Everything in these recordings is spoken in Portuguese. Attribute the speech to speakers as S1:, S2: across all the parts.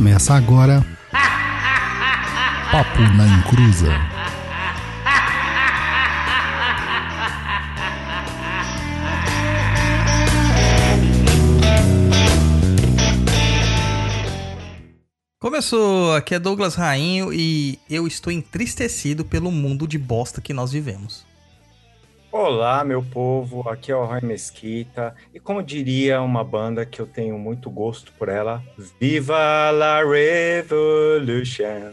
S1: Começa agora. Papo na Encruza.
S2: Começou, aqui é Douglas Rainho e eu estou entristecido pelo mundo de bosta que nós vivemos.
S3: Olá, meu povo, aqui é o Roy Mesquita e como diria uma banda que eu tenho muito gosto por ela, Viva la Revolution!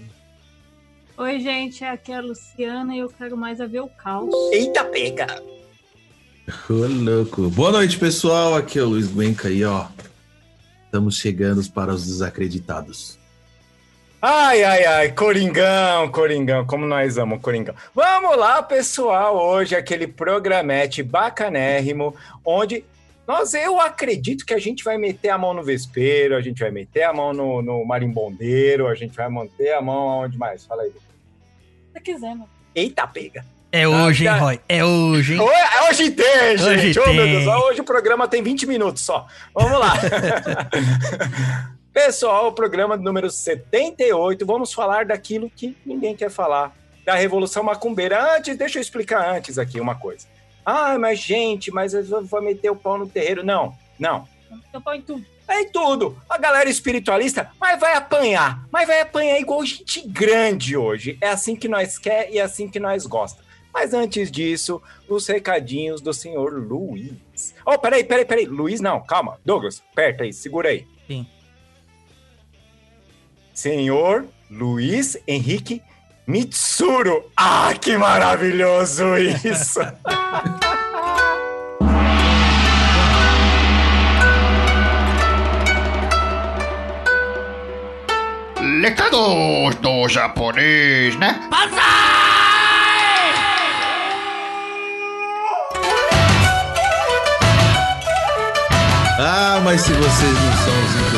S4: Oi, gente, aqui é a Luciana e eu quero mais a ver o caos.
S3: Eita, pega!
S5: Ô, louco. Boa noite, pessoal. Aqui é o Luiz Guenca aí, ó. Estamos chegando para os desacreditados.
S3: Ai, ai, ai, Coringão, Coringão, como nós amamos Coringão. Vamos lá, pessoal, hoje aquele programete bacanérrimo, onde nós, eu acredito que a gente vai meter a mão no vespeiro, a gente vai meter a mão no, no marimbondeiro, a gente vai manter a mão aonde mais? Fala aí.
S4: Se quiser, mano.
S3: Eita, pega.
S2: É hoje, hein, Roy? É hoje, hein?
S3: Hoje, hoje tem, gente.
S2: Hoje
S3: oh, meu
S2: tem.
S3: Deus, hoje o programa tem 20 minutos só. Vamos lá. Pessoal, o programa número 78, vamos falar daquilo que ninguém quer falar, da Revolução Macumbeira. Antes, deixa eu explicar antes aqui uma coisa. Ah, mas gente, mas eu vou meter o pau no terreiro. Não, não.
S4: Eu põe tudo.
S3: É em tudo. A galera espiritualista, mas vai apanhar. Mas vai apanhar igual gente grande hoje. É assim que nós quer e é assim que nós gosta. Mas antes disso, os recadinhos do senhor Luiz. Oh, peraí, peraí, peraí. Luiz, não, calma. Douglas, perto aí, segura aí.
S2: Sim.
S3: Senhor Luiz Henrique Mitsuru. Ah, que maravilhoso isso!
S6: Recados do japonês, né?
S5: Ah, mas se vocês não são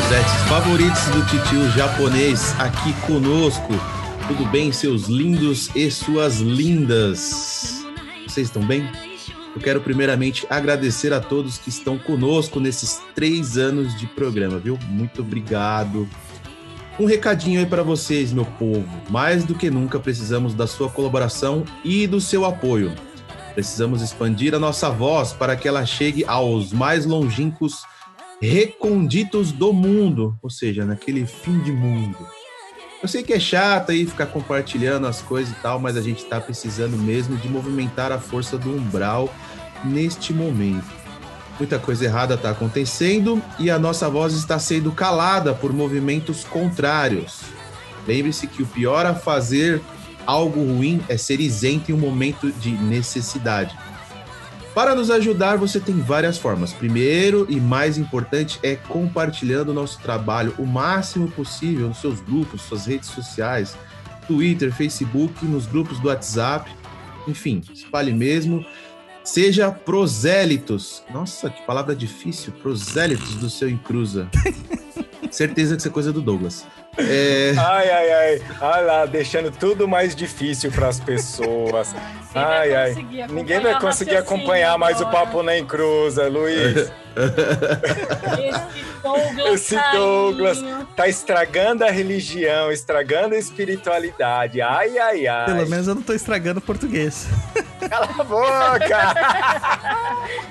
S5: incruzetes favoritos do titio japonês aqui conosco, tudo bem, seus lindos e suas lindas? Vocês estão bem? Eu quero primeiramente agradecer a todos que estão conosco nesses três anos de programa, viu? Muito obrigado. Um recadinho aí para vocês, meu povo. Mais do que nunca precisamos da sua colaboração e do seu apoio. Precisamos expandir a nossa voz para que ela chegue aos mais longínquos reconditos do mundo, ou seja, naquele fim de mundo. Eu sei que é chato aí ficar compartilhando as coisas e tal, mas a gente tá precisando mesmo de movimentar a força do umbral neste momento. Muita coisa errada tá acontecendo e a nossa voz está sendo calada por movimentos contrários. Lembre-se que o pior a fazer algo ruim é ser isento em um momento de necessidade. Para nos ajudar, você tem várias formas. Primeiro e mais importante é compartilhando o nosso trabalho o máximo possível nos seus grupos, suas redes sociais, Twitter, Facebook, nos grupos do WhatsApp. Enfim, espalhe mesmo. Seja prosélitos. Nossa, que palavra difícil. Prosélitos do seu Encruza. Certeza que isso é coisa do Douglas. É...
S3: Ai, ai, ai. Olha lá, deixando tudo mais difícil para as pessoas. ai, ai. Ninguém vai conseguir acompanhar mais o. Papo na Encruza, Luiz.
S4: Esse Douglas.
S3: Esse Douglas
S4: Rainho.
S3: tá estragando a religião, estragando a espiritualidade. Ai, ai, ai.
S2: Pelo menos eu não tô estragando o português.
S3: Cala a boca!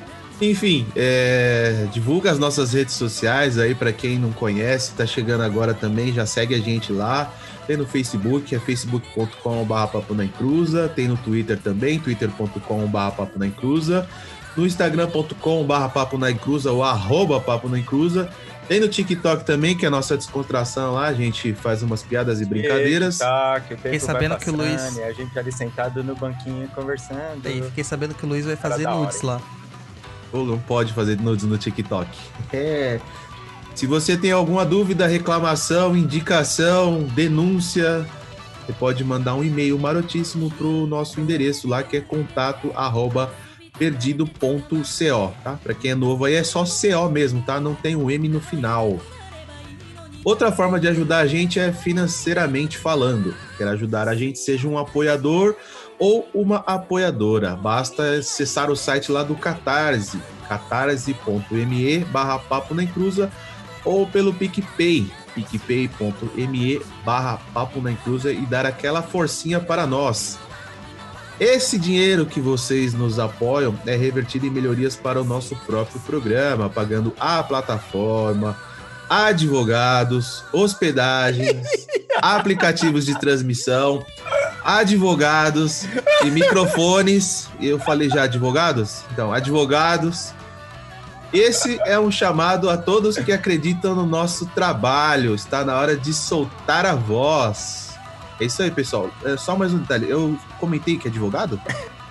S5: Enfim, é, divulga as nossas redes sociais aí para quem não conhece, tá chegando agora também, já segue a gente lá. Tem no Facebook, é facebook.com.br papo na encruza, tem no Twitter também, twitter.com.br papo na encruza, no instagram.com.br papo na encruza ou arroba papo na encruza. Tem no TikTok também, que é a nossa descontração lá, a gente faz umas piadas e brincadeiras.
S3: Tá, que o tempo
S2: Fiquei sabendo
S3: vai
S2: que o Luiz-
S3: A gente ali sentado no banquinho conversando.
S2: E fiquei sabendo que o Luiz vai fazer nudes lá.
S5: Ou não pode fazer nudes no TikTok. É. Se você tem alguma dúvida, reclamação, indicação, denúncia, você pode mandar um e-mail marotíssimo pro nosso endereço lá, que é contato arroba perdido.co, tá? Para quem é novo aí é só CO mesmo, tá? Não tem um M no final. Outra forma de ajudar a gente é financeiramente falando. Quer ajudar a gente, seja um apoiador ou uma apoiadora. Basta acessar o site lá do Catarse, catarse.me barra papo na encruza ou pelo PicPay, picpay.me barra papo na encruza e dar aquela forcinha para nós. Esse dinheiro que vocês nos apoiam é revertido em melhorias para o nosso próprio programa, pagando a plataforma, advogados, hospedagens, aplicativos de transmissão, advogados e microfones. Eu falei já advogados? Então, advogados. Esse é um chamado a todos que acreditam no nosso trabalho. Está na hora de soltar a voz. É isso aí, pessoal. É só mais um detalhe. Eu comentei que é advogado?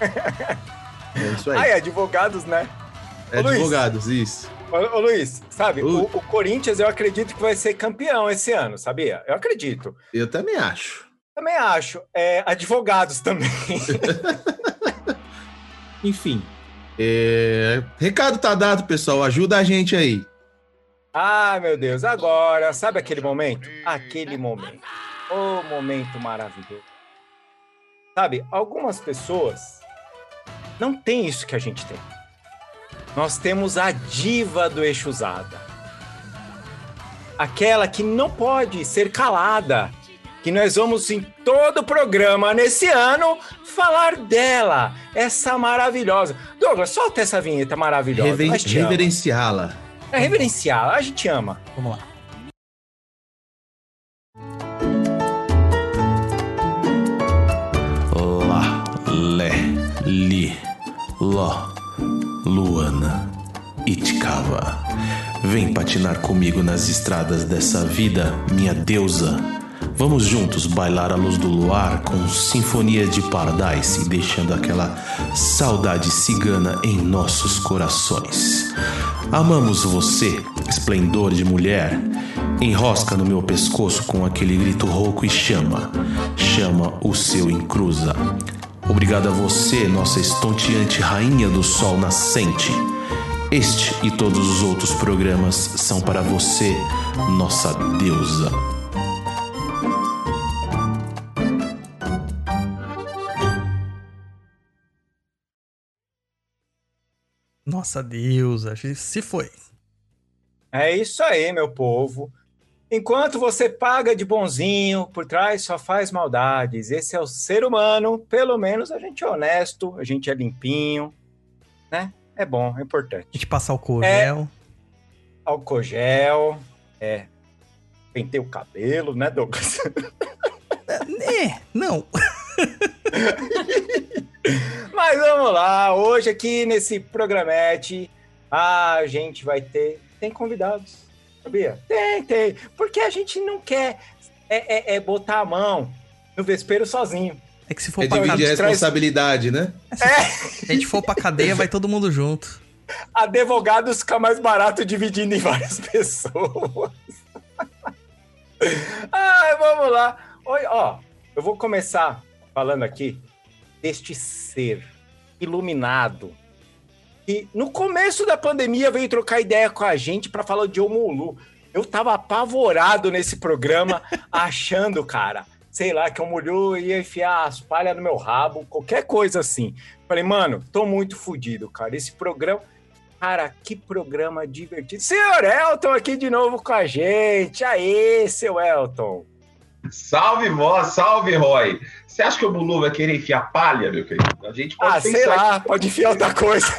S5: É isso aí.
S3: Ai, advogados, né?
S5: é
S3: ô, Luiz.
S5: advogados, isso.
S3: Ô, Luiz, sabe, o, o Corinthians eu acredito que vai ser campeão esse ano, sabia? Eu acredito.
S5: Eu também acho.
S3: Também acho. É, advogados também.
S5: Enfim. é, Recado tá dado, pessoal. Ajuda a gente aí.
S3: Ai, meu Deus, agora, sabe aquele momento? Aquele momento. O momento maravilhoso. Sabe, algumas pessoas não têm isso que a gente tem. Nós temos a diva do eixo usada. Aquela que não pode ser calada. Que nós vamos em todo o programa nesse ano falar dela. Essa maravilhosa. Douglas, solta essa vinheta maravilhosa.
S5: Reven-. Reverenciá-la.
S3: É reverenciar, a gente ama.
S2: Vamos lá.
S1: Lá, Lé, Li, Ló, Luana, Itkava. Vem patinar comigo nas estradas dessa vida, minha deusa. Vamos juntos bailar à luz do luar com sinfonia de Paradise, deixando aquela saudade cigana em nossos corações. Amamos você, esplendor de mulher. Enrosca no meu pescoço com aquele grito rouco e chama. Chama o seu encruza. Obrigado a você, nossa estonteante rainha do sol nascente. Este e todos os outros programas são para você, nossa deusa.
S2: Nossa deusa, se foi.
S3: É isso aí, meu povo. Enquanto você paga de bonzinho, por trás só faz maldades. Esse é o ser humano. Pelo menos a gente é honesto, a gente é limpinho, né? É bom, é importante.
S2: A gente passar o cogel.
S3: Álcool gel, é. Pentei o cabelo, né, Douglas?
S2: É, não.
S3: Mas vamos lá, hoje aqui nesse programete a gente vai ter. Tem convidados, sabia? Tem, tem. Porque a gente não quer é, é- é botar a mão no vespeiro sozinho.
S2: É que se for
S5: É
S2: pra
S5: dividir a
S2: cadeia,
S3: traz-
S5: responsabilidade, né?
S2: se a gente for pra cadeia, vai todo mundo junto.
S3: Advogados fica mais barato dividindo em várias pessoas. Ai, vamos lá. Oi, ó, eu vou começar falando aqui deste ser iluminado que no começo da pandemia veio trocar ideia com a gente para falar de Omulu. Eu tava apavorado nesse programa, achando, cara, sei lá, que o Omulu ia enfiar as palhas no meu rabo, qualquer coisa assim. Falei, mano, tô muito fudido, cara. Esse programa. Cara, que programa divertido. Senhor Elton aqui de novo com a gente. Aê, seu Elton.
S7: Salve, voz, salve, Roy. Você acha que o Bulu vai querer enfiar palha, meu querido? A gente pode
S3: Ah, sei lá, pode enfiar outra coisa.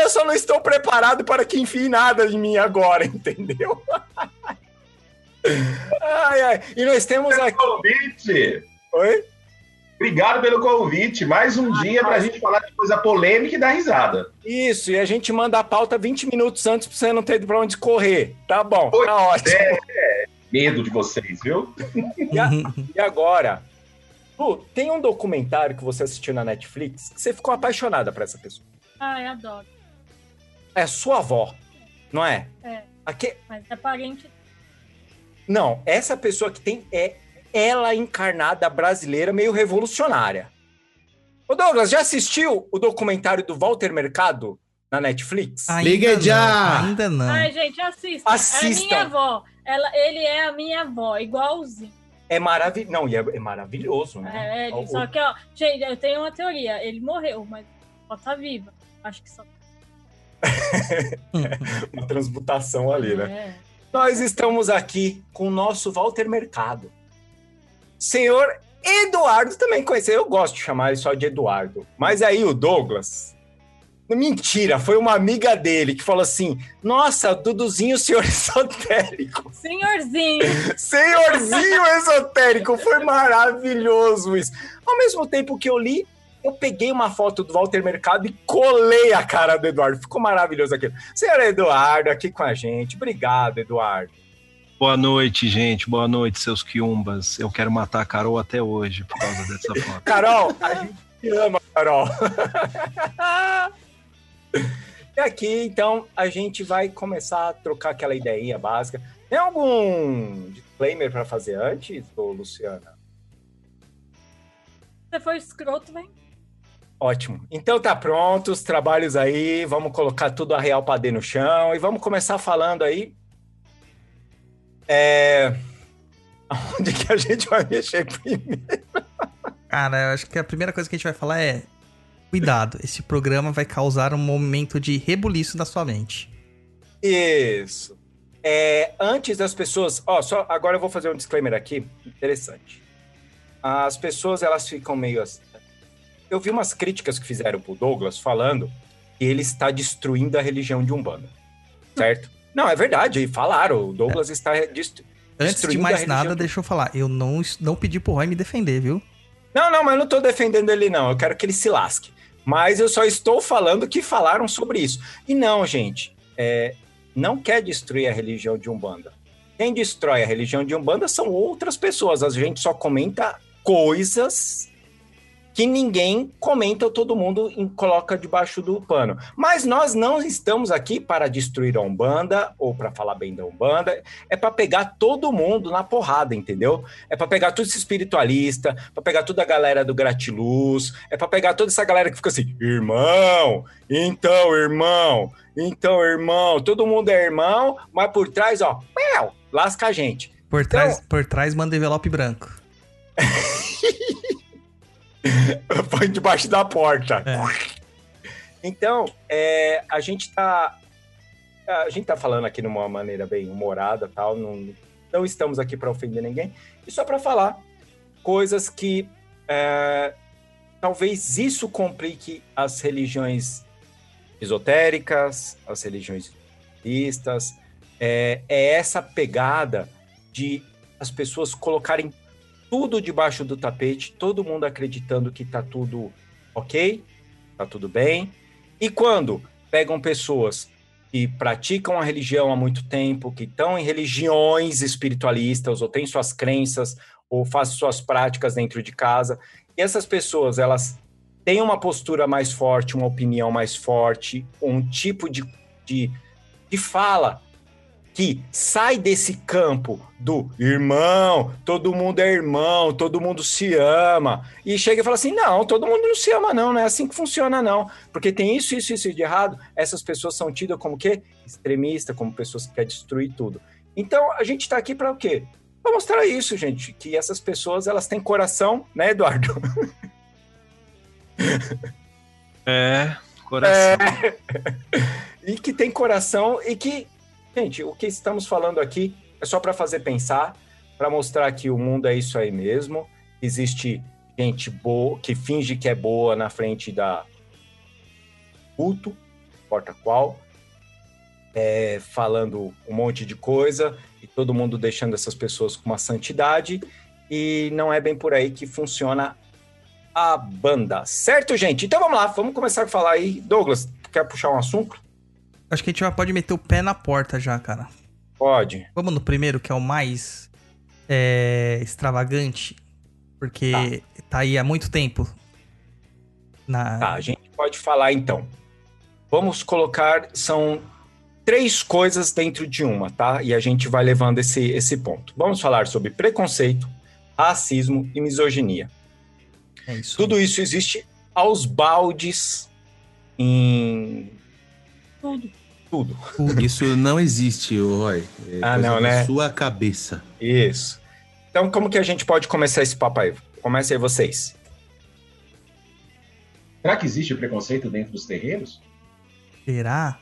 S3: Eu só não estou preparado para que enfie nada em mim agora, entendeu? Ai, ai. E nós temos aqui.
S7: convite.
S3: Oi?
S7: Obrigado pelo convite. Mais um dia pra gente falar de coisa polêmica e dar risada.
S3: Isso, e a gente manda a pauta 20 minutos antes pra você não ter pra onde correr. Tá bom,
S7: Oi,
S3: tá ótimo.
S7: Medo de vocês, viu?
S3: E, a- e agora? Lu, tem um documentário que você assistiu na Netflix que você ficou apaixonada por essa pessoa.
S4: Ai, adoro.
S3: É sua avó, não é?
S4: É.
S3: Aque-
S4: Mas é parente.
S3: Não, essa pessoa que tem é ela encarnada brasileira, meio revolucionária. Ô Douglas, já assistiu o documentário do Walter Mercado na Netflix?
S2: Ainda
S5: Liga
S2: não,
S5: já!
S2: Ainda não.
S4: Ai, gente, assista.
S3: Assistam.
S4: É a minha avó. Ela, ele é a minha avó, igualzinho.
S3: É maravilhoso. Não, e é, é maravilhoso, né?
S4: É, ele,
S3: O-
S4: só que, ó, gente, eu tenho uma teoria. Ele morreu, mas só tá viva. Acho que só.
S3: Uma transmutação ali, né?
S4: É.
S3: nós estamos aqui com o nosso Walter Mercado. Senhor Eduardo também conheceu. Eu gosto de chamar ele só de Eduardo. Mas aí o Douglas. Mentira, foi uma amiga dele que falou assim: Nossa, Duduzinho, senhor esotérico.
S4: Senhorzinho.
S3: Senhorzinho esotérico, foi maravilhoso isso. Ao mesmo tempo que eu li, eu peguei uma foto do Walter Mercado e colei a cara do Eduardo. Ficou maravilhoso aquilo. Senhor Eduardo, aqui com a gente. Obrigado, Eduardo.
S8: Boa noite, gente. Boa noite, seus quiumbas. Eu quero matar a Carol até hoje por causa dessa foto.
S3: Carol, a gente te ama, Carol. e aqui, então, a gente vai começar a trocar aquela ideinha básica. Tem algum disclaimer para fazer antes, ô Luciana?
S4: Você foi escroto, vem.
S3: Ótimo. Então tá pronto, os trabalhos aí, vamos colocar tudo a real padê no chão e vamos começar falando aí. É... Onde que a gente vai mexer primeiro?
S2: Cara, eu acho que a primeira coisa que a gente vai falar é: cuidado, esse programa vai causar um momento de rebuliço na sua mente.
S3: Isso. É, antes das pessoas, ó, só agora eu vou fazer um disclaimer aqui, interessante. As pessoas elas ficam meio assim. Eu vi umas críticas que fizeram pro Douglas falando que ele está destruindo a religião de Umbanda, certo? Não, é verdade, e falaram, o Douglas está dest-
S2: Antes de
S3: destruindo
S2: mais nada,
S3: de-
S2: deixa eu falar. Eu não, não pedi pro Roy me defender, viu?
S3: Não, não, mas eu não tô defendendo ele, não. Eu quero que ele se lasque. Mas eu só estou falando que falaram sobre isso. E não, gente, é, não quer destruir a religião de Umbanda. Quem destrói a religião de Umbanda são outras pessoas. A gente só comenta coisas que ninguém comenta ou todo mundo coloca debaixo do pano. Mas nós não estamos aqui para destruir a Umbanda ou para falar bem da Umbanda. É para pegar todo mundo na porrada, entendeu? É para pegar tudo esse espiritualista, para pegar toda a galera do gratiluz, é para pegar toda essa galera que fica assim, irmão, então, irmão, então, irmão, todo mundo é irmão, mas por trás, ó, lasca a gente.
S2: Por trás, por trás manda envelope branco.
S3: Põe debaixo da porta.
S2: É.
S3: Então, é, a gente tá. A gente tá falando aqui de uma maneira bem humorada tal. Não, não estamos aqui para ofender ninguém. E só para falar coisas que é, talvez isso complique as religiões esotéricas, as religiões budistas. É, é essa pegada de as pessoas colocarem tudo debaixo do tapete, todo mundo acreditando que tá tudo ok, tá tudo bem. E quando pegam pessoas que praticam a religião há muito tempo, que estão em religiões espiritualistas, ou têm suas crenças, ou fazem suas práticas dentro de casa, e essas pessoas, elas têm uma postura mais forte, uma opinião mais forte, um tipo de, de, de fala que sai desse campo do irmão, todo mundo é irmão, todo mundo se ama, e chega e fala assim: não, todo mundo não se ama, não, não é assim que funciona, não. Porque tem isso, isso, isso de errado. Essas pessoas são tidas como o quê? Extremista, como pessoas que querem destruir tudo. Então a gente tá aqui para o quê? Para mostrar isso, gente, que essas pessoas elas têm coração, né, Eduardo?
S8: É, coração.
S3: e que tem coração e que, gente, o que estamos falando aqui é só para fazer pensar, para mostrar que o mundo é isso aí mesmo. Existe gente boa que finge que é boa na frente da culto, importa qual, é, falando um monte de coisa e todo mundo deixando essas pessoas com uma santidade e não é bem por aí que funciona a banda, certo, gente? Então vamos lá, vamos começar a falar aí. Douglas, quer puxar um assunto?
S2: Acho que a gente já pode meter o pé na porta já, cara.
S3: Pode.
S2: Vamos no primeiro, que é o mais é, extravagante, porque tá. aí há muito tempo. Na...
S3: Tá, a gente pode falar então. Vamos colocar, são três coisas dentro de uma, tá? E a gente vai levando esse, esse ponto. Vamos falar sobre preconceito, racismo e misoginia.
S2: É isso.
S3: Tudo isso existe aos baldes em
S4: Tudo.
S3: Tudo.
S5: Isso não existe, Roy. É
S3: Ah, não, né?
S5: Sua cabeça.
S3: Isso. Então, como que a gente pode começar esse papo aí? Comece aí vocês.
S7: Será que existe preconceito dentro dos terreiros?
S2: Será?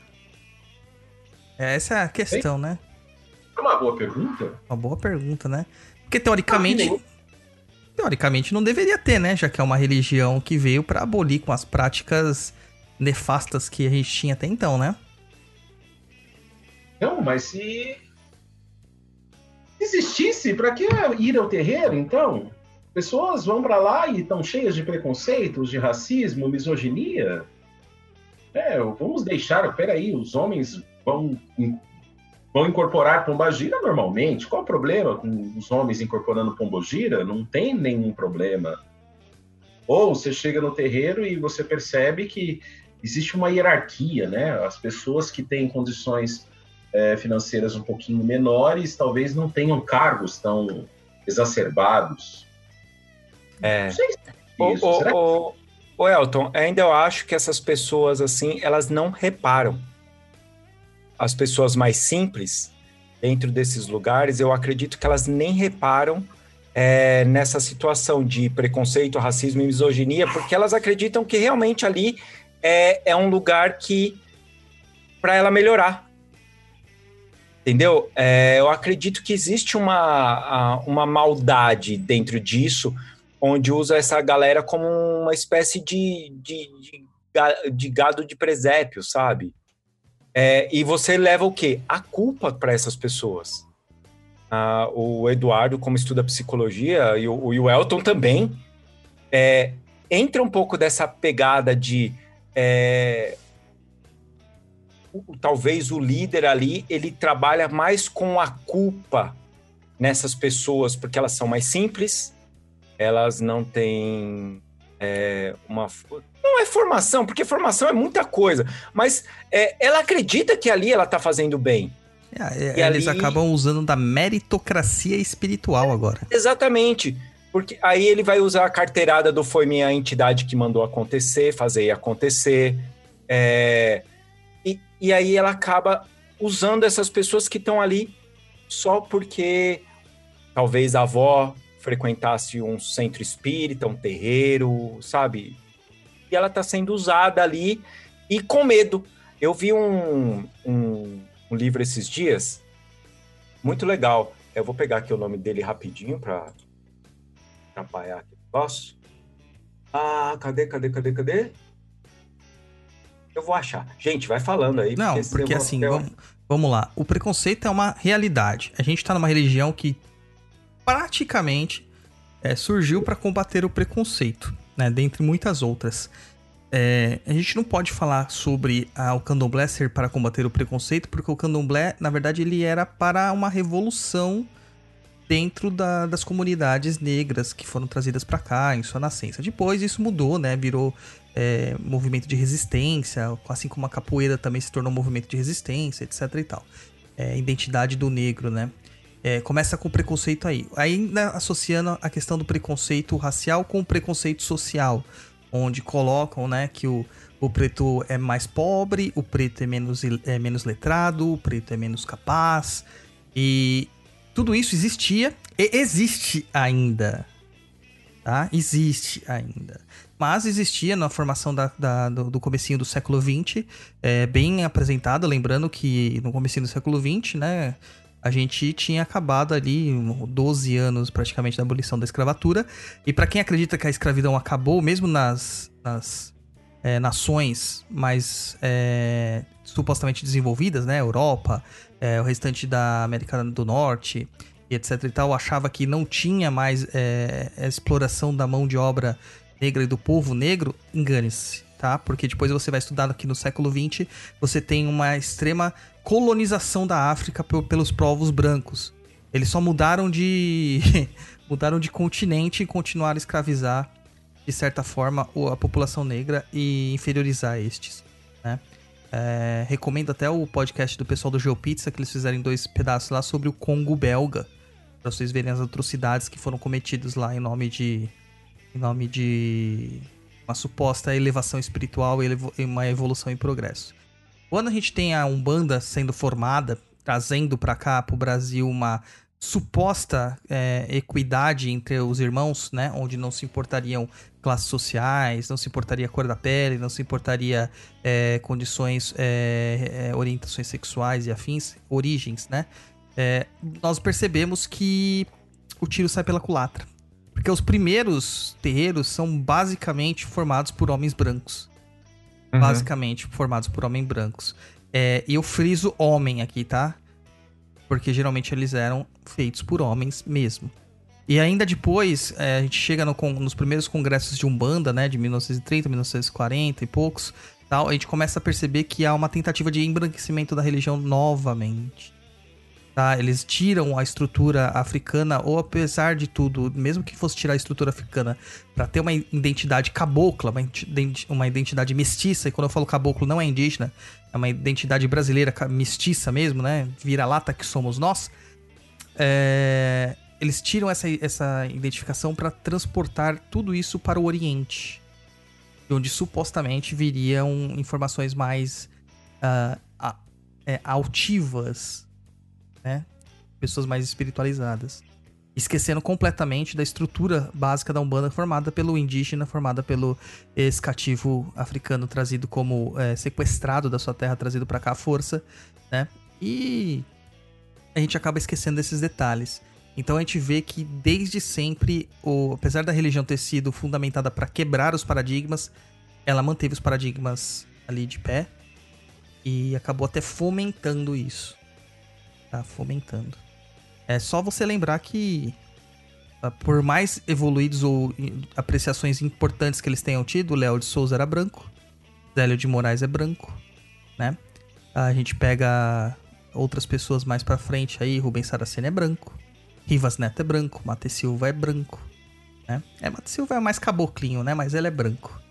S2: Essa é a questão, né?
S7: uma boa pergunta.
S2: Uma boa pergunta, né? Porque teoricamente. Teoricamente não deveria ter, né? Já que é uma religião que veio pra abolir com as práticas nefastas que a gente tinha até então, né?
S7: Não, mas se existisse, para que ir ao terreiro, então? Pessoas vão para lá e estão cheias de preconceitos, de racismo, misoginia. É, vamos deixar, peraí, os homens vão, vão incorporar pombagira normalmente. Qual o problema com os homens incorporando pombogira? Não tem nenhum problema. Ou você chega no terreiro e você percebe que existe uma hierarquia, né? As pessoas que têm condições é, financeiras um pouquinho menores, talvez não tenham cargos tão exacerbados.
S3: É.
S7: Não sei se é isso.
S3: ô,
S7: Será que
S3: ô, ô, Elton, ainda eu acho que essas pessoas, assim, elas não reparam. As pessoas mais simples, dentro desses lugares, eu acredito que elas nem reparam é, nessa situação de preconceito, racismo e misoginia, porque elas acreditam que realmente ali é, é um lugar que para ela melhorar. Entendeu? É, eu acredito que existe uma, uma maldade dentro disso, onde usa essa galera como uma espécie de, de, de, de gado de presépio, sabe? É, e você leva o quê? A culpa para essas pessoas. Ah, o Eduardo, como estuda psicologia, e o, e o Elton também, é, entra um pouco dessa pegada de. é, talvez o líder ali, ele trabalha mais com a culpa nessas pessoas, porque elas são mais simples, elas não têm é, uma. Não é formação, porque formação é muita coisa, mas é, ela acredita que ali ela está fazendo bem.
S2: É,
S3: E
S2: eles
S3: ali-
S2: acabam usando da meritocracia espiritual agora.
S3: Exatamente. Porque aí ele vai usar a carteirada do foi minha entidade que mandou acontecer, fazer acontecer. É, e, aí ela acaba usando essas pessoas que estão ali só porque talvez a avó frequentasse um centro espírita, um terreiro, sabe? E ela está sendo usada ali e com medo. Eu vi um, um, um livro esses dias, muito legal. Eu vou pegar aqui o nome dele rapidinho para atrapalhar aqui o negócio. Ah, cadê, cadê, cadê, cadê? Eu vou achar. Gente, vai falando aí.
S2: Não, porque
S3: vou-
S2: assim, vamos, vamos lá. O preconceito é uma realidade. A gente tá numa religião que praticamente é, surgiu para combater o preconceito, né? Dentre muitas outras. É, a gente não pode falar sobre ah, o candomblé ser para combater o preconceito, porque o candomblé, na verdade, ele era para uma revolução dentro da- das comunidades negras que foram trazidas para cá em sua nascença. Depois isso mudou, né? Virou é, movimento de resistência, assim como a capoeira também se tornou um movimento de resistência, etc e tal. É, identidade do negro, né? É, começa com o preconceito aí. Ainda associando a questão do preconceito racial com o preconceito social, onde colocam, né, que o, o preto é mais pobre, o preto é menos, é menos letrado, o preto é menos capaz, e tudo isso existia e existe ainda, tá? Existe ainda. Mas existia na formação da, da- do, do comecinho do século XX, é, bem apresentado, lembrando que no comecinho do século XX, né, a gente tinha acabado ali um, 12 anos praticamente da abolição da escravatura, e para quem acredita que a escravidão acabou, mesmo nas, nas é, nações mais é, supostamente desenvolvidas, né, Europa, é, o restante da América do Norte e etc e tal, achava que não tinha mais é, exploração da mão de obra negra e do povo negro, engane-se, tá? Porque depois você vai estudar aqui no século XX, você tem uma extrema colonização da África pe- pelos povos brancos. Eles só mudaram de mudaram de continente e continuaram a escravizar de certa forma a população negra e inferiorizar estes, né? É, recomendo até o podcast do pessoal do GeoPizza, que eles fizeram dois pedaços lá sobre o Congo belga, pra vocês verem as atrocidades que foram cometidas lá em nome de em nome de uma suposta elevação espiritual e uma evolução em progresso. Quando a gente tem a Umbanda sendo formada, trazendo pra cá, pro Brasil, uma suposta é, equidade entre os irmãos, né? Onde não se importariam classes sociais, não se importaria cor da pele, não se importaria é, condições, é, é, orientações sexuais e afins, origens, né? é, nós percebemos que o tiro sai pela culatra. Porque os primeiros terreiros são basicamente formados por homens brancos.
S3: Uhum.
S2: Basicamente formados por homens brancos. É, e eu friso homem aqui, tá? Porque geralmente eles eram feitos por homens mesmo. E ainda depois, é, a gente chega no nos primeiros congressos de Umbanda, né? De 1930, 1940 e poucos, tal, a gente começa a perceber que há uma tentativa de embranquecimento da religião novamente. Tá? Eles tiram a estrutura africana, ou apesar de tudo, mesmo que fosse tirar a estrutura africana para ter uma identidade cabocla, uma identi- uma identidade mestiça, e quando eu falo caboclo não é indígena, é uma identidade brasileira mestiça mesmo, né? Vira-lata que somos nós. É, Eles tiram essa, essa identificação para transportar tudo isso para o Oriente, de onde supostamente viriam informações mais a- é, altivas, né? Pessoas mais espiritualizadas. Esquecendo completamente da estrutura básica da Umbanda formada pelo indígena, formada pelo ex-cativo africano trazido como é, sequestrado da sua terra, trazido para cá à força, né? E a gente acaba esquecendo desses detalhes. Então a gente vê que desde sempre, o, apesar da religião ter sido fundamentada para quebrar os paradigmas, ela manteve os paradigmas ali de pé e acabou até fomentando isso. Tá fomentando. É só você lembrar que ah, por mais evoluídos ou apreciações importantes que eles tenham tido, Léo de Souza era branco, Zélio de Moraes é branco, né? A gente pega outras pessoas mais pra frente aí, Rubens Saraceni é branco, Rivas Neto é branco, Mate Silva é branco, né? É, Mate Silva é mais caboclinho, né? Mas ele é branco.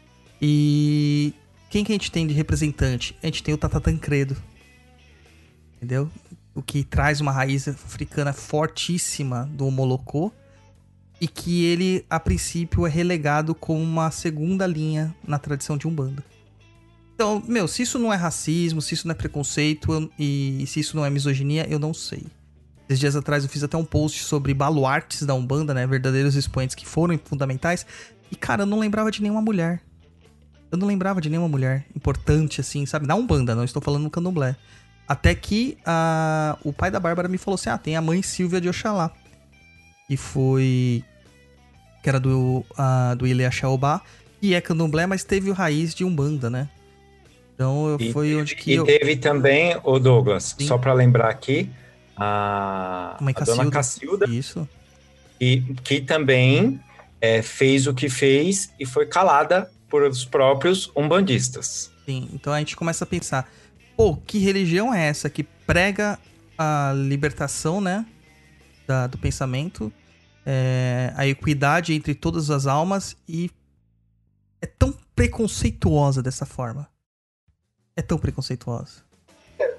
S2: E quem que a gente tem de representante? A gente tem o Tata Tancredo, entendeu? O que traz uma raiz africana fortíssima do Molocô e que ele, a princípio, é relegado como uma segunda linha na tradição de Umbanda. Então, meu, se isso não é racismo, se isso não é preconceito e se isso não é misoginia, eu não sei. Esses dias atrás eu fiz até um post sobre baluartes da Umbanda, né? Verdadeiros expoentes que foram fundamentais. E, cara, eu não lembrava de nenhuma mulher. Eu não lembrava de nenhuma mulher importante, assim, sabe? Na Umbanda, não estou falando no candomblé. Até que a, o pai da Bárbara me falou assim: ah, tem a mãe Silvia de Oxalá. Que foi. Que era do, a, do Ile Axaobá. E é candomblé, mas teve raiz de Umbanda, né? Então eu,
S3: E
S2: foi onde que
S3: e
S2: eu.
S3: teve também, o Douglas,
S2: Sim.
S3: só para lembrar aqui, a, a dona
S2: Cacilda.
S3: Cacilda,
S2: Isso.
S3: e, que também é, fez o que fez e foi calada por os próprios umbandistas.
S2: Sim, então a gente começa a pensar, pô, que religião é essa que prega a libertação, né, da- do pensamento, é, a equidade entre todas as almas e é tão preconceituosa dessa forma. É tão preconceituosa.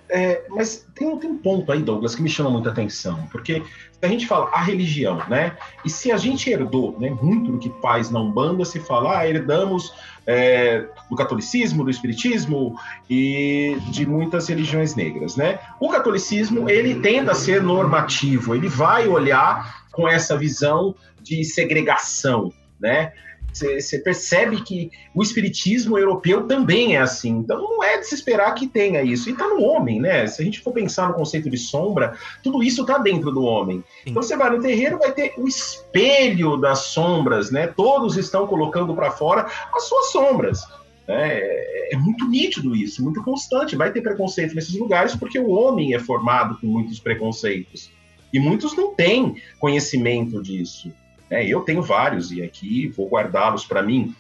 S7: É, mas tem, tem um ponto aí, Douglas, que me chama muita atenção, porque se a gente fala a religião, né? E se a gente herdou né, muito do que faz na Umbanda, se fala, ah, herdamos é, do catolicismo, do espiritismo e de muitas religiões negras, né? O catolicismo, ele tende a ser normativo, ele vai olhar com essa visão de segregação, né? Você percebe que o espiritismo europeu também é assim. Então não é de se esperar que tenha isso. E está no homem, né? Se a gente for pensar no conceito de sombra, tudo isso está dentro do homem.
S2: Sim.
S7: Então você vai no terreiro, vai ter o espelho das sombras, né? Todos estão colocando para fora as suas sombras. né? É, é muito nítido isso, muito constante. Vai ter preconceito nesses lugares porque o homem é formado com muitos preconceitos. E muitos não têm conhecimento disso. Né? Eu tenho vários e aqui vou guardá-los para mim.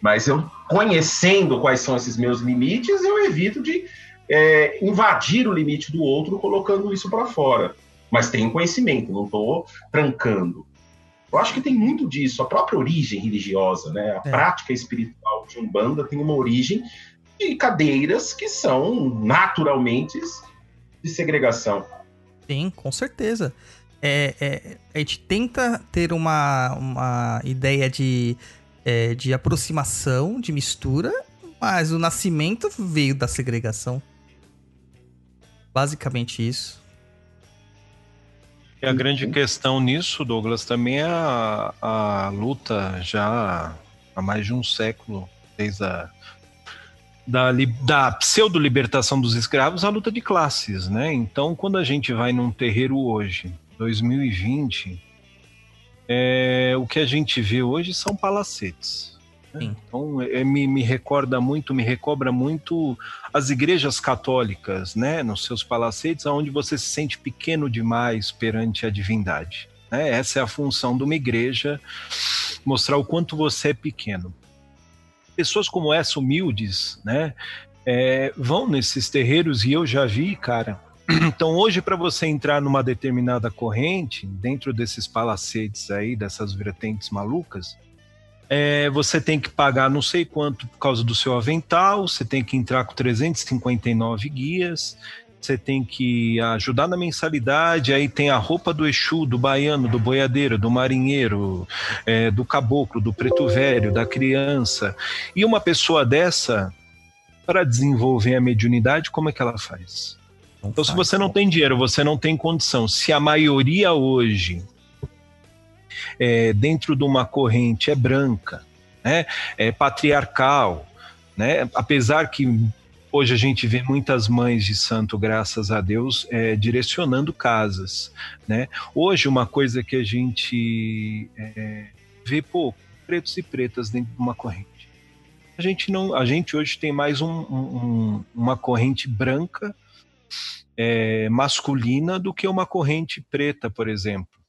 S7: Mas eu conhecendo quais são esses meus limites, eu evito de é, invadir o limite do outro colocando isso para fora. Mas tenho conhecimento, não estou trancando. Eu acho que tem muito disso, a própria origem religiosa, né? A
S2: É.
S7: prática espiritual de Umbanda tem uma origem de cadeiras que são naturalmente de segregação.
S2: Sim, com certeza. É, é, a gente tenta ter uma, uma ideia de, é, de aproximação, de mistura, mas o nascimento veio da segregação. Basicamente isso.
S8: E a grande questão nisso, Douglas, também é a, a luta já há mais de um século, desde a da, da pseudo-libertação dos escravos à luta de classes, né? Então, quando a gente vai num terreiro hoje, 2020, é, o que a gente vê hoje são palacetes. né? Então, é, me, me recorda muito, me recobra muito as igrejas católicas, né? Nos seus palacetes, onde você se sente pequeno demais perante a divindade. né? Essa é a função de uma igreja, mostrar o quanto você é pequeno pessoas como essa, humildes, né, é, vão nesses terreiros e eu já vi, cara. Então, hoje, para você entrar numa determinada corrente, dentro desses palacetes aí, dessas vertentes malucas, é, você tem que pagar não sei quanto por causa do seu avental, você tem que entrar com 359 guias, você tem que ajudar na mensalidade, aí tem a roupa do Exu, do baiano, do boiadeiro, do marinheiro, é, do caboclo, do preto velho, da criança. E uma pessoa dessa, para desenvolver a mediunidade, como é que ela faz? Então, se você não tem dinheiro, você não tem condição. Se a maioria hoje, é, dentro de uma corrente, é branca, né, é patriarcal, né, apesar que hoje a gente vê muitas mães de santo, graças a Deus, é, direcionando casas, né. Hoje, uma coisa que a gente é, vê pouco, pretos e pretas dentro de uma corrente. A gente não, a gente hoje tem mais um- um- uma corrente branca é, masculina do que uma corrente preta, por exemplo.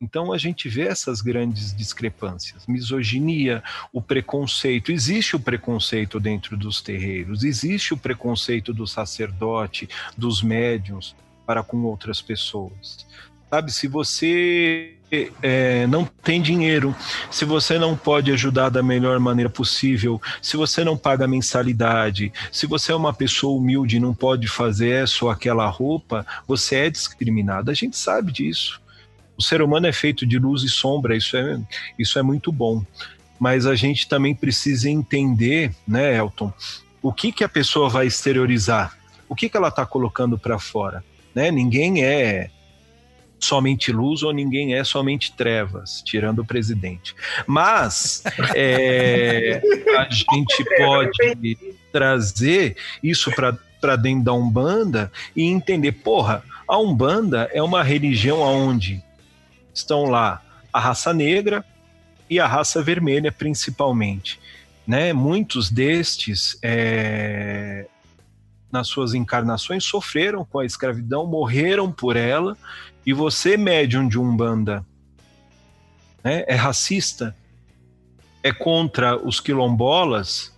S8: Então a gente vê essas grandes discrepâncias, misoginia, o preconceito. Existe o preconceito dentro dos terreiros, existe o preconceito do sacerdote, dos médiums para com outras pessoas. Sabe, se você é, não tem dinheiro, se você não pode ajudar da melhor maneira possível, se você não paga mensalidade, se você é uma pessoa humilde e não pode fazer essa ou aquela roupa, você é discriminado. A gente sabe disso. O ser humano é feito de luz e sombra, isso é, isso é muito bom. Mas a gente também precisa entender, né, Elton, o que, que a pessoa vai exteriorizar, o que, que ela está colocando para fora. Né? Ninguém é somente luz ou ninguém é somente trevas, tirando o presidente. Mas é, a gente pode trazer isso para dentro da Umbanda e entender, porra, a Umbanda é uma religião onde estão lá a raça negra e a raça vermelha, principalmente. Né? Muitos destes, é, nas suas encarnações, sofreram com a escravidão, morreram por ela, e você, médium de Umbanda, né, é racista, é contra os quilombolas,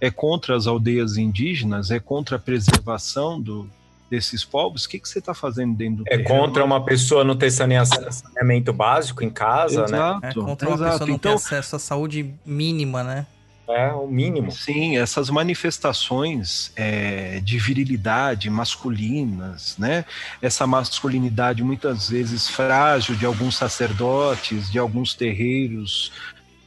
S8: é contra as aldeias indígenas, é contra a preservação do, desses povos, o que, que você está fazendo dentro do
S3: É
S8: terreno?
S3: contra uma pessoa não ter saneamento básico em casa, né?
S8: Exato,
S2: É contra uma
S8: exato.
S2: pessoa não
S8: Então,
S2: ter acesso à saúde mínima, né?
S3: É o mínimo.
S8: Sim, essas manifestações é, de virilidade masculinas, né? Essa masculinidade muitas vezes frágil de alguns sacerdotes, de alguns terreiros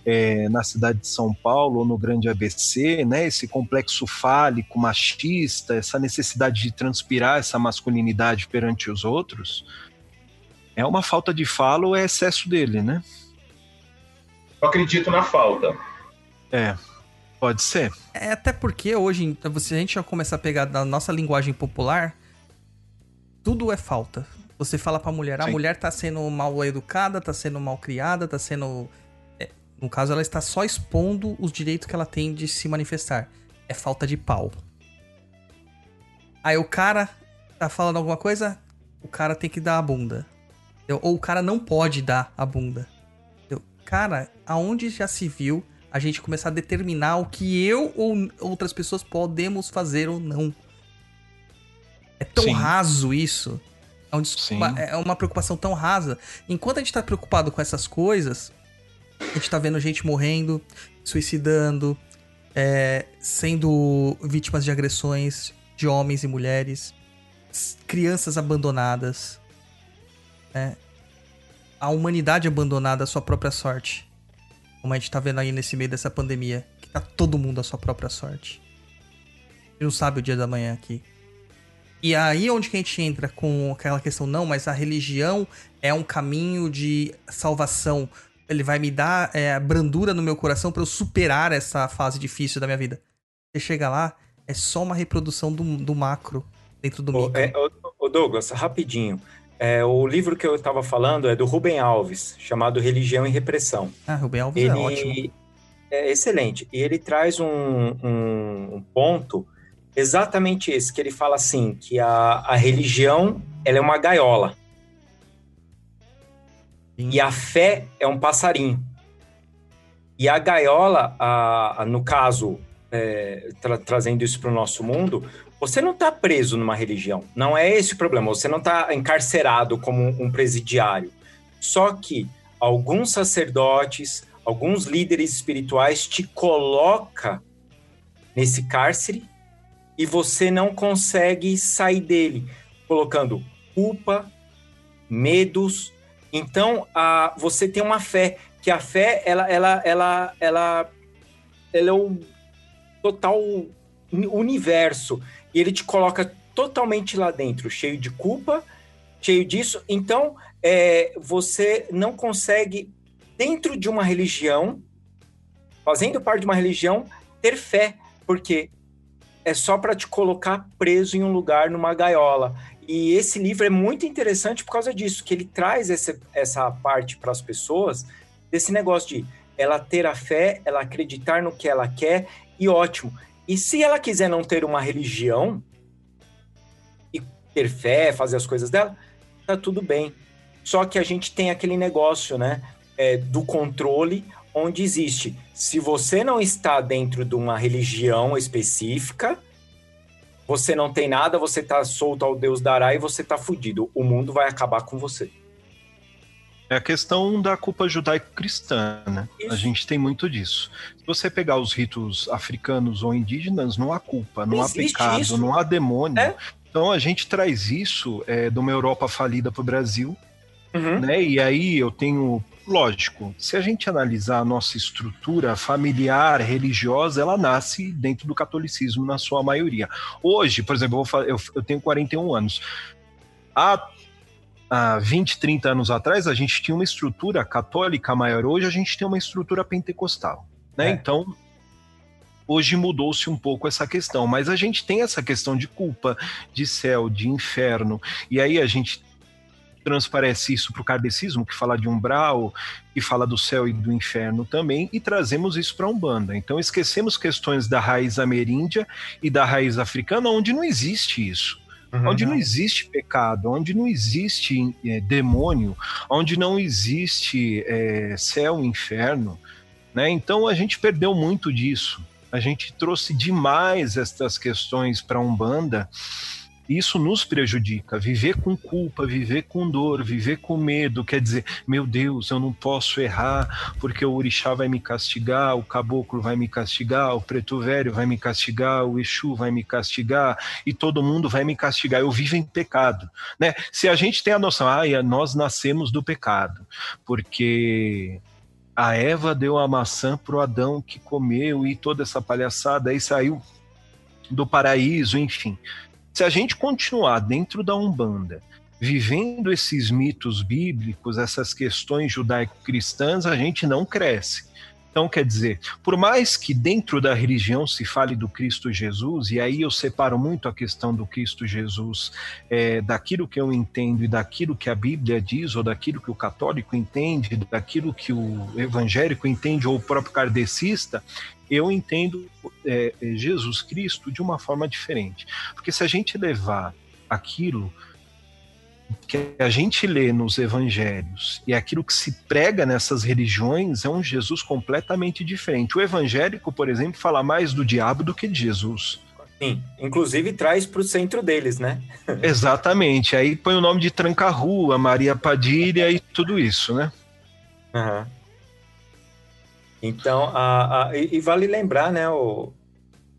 S8: é, na cidade de São Paulo ou no Grande ABC, né? Esse complexo fálico, machista, essa necessidade de transpirar essa masculinidade perante os outros, é uma falta de fala ou é excesso dele, né?
S7: Eu acredito na falta.
S8: É, pode ser.
S2: É até porque hoje, se a gente já começar a pegar da nossa linguagem popular, tudo é falta. Você fala pra mulher, a
S8: Sim.
S2: mulher tá sendo mal educada, tá sendo mal criada, tá sendo. é, no caso, ela está só expondo os direitos que ela tem de se manifestar. É falta de pau. Aí o cara tá falando alguma coisa, o cara tem que dar a bunda. Ou o cara não pode dar a bunda. Cara, aonde já se viu a gente começar a determinar o que eu ou outras pessoas podemos fazer ou não? É tão
S8: Sim.
S2: raso isso. É, um é uma preocupação tão rasa. Enquanto a gente tá preocupado com essas coisas, a gente tá vendo gente morrendo, suicidando, é, sendo vítimas de agressões de homens e mulheres, crianças abandonadas, né? a humanidade abandonada à sua própria sorte. Como a gente tá vendo aí nesse meio dessa pandemia, que tá todo mundo à sua própria sorte. A gente não sabe o dia da manhã aqui. E aí onde que a gente entra com aquela questão, não, mas a religião é um caminho de salvação. Ele vai me dar é, brandura no meu coração pra eu superar essa fase difícil da minha vida. Você chega lá, é só uma reprodução do, do macro dentro do
S3: Ô,
S2: micro.
S3: é, ô, Douglas, rapidinho. É, o livro que eu estava falando é do Rubem Alves, chamado Religião e Repressão.
S2: Ah, Rubem Alves é ótimo.
S3: Ele é excelente. E ele traz um, um- um ponto exatamente esse, que ele fala assim, que a, a religião ela é uma gaiola.
S2: Sim.
S3: E a fé é um passarinho. E a gaiola, a, a- no caso, é, tra- trazendo isso para o nosso mundo, você não está preso numa religião. Não é esse o problema. Você não está encarcerado como um presidiário. Só que alguns sacerdotes, alguns líderes espirituais te coloca nesse cárcere e você não consegue sair dele, colocando culpa, medos. Então, a, você tem uma fé, que a fé, ela, ela, ela, ela, ela é o total uni- universo. E ele te coloca totalmente lá dentro, cheio de culpa, cheio disso. Então, é, você não consegue, dentro de uma religião, fazendo parte de uma religião, ter fé, porque é só para te colocar preso em um lugar, numa gaiola. E esse livro é muito interessante por causa disso, que ele traz essa, essa parte para as pessoas, desse negócio de ela ter a fé, ela acreditar no que ela quer, e ótimo. E se ela quiser não ter uma religião e ter fé, fazer as coisas dela, tá tudo bem. Só que a gente tem aquele negócio, né, é, do controle, onde existe. Se você não está dentro de uma religião específica, você não tem nada, você tá solto ao Deus dará e você tá fudido. O mundo vai acabar com você.
S8: É a questão da culpa judaico-cristã, né? A
S3: Isso.
S8: gente tem muito disso. Se você pegar os ritos africanos ou indígenas, não há culpa, não,
S3: Não
S8: há pecado,
S3: isso.
S8: não há demônio.
S3: É.
S8: Então a gente traz isso é, de uma Europa falida para o Brasil,
S3: Uhum.
S8: né? E aí eu tenho, lógico, se a gente analisar a nossa estrutura familiar, religiosa, ela nasce dentro do catolicismo na sua maioria. Hoje, por exemplo, eu, eu, eu tenho 41 anos. Há, há 20, 30 anos atrás, a gente tinha uma estrutura católica maior. Hoje a gente tem uma estrutura pentecostal, né?
S3: É.
S8: Então, hoje mudou-se um pouco essa questão, mas a gente tem essa questão de culpa, de céu, de inferno, e aí a gente transparece isso para o kardecismo, que fala de umbral, que fala do céu e do inferno também, e trazemos isso para a Umbanda. Então esquecemos questões da raiz ameríndia e da raiz africana, onde não existe isso.
S3: Uhum.
S8: Onde não existe pecado, onde não existe eh, demônio, onde não existe eh, céu e inferno, né? Então a gente perdeu muito disso. A gente trouxe demais estas questões para a Umbanda. Isso nos prejudica. Viver com culpa, viver com dor, viver com medo, quer dizer, meu Deus, eu não posso errar porque o orixá vai me castigar, o caboclo vai me castigar, o preto velho vai me castigar, o Exu vai me castigar e todo mundo vai me castigar. Eu vivo em pecado, né? Se a gente tem a noção, ah, nós nascemos do pecado, porque a Eva deu a maçã pro Adão que comeu e toda essa palhaçada aí saiu do paraíso, enfim. Se a gente continuar dentro da Umbanda, vivendo esses mitos bíblicos, essas questões judaico-cristãs, a gente não cresce. Então, quer dizer, por mais que dentro da religião se fale do Cristo Jesus, e aí eu separo muito a questão do Cristo Jesus é, daquilo que eu entendo e daquilo que a Bíblia diz, ou daquilo que o católico entende, daquilo que o evangélico entende, ou o próprio kardecista, eu entendo é, Jesus Cristo de uma forma diferente. Porque se a gente levar aquilo que a gente lê nos evangelhos e aquilo que se prega nessas religiões é um Jesus completamente diferente. O evangélico, por exemplo, fala mais do diabo do que de Jesus.
S3: Sim, inclusive traz para o centro deles, né?
S8: Exatamente. Aí põe o nome de Tranca-Rua, Maria Padilha e tudo isso, né?
S3: Uhum. Então, a, a, e, e, vale lembrar, né, o,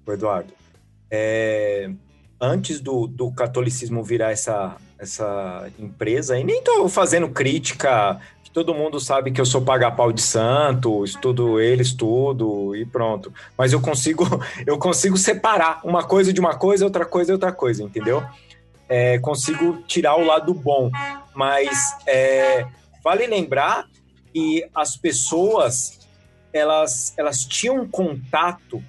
S3: o Eduardo, é, antes do, do catolicismo virar essa, essa empresa, e nem estou fazendo crítica, que todo mundo sabe que eu sou paga-pau de santo, estudo ele, estudo e pronto. Mas eu consigo, eu consigo separar uma coisa de uma coisa, outra coisa de outra coisa, entendeu? É, consigo tirar o lado bom. Mas é, vale lembrar que as pessoas elas, elas tinham contato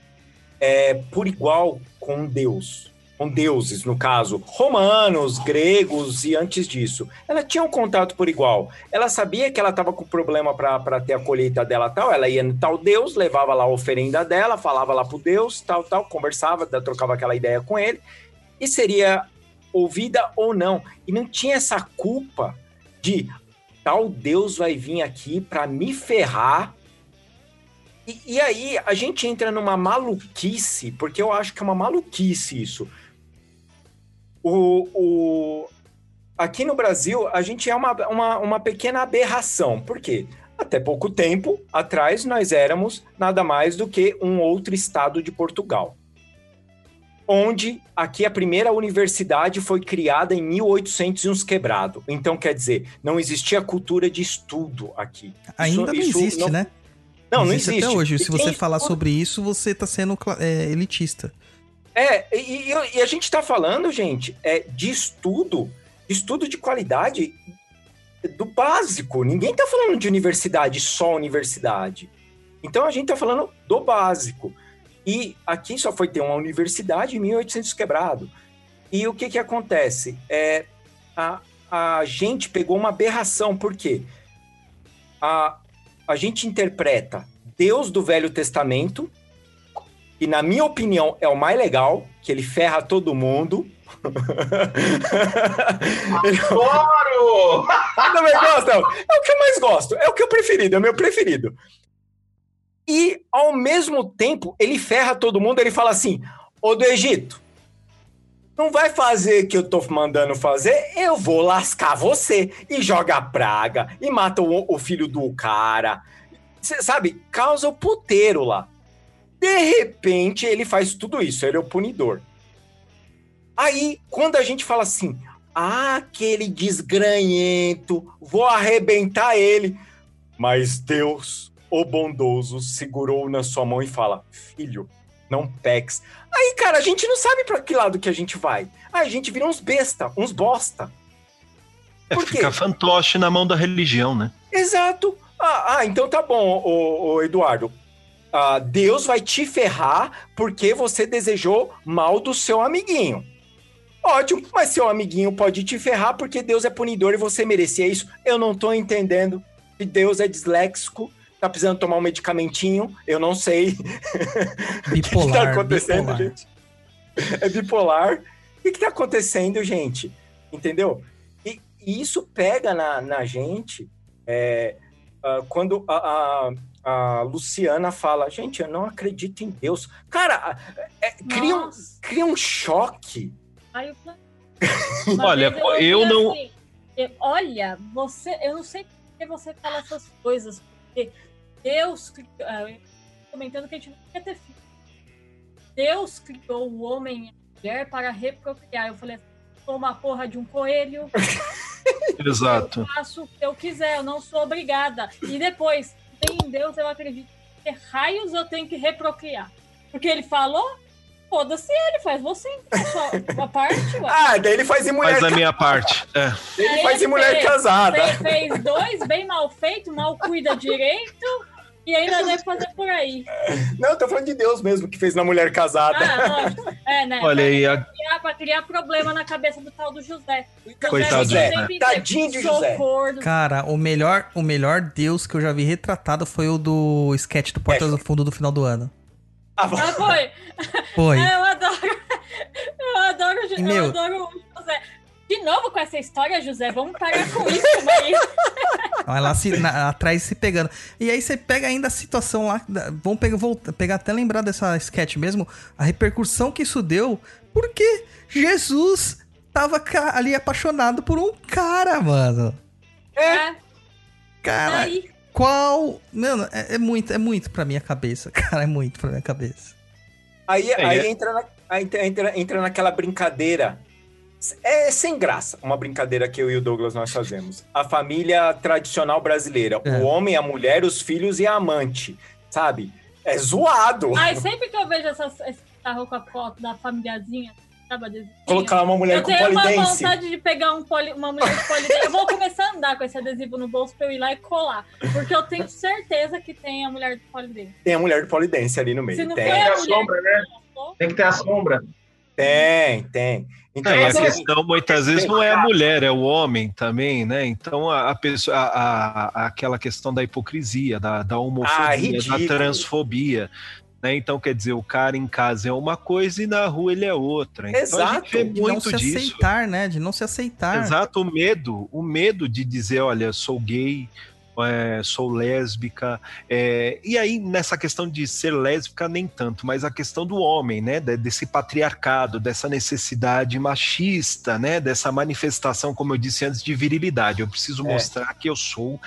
S3: é, por igual com Deus. Com deuses, no caso, romanos, gregos e antes disso. Ela tinha um contato por igual. Ela sabia que ela estava com problema para ter a colheita dela tal. Ela ia no tal Deus, levava lá a oferenda dela, falava lá pro Deus, tal, tal, conversava, trocava aquela ideia com ele. E seria ouvida ou não. E não tinha essa culpa de tal Deus vai vir aqui para me ferrar e, e, aí a gente entra numa maluquice, porque eu acho que é uma maluquice isso. O, o, aqui no Brasil, a gente é uma, uma, uma pequena aberração. Por quê? Até pouco tempo atrás, nós éramos nada mais do que um outro estado de Portugal. Onde aqui a primeira universidade foi criada em 1800 e uns quebrado. Então, quer dizer, não existia cultura de estudo aqui.
S2: Ainda isso, não existe, não... né?
S3: Não, não existe.
S2: Até hoje. Se você falar sobre isso, você está sendo é, elitista.
S3: É, e, e, a gente está falando, gente, é, de estudo, estudo de qualidade do básico. Ninguém está falando de universidade, só universidade. Então a gente está falando do básico. E aqui só foi ter uma universidade em 1800 quebrado. E o que que acontece? É, a, a gente pegou uma aberração, por quê? A, a gente interpreta Deus do Velho Testamento e na minha opinião é o mais legal, que ele ferra todo mundo.
S7: Adoro!
S3: Também gosta? É o que eu mais gosto, é o que eu preferido, é o meu preferido. E ao mesmo tempo, ele ferra todo mundo, ele fala assim: "Ô do Egito, não vai fazer o que eu tô mandando fazer, eu vou lascar você. E joga praga, e mata o, o filho do cara. Cê, sabe, causa o puteiro lá. De repente, ele faz tudo isso, ele é o punidor. Aí, quando a gente fala assim, ah, aquele desgranhento, vou arrebentar ele. Mas Deus, o bondoso, segurou na sua mão e fala: Filho, não peques. Aí, cara, a gente não sabe para que lado que a gente vai. Aí a gente vira uns besta, uns bosta.
S8: É, Por fica fantoche na mão da religião, né?
S3: Exato. Ah, ah então tá bom, o, Eduardo uh, Deus vai te ferrar porque você desejou mal do seu amiguinho. Ótimo, mas seu amiguinho pode te ferrar porque Deus é punidor e você merecia isso. Eu não tô entendendo. que Deus é disléxico, tá precisando tomar um medicamentinho, eu não sei.
S2: Bipolar. o que, que tá acontecendo, bipolar.
S3: gente? É bipolar. O que, que tá acontecendo, gente? Entendeu? E, e isso pega na, na gente é, uh, quando a, a Luciana fala, gente, eu não acredito em Deus. Cara, é, cria, um, cria um choque.
S4: Aí eu...
S8: olha, eu, eu não. Assim,
S4: olha, você, eu não sei por que você fala essas coisas, porque Deus, uh, comentando que a gente não quer ter filho. Deus criou o homem e a mulher para reprocriar. Eu falei, sou uma porra de um coelho.
S8: Exato.
S4: Eu faço o que eu quiser, eu não sou obrigada. E depois, tem em Deus, eu acredito que raios eu tenho que reprocriar. Porque ele falou, foda-se ele, faz você a sua a parte.
S3: Ué. Ah, daí ele faz em mulher
S8: Faz a minha parte. É.
S3: Ele Aí faz em mulher fez, casada.
S4: Ele fez dois, bem mal feito, mal cuida direito. E ainda deve fazer por aí.
S3: Não, eu tô falando de Deus mesmo, que fez na mulher casada.
S4: Ah, lógico. É, né?
S8: Olha aí. A...
S4: Criar, pra criar problema na cabeça do tal do José.
S8: Coitado do José.
S3: Tadinho de José.
S2: Cara, o melhor, o melhor Deus que eu já vi retratado foi o do sketch do Portas é. do Fundo do final do ano.
S4: Ah, ah foi?
S2: Foi.
S4: É, eu adoro. Eu adoro, eu meu, adoro o José. De novo com essa história, José, vamos parar com isso, mas...
S2: Ela se, na, atrás se pegando. E aí você pega ainda a situação lá. Vamos pegar, vou pegar até lembrar dessa sketch mesmo. A repercussão que isso deu. Porque Jesus tava ali apaixonado por um cara, mano.
S4: É.
S2: Cara, aí. Qual. Mano, é, é, muito, é muito pra minha cabeça. Cara, é muito pra minha cabeça.
S3: Aí, é, aí, é. Entra, na, aí entra, entra naquela brincadeira é sem graça uma brincadeira que eu e o Douglas nós fazemos. A família tradicional brasileira. É. O homem, a mulher, os filhos e a amante. Sabe? É zoado.
S4: Ai, sempre que eu vejo essas, esse carro com a foto da
S3: Colocar uma mulher
S4: eu
S3: com polidense.
S4: Eu tenho uma vontade de pegar um poli, uma mulher de polidense. eu vou começar a andar com esse adesivo no bolso pra eu ir lá e colar. Porque eu tenho certeza que tem a mulher de polidense.
S3: Tem a mulher de polidense ali no meio.
S7: tem. tem a, a sombra, né? Tem que ter a sombra.
S3: Tem, tem. Então,
S8: É, a
S3: assim,
S8: questão muitas vezes não é a mulher, é o homem também, né? Então a, a pessoa, a, a- aquela questão da hipocrisia, da, da
S3: Ah,
S8: homofobia,
S3: ridículo.
S8: da transfobia. Né? Então, quer dizer, o cara em casa é uma coisa e na rua ele é outra. Então a
S3: Exato.
S8: gente vê
S2: De não
S8: muito
S2: se
S8: disso.
S2: aceitar, né? De não se aceitar.
S8: Exato, o medo, o medo de dizer, olha, sou gay, é, sou lésbica. é, e aí, nessa questão de ser lésbica, nem tanto, mas a questão do homem, né? de- Desse patriarcado, dessa necessidade machista, né? Dessa manifestação, como eu disse antes, de virilidade. Eu preciso
S3: É.
S8: mostrar que eu sou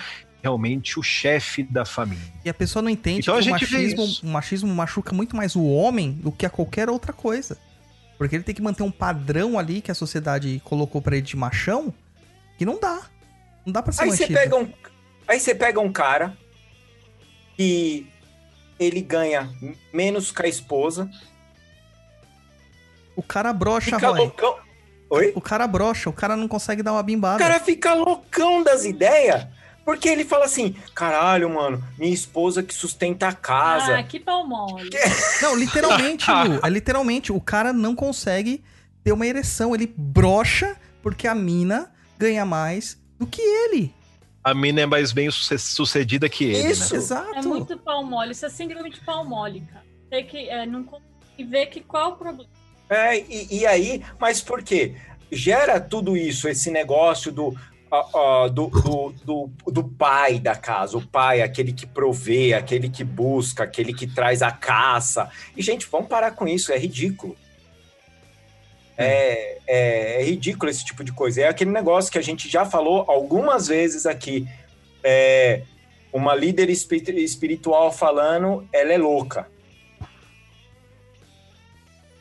S8: realmente o chefe da família.
S2: E a pessoa não entende
S8: Então
S2: que
S8: a
S2: o
S8: gente vê
S2: machismo,
S8: isso.
S2: o machismo machuca muito mais o homem do que a qualquer outra coisa. Porque ele tem que manter um padrão ali que a sociedade colocou pra ele de machão que não dá. Não dá pra ser
S3: Aí você
S2: mantido.
S3: pega um, aí você pega um cara que ele ganha menos que a esposa,
S2: O cara brocha,
S3: fica
S2: Roy.
S3: loucão. Oi?
S2: O cara brocha, o cara não consegue dar uma
S3: O
S2: bimbada.
S3: cara fica loucão das ideias, porque ele fala assim: caralho, mano, minha esposa que sustenta a casa.
S4: Ah, que pau mole.
S2: Não, literalmente, Lu. É literalmente, o cara não consegue ter uma ereção. Ele brocha porque a mina ganha mais do que ele.
S8: A mina é mais bem suce- sucedida que ele. né?
S3: Isso.
S2: Exato.
S4: É muito pau mole. Isso é síndrome de pau mole, cara. Tem que é, não e ver que qual o problema.
S3: É, e, e aí, mas por quê? Gera tudo isso, esse negócio do, ah, do, do, do, do pai da casa. O pai, aquele que provê, aquele que busca, aquele que traz a caça. E, gente, vamos parar com isso, é ridículo. É, é, é ridículo esse tipo de coisa. É aquele negócio que a gente já falou algumas vezes aqui. É, uma líder espi- espiritual falando, ela é louca.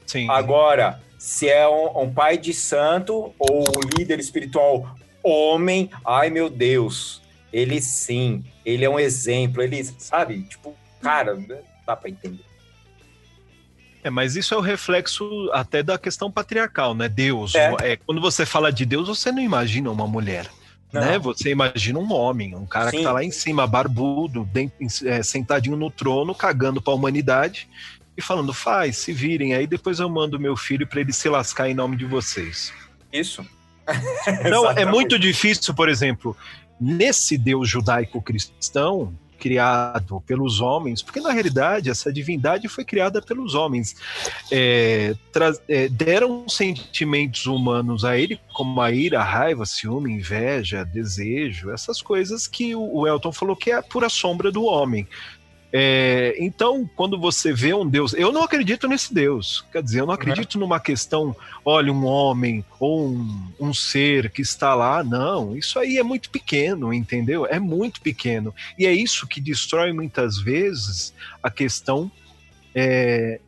S8: Sim.
S3: Agora, se é um, um pai de santo ou um líder espiritual homem, ai meu Deus, ele sim, ele é um exemplo, ele, sabe? Tipo, cara, não dá pra entender.
S8: É, mas isso é o reflexo até da questão patriarcal, né? Deus.
S3: É.
S8: É, quando você fala de Deus, você não imagina uma mulher.
S3: Não.
S8: Né? Você imagina um homem, um cara
S3: Sim.
S8: que tá lá em cima, barbudo, dent- é, sentadinho no trono, cagando pra humanidade e falando: faz, se virem, aí depois eu mando meu filho pra ele se lascar em nome de vocês.
S3: Isso.
S8: Então, é muito difícil, por exemplo, nesse Deus judaico-cristão, criado pelos homens, porque na realidade essa divindade foi criada pelos homens. É, é, deram sentimentos humanos a ele, como a ira, a raiva, ciúme, inveja, desejo, essas coisas que o, o Elton falou que é a pura sombra do homem. É, então, quando você vê um Deus, eu não acredito nesse Deus. Quer dizer, eu não acredito numa questão, olha, um homem ou um, um ser que está lá. Não, isso aí é muito pequeno, entendeu? É muito pequeno. E é isso que destrói muitas vezes a questão é,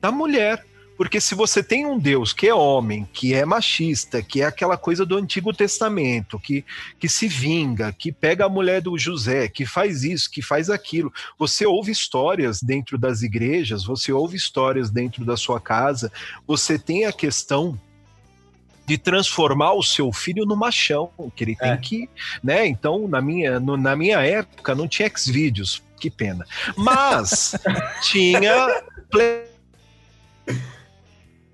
S8: da mulher. Porque se você tem um Deus que é homem, que é machista, que é aquela coisa do Antigo Testamento, que, que se vinga, que pega a mulher do José, que faz isso, que faz aquilo, você ouve histórias dentro das igrejas, você ouve histórias dentro da sua casa, você tem a questão de transformar o seu filho no machão, que ele tem
S3: É.
S8: que, né? Então, na minha, no- na minha época não tinha Xvideos, que pena. Mas tinha Play-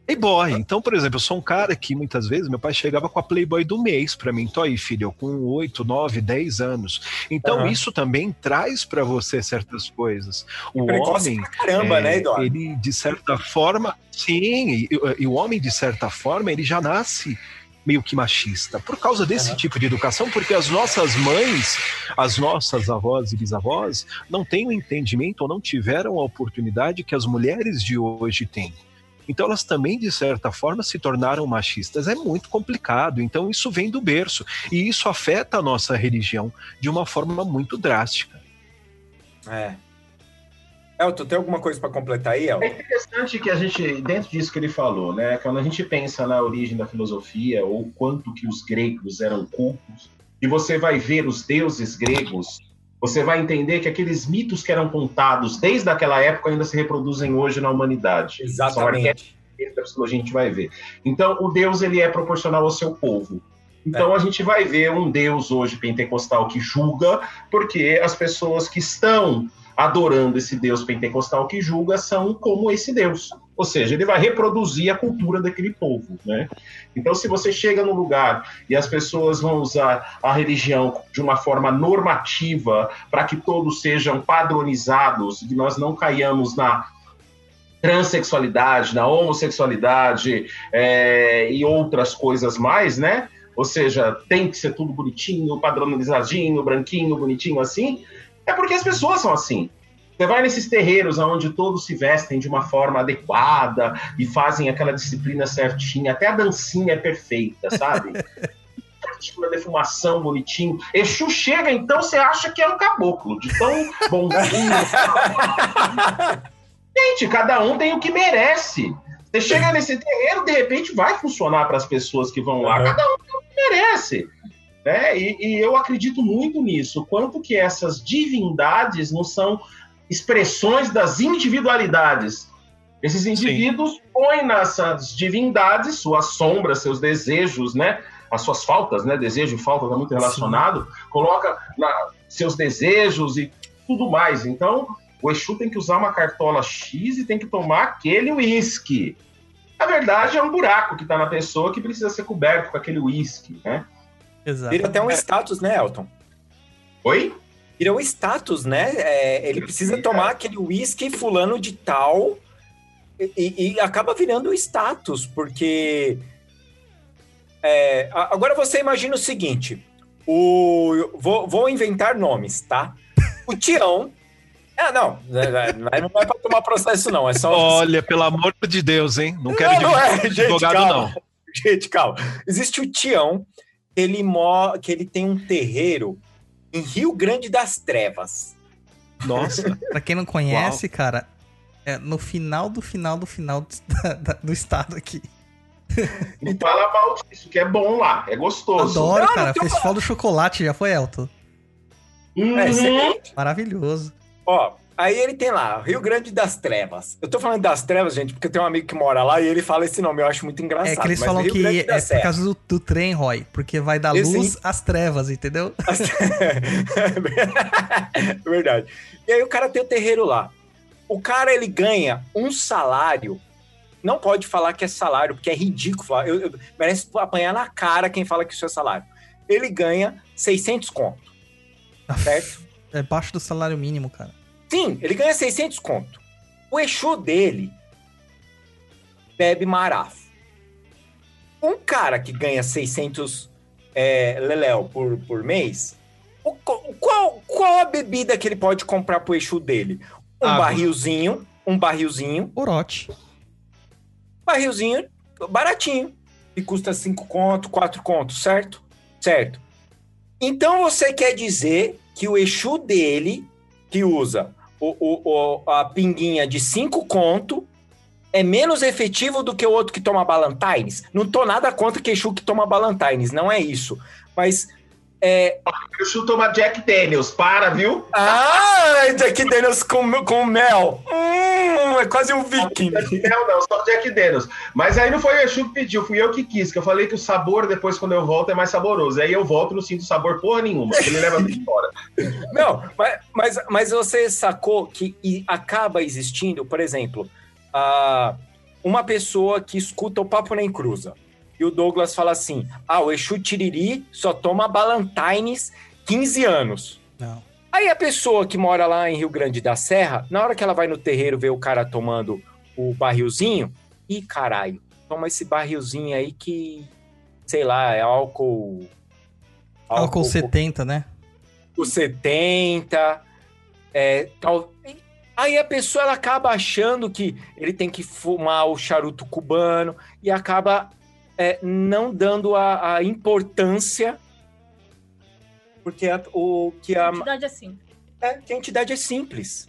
S8: Playboy. Então, por exemplo, eu sou um cara que muitas vezes meu pai chegava com a Playboy do mês pra mim. Tô aí, filho, eu com 8, 9, 10 anos. Então,
S3: Aham.
S8: isso também traz pra você certas coisas. O homem,
S3: caramba,
S8: é,
S3: né, Eduardo?
S8: ele de certa forma, sim, e, e o homem de certa forma, ele já nasce meio que machista por causa desse
S3: Aham.
S8: tipo de educação, porque as nossas mães, as nossas avós e bisavós não têm o entendimento ou não tiveram a oportunidade que as mulheres de hoje têm. Então elas também, de certa forma, se tornaram machistas. É muito complicado. Então isso vem do berço. E isso afeta a nossa religião de uma forma muito drástica.
S3: É. Elton, tem alguma coisa pra completar aí,
S7: É
S3: Elton?
S7: interessante que a gente, dentro disso que ele falou, né, quando a gente pensa na origem da filosofia, ou quanto que os gregos eram cultos, e você vai ver os deuses gregos, você vai entender que aqueles mitos que eram contados desde aquela época ainda se reproduzem hoje na humanidade. São
S3: Exatamente.
S7: da psicologia a gente vai ver. Então, o Deus ele é proporcional ao seu povo. Então, a gente vai ver um Deus hoje pentecostal que julga, porque as pessoas que estão adorando esse Deus pentecostal que julga são como esse Deus. Ou seja, ele vai reproduzir a cultura daquele povo, né? Então, se você chega no lugar e as pessoas vão usar a religião de uma forma normativa para que todos sejam padronizados, que nós não caiamos na transexualidade, na homossexualidade é, e outras coisas mais, né? Ou seja, tem que ser tudo bonitinho, padronizadinho, branquinho, bonitinho assim. É porque as pessoas são assim. Você vai nesses terreiros onde todos se vestem de uma forma adequada e fazem aquela disciplina certinha, até a dancinha é perfeita, sabe? Uma defumação bonitinho. Exu chega, então você acha que é um caboclo, de tão bonzinho. Gente, cada um tem o que merece. Você chega nesse terreiro, de repente vai funcionar para as pessoas que vão lá. Cada um tem o que merece. Né? E, e eu acredito muito nisso. Quanto que essas divindades não são expressões das individualidades. Esses indivíduos Sim. põem nessas divindades suas sombras, seus desejos, né? As suas faltas, né? Desejo e falta está muito relacionado. Sim. Coloca na, seus desejos e tudo mais. Então, o Exu tem que usar uma cartola X e tem que tomar aquele uísque. Na verdade, é um buraco que está na pessoa que precisa ser coberto com aquele uísque, né?
S3: Exato. Vira até um status, né, Elton?
S7: Oi?
S3: Vira um status, né? É, ele precisa tomar aquele uísque fulano de tal e, e, acaba virando status, porque... É, agora você imagina o seguinte, o, vou, vou inventar nomes, tá? O Tião é, não, não é, é para tomar processo, não. É só.
S8: Olha, pelo amor de Deus, hein? Não quero não, não é, gente, advogado, calma. não.
S3: Gente, calma. Existe o Tião, ele mo... que ele tem um terreiro em Rio Grande das Trevas.
S2: Nossa. pra quem não conhece, Uau. cara, é no final do final do final do, do estado aqui.
S7: Não fala mal disso, que é bom lá, é gostoso.
S2: Adoro, não, cara. Não Festival do Chocolate já foi, Elton.
S3: Uhum. É,
S2: Maravilhoso.
S3: Ó, aí ele tem lá, Rio Grande das Trevas. Eu tô falando das trevas, gente, porque tem um amigo que mora lá e ele fala esse nome, eu acho muito engraçado.
S2: É que eles falam Rio que é por causa do, do, trem, Roy, porque vai dar esse, luz às trevas, entendeu? As...
S3: Verdade. E aí o cara tem o terreiro lá. O cara, ele ganha um salário não pode falar que é salário, porque é ridículo. Eu, eu, merece apanhar na cara quem fala que isso é salário. Ele ganha 600 conto. Certo?
S2: É baixo do salário mínimo, cara.
S3: Sim, ele ganha 600 conto. O Exu dele bebe marafo. Um cara que ganha 600 é, leléu por, por mês, o, qual, qual a bebida que ele pode comprar pro Exu dele? Um ah, barrilzinho, um barrilzinho.
S2: Orote.
S3: Barrilzinho baratinho. E custa 5 conto, 4 contos, certo? Certo. Então você quer dizer que o Exu dele, que usa o, o, o, a pinguinha de 5 conto, é menos efetivo do que o outro que toma Ballantines? Não tô nada contra que Exu que toma Ballantines, não é isso. Mas é...
S7: O Exu toma Jack Daniels, para, viu?
S3: Ah, Jack Daniels com, com mel. Hum, é quase um viking.
S7: Não, não, só Jack Daniels. Mas aí não foi o Exu que pediu, fui eu que quis, que eu falei que o sabor, depois, quando eu volto, é mais saboroso. Aí eu volto e não sinto sabor porra nenhuma, ele leva tudo embora.
S3: Não, mas, mas, mas você sacou que acaba existindo, por exemplo, uh, uma pessoa que escuta o Papo Nem Cruza. E o Douglas fala assim: ah, o Exu Tiriri só toma Ballantines 15 anos.
S2: Não.
S3: Aí a pessoa que mora lá em Rio Grande da Serra, na hora que ela vai no terreiro ver o cara tomando o barrilzinho, e caralho, toma esse barrilzinho aí que, sei lá, é álcool.
S2: Álcool, álcool 70, né?
S3: O 70. É, tal, Aí a pessoa ela acaba achando que ele tem que fumar o charuto cubano e acaba é, não dando a, a importância porque a, o que a,
S4: a entidade é simples.
S3: É, que a entidade é simples.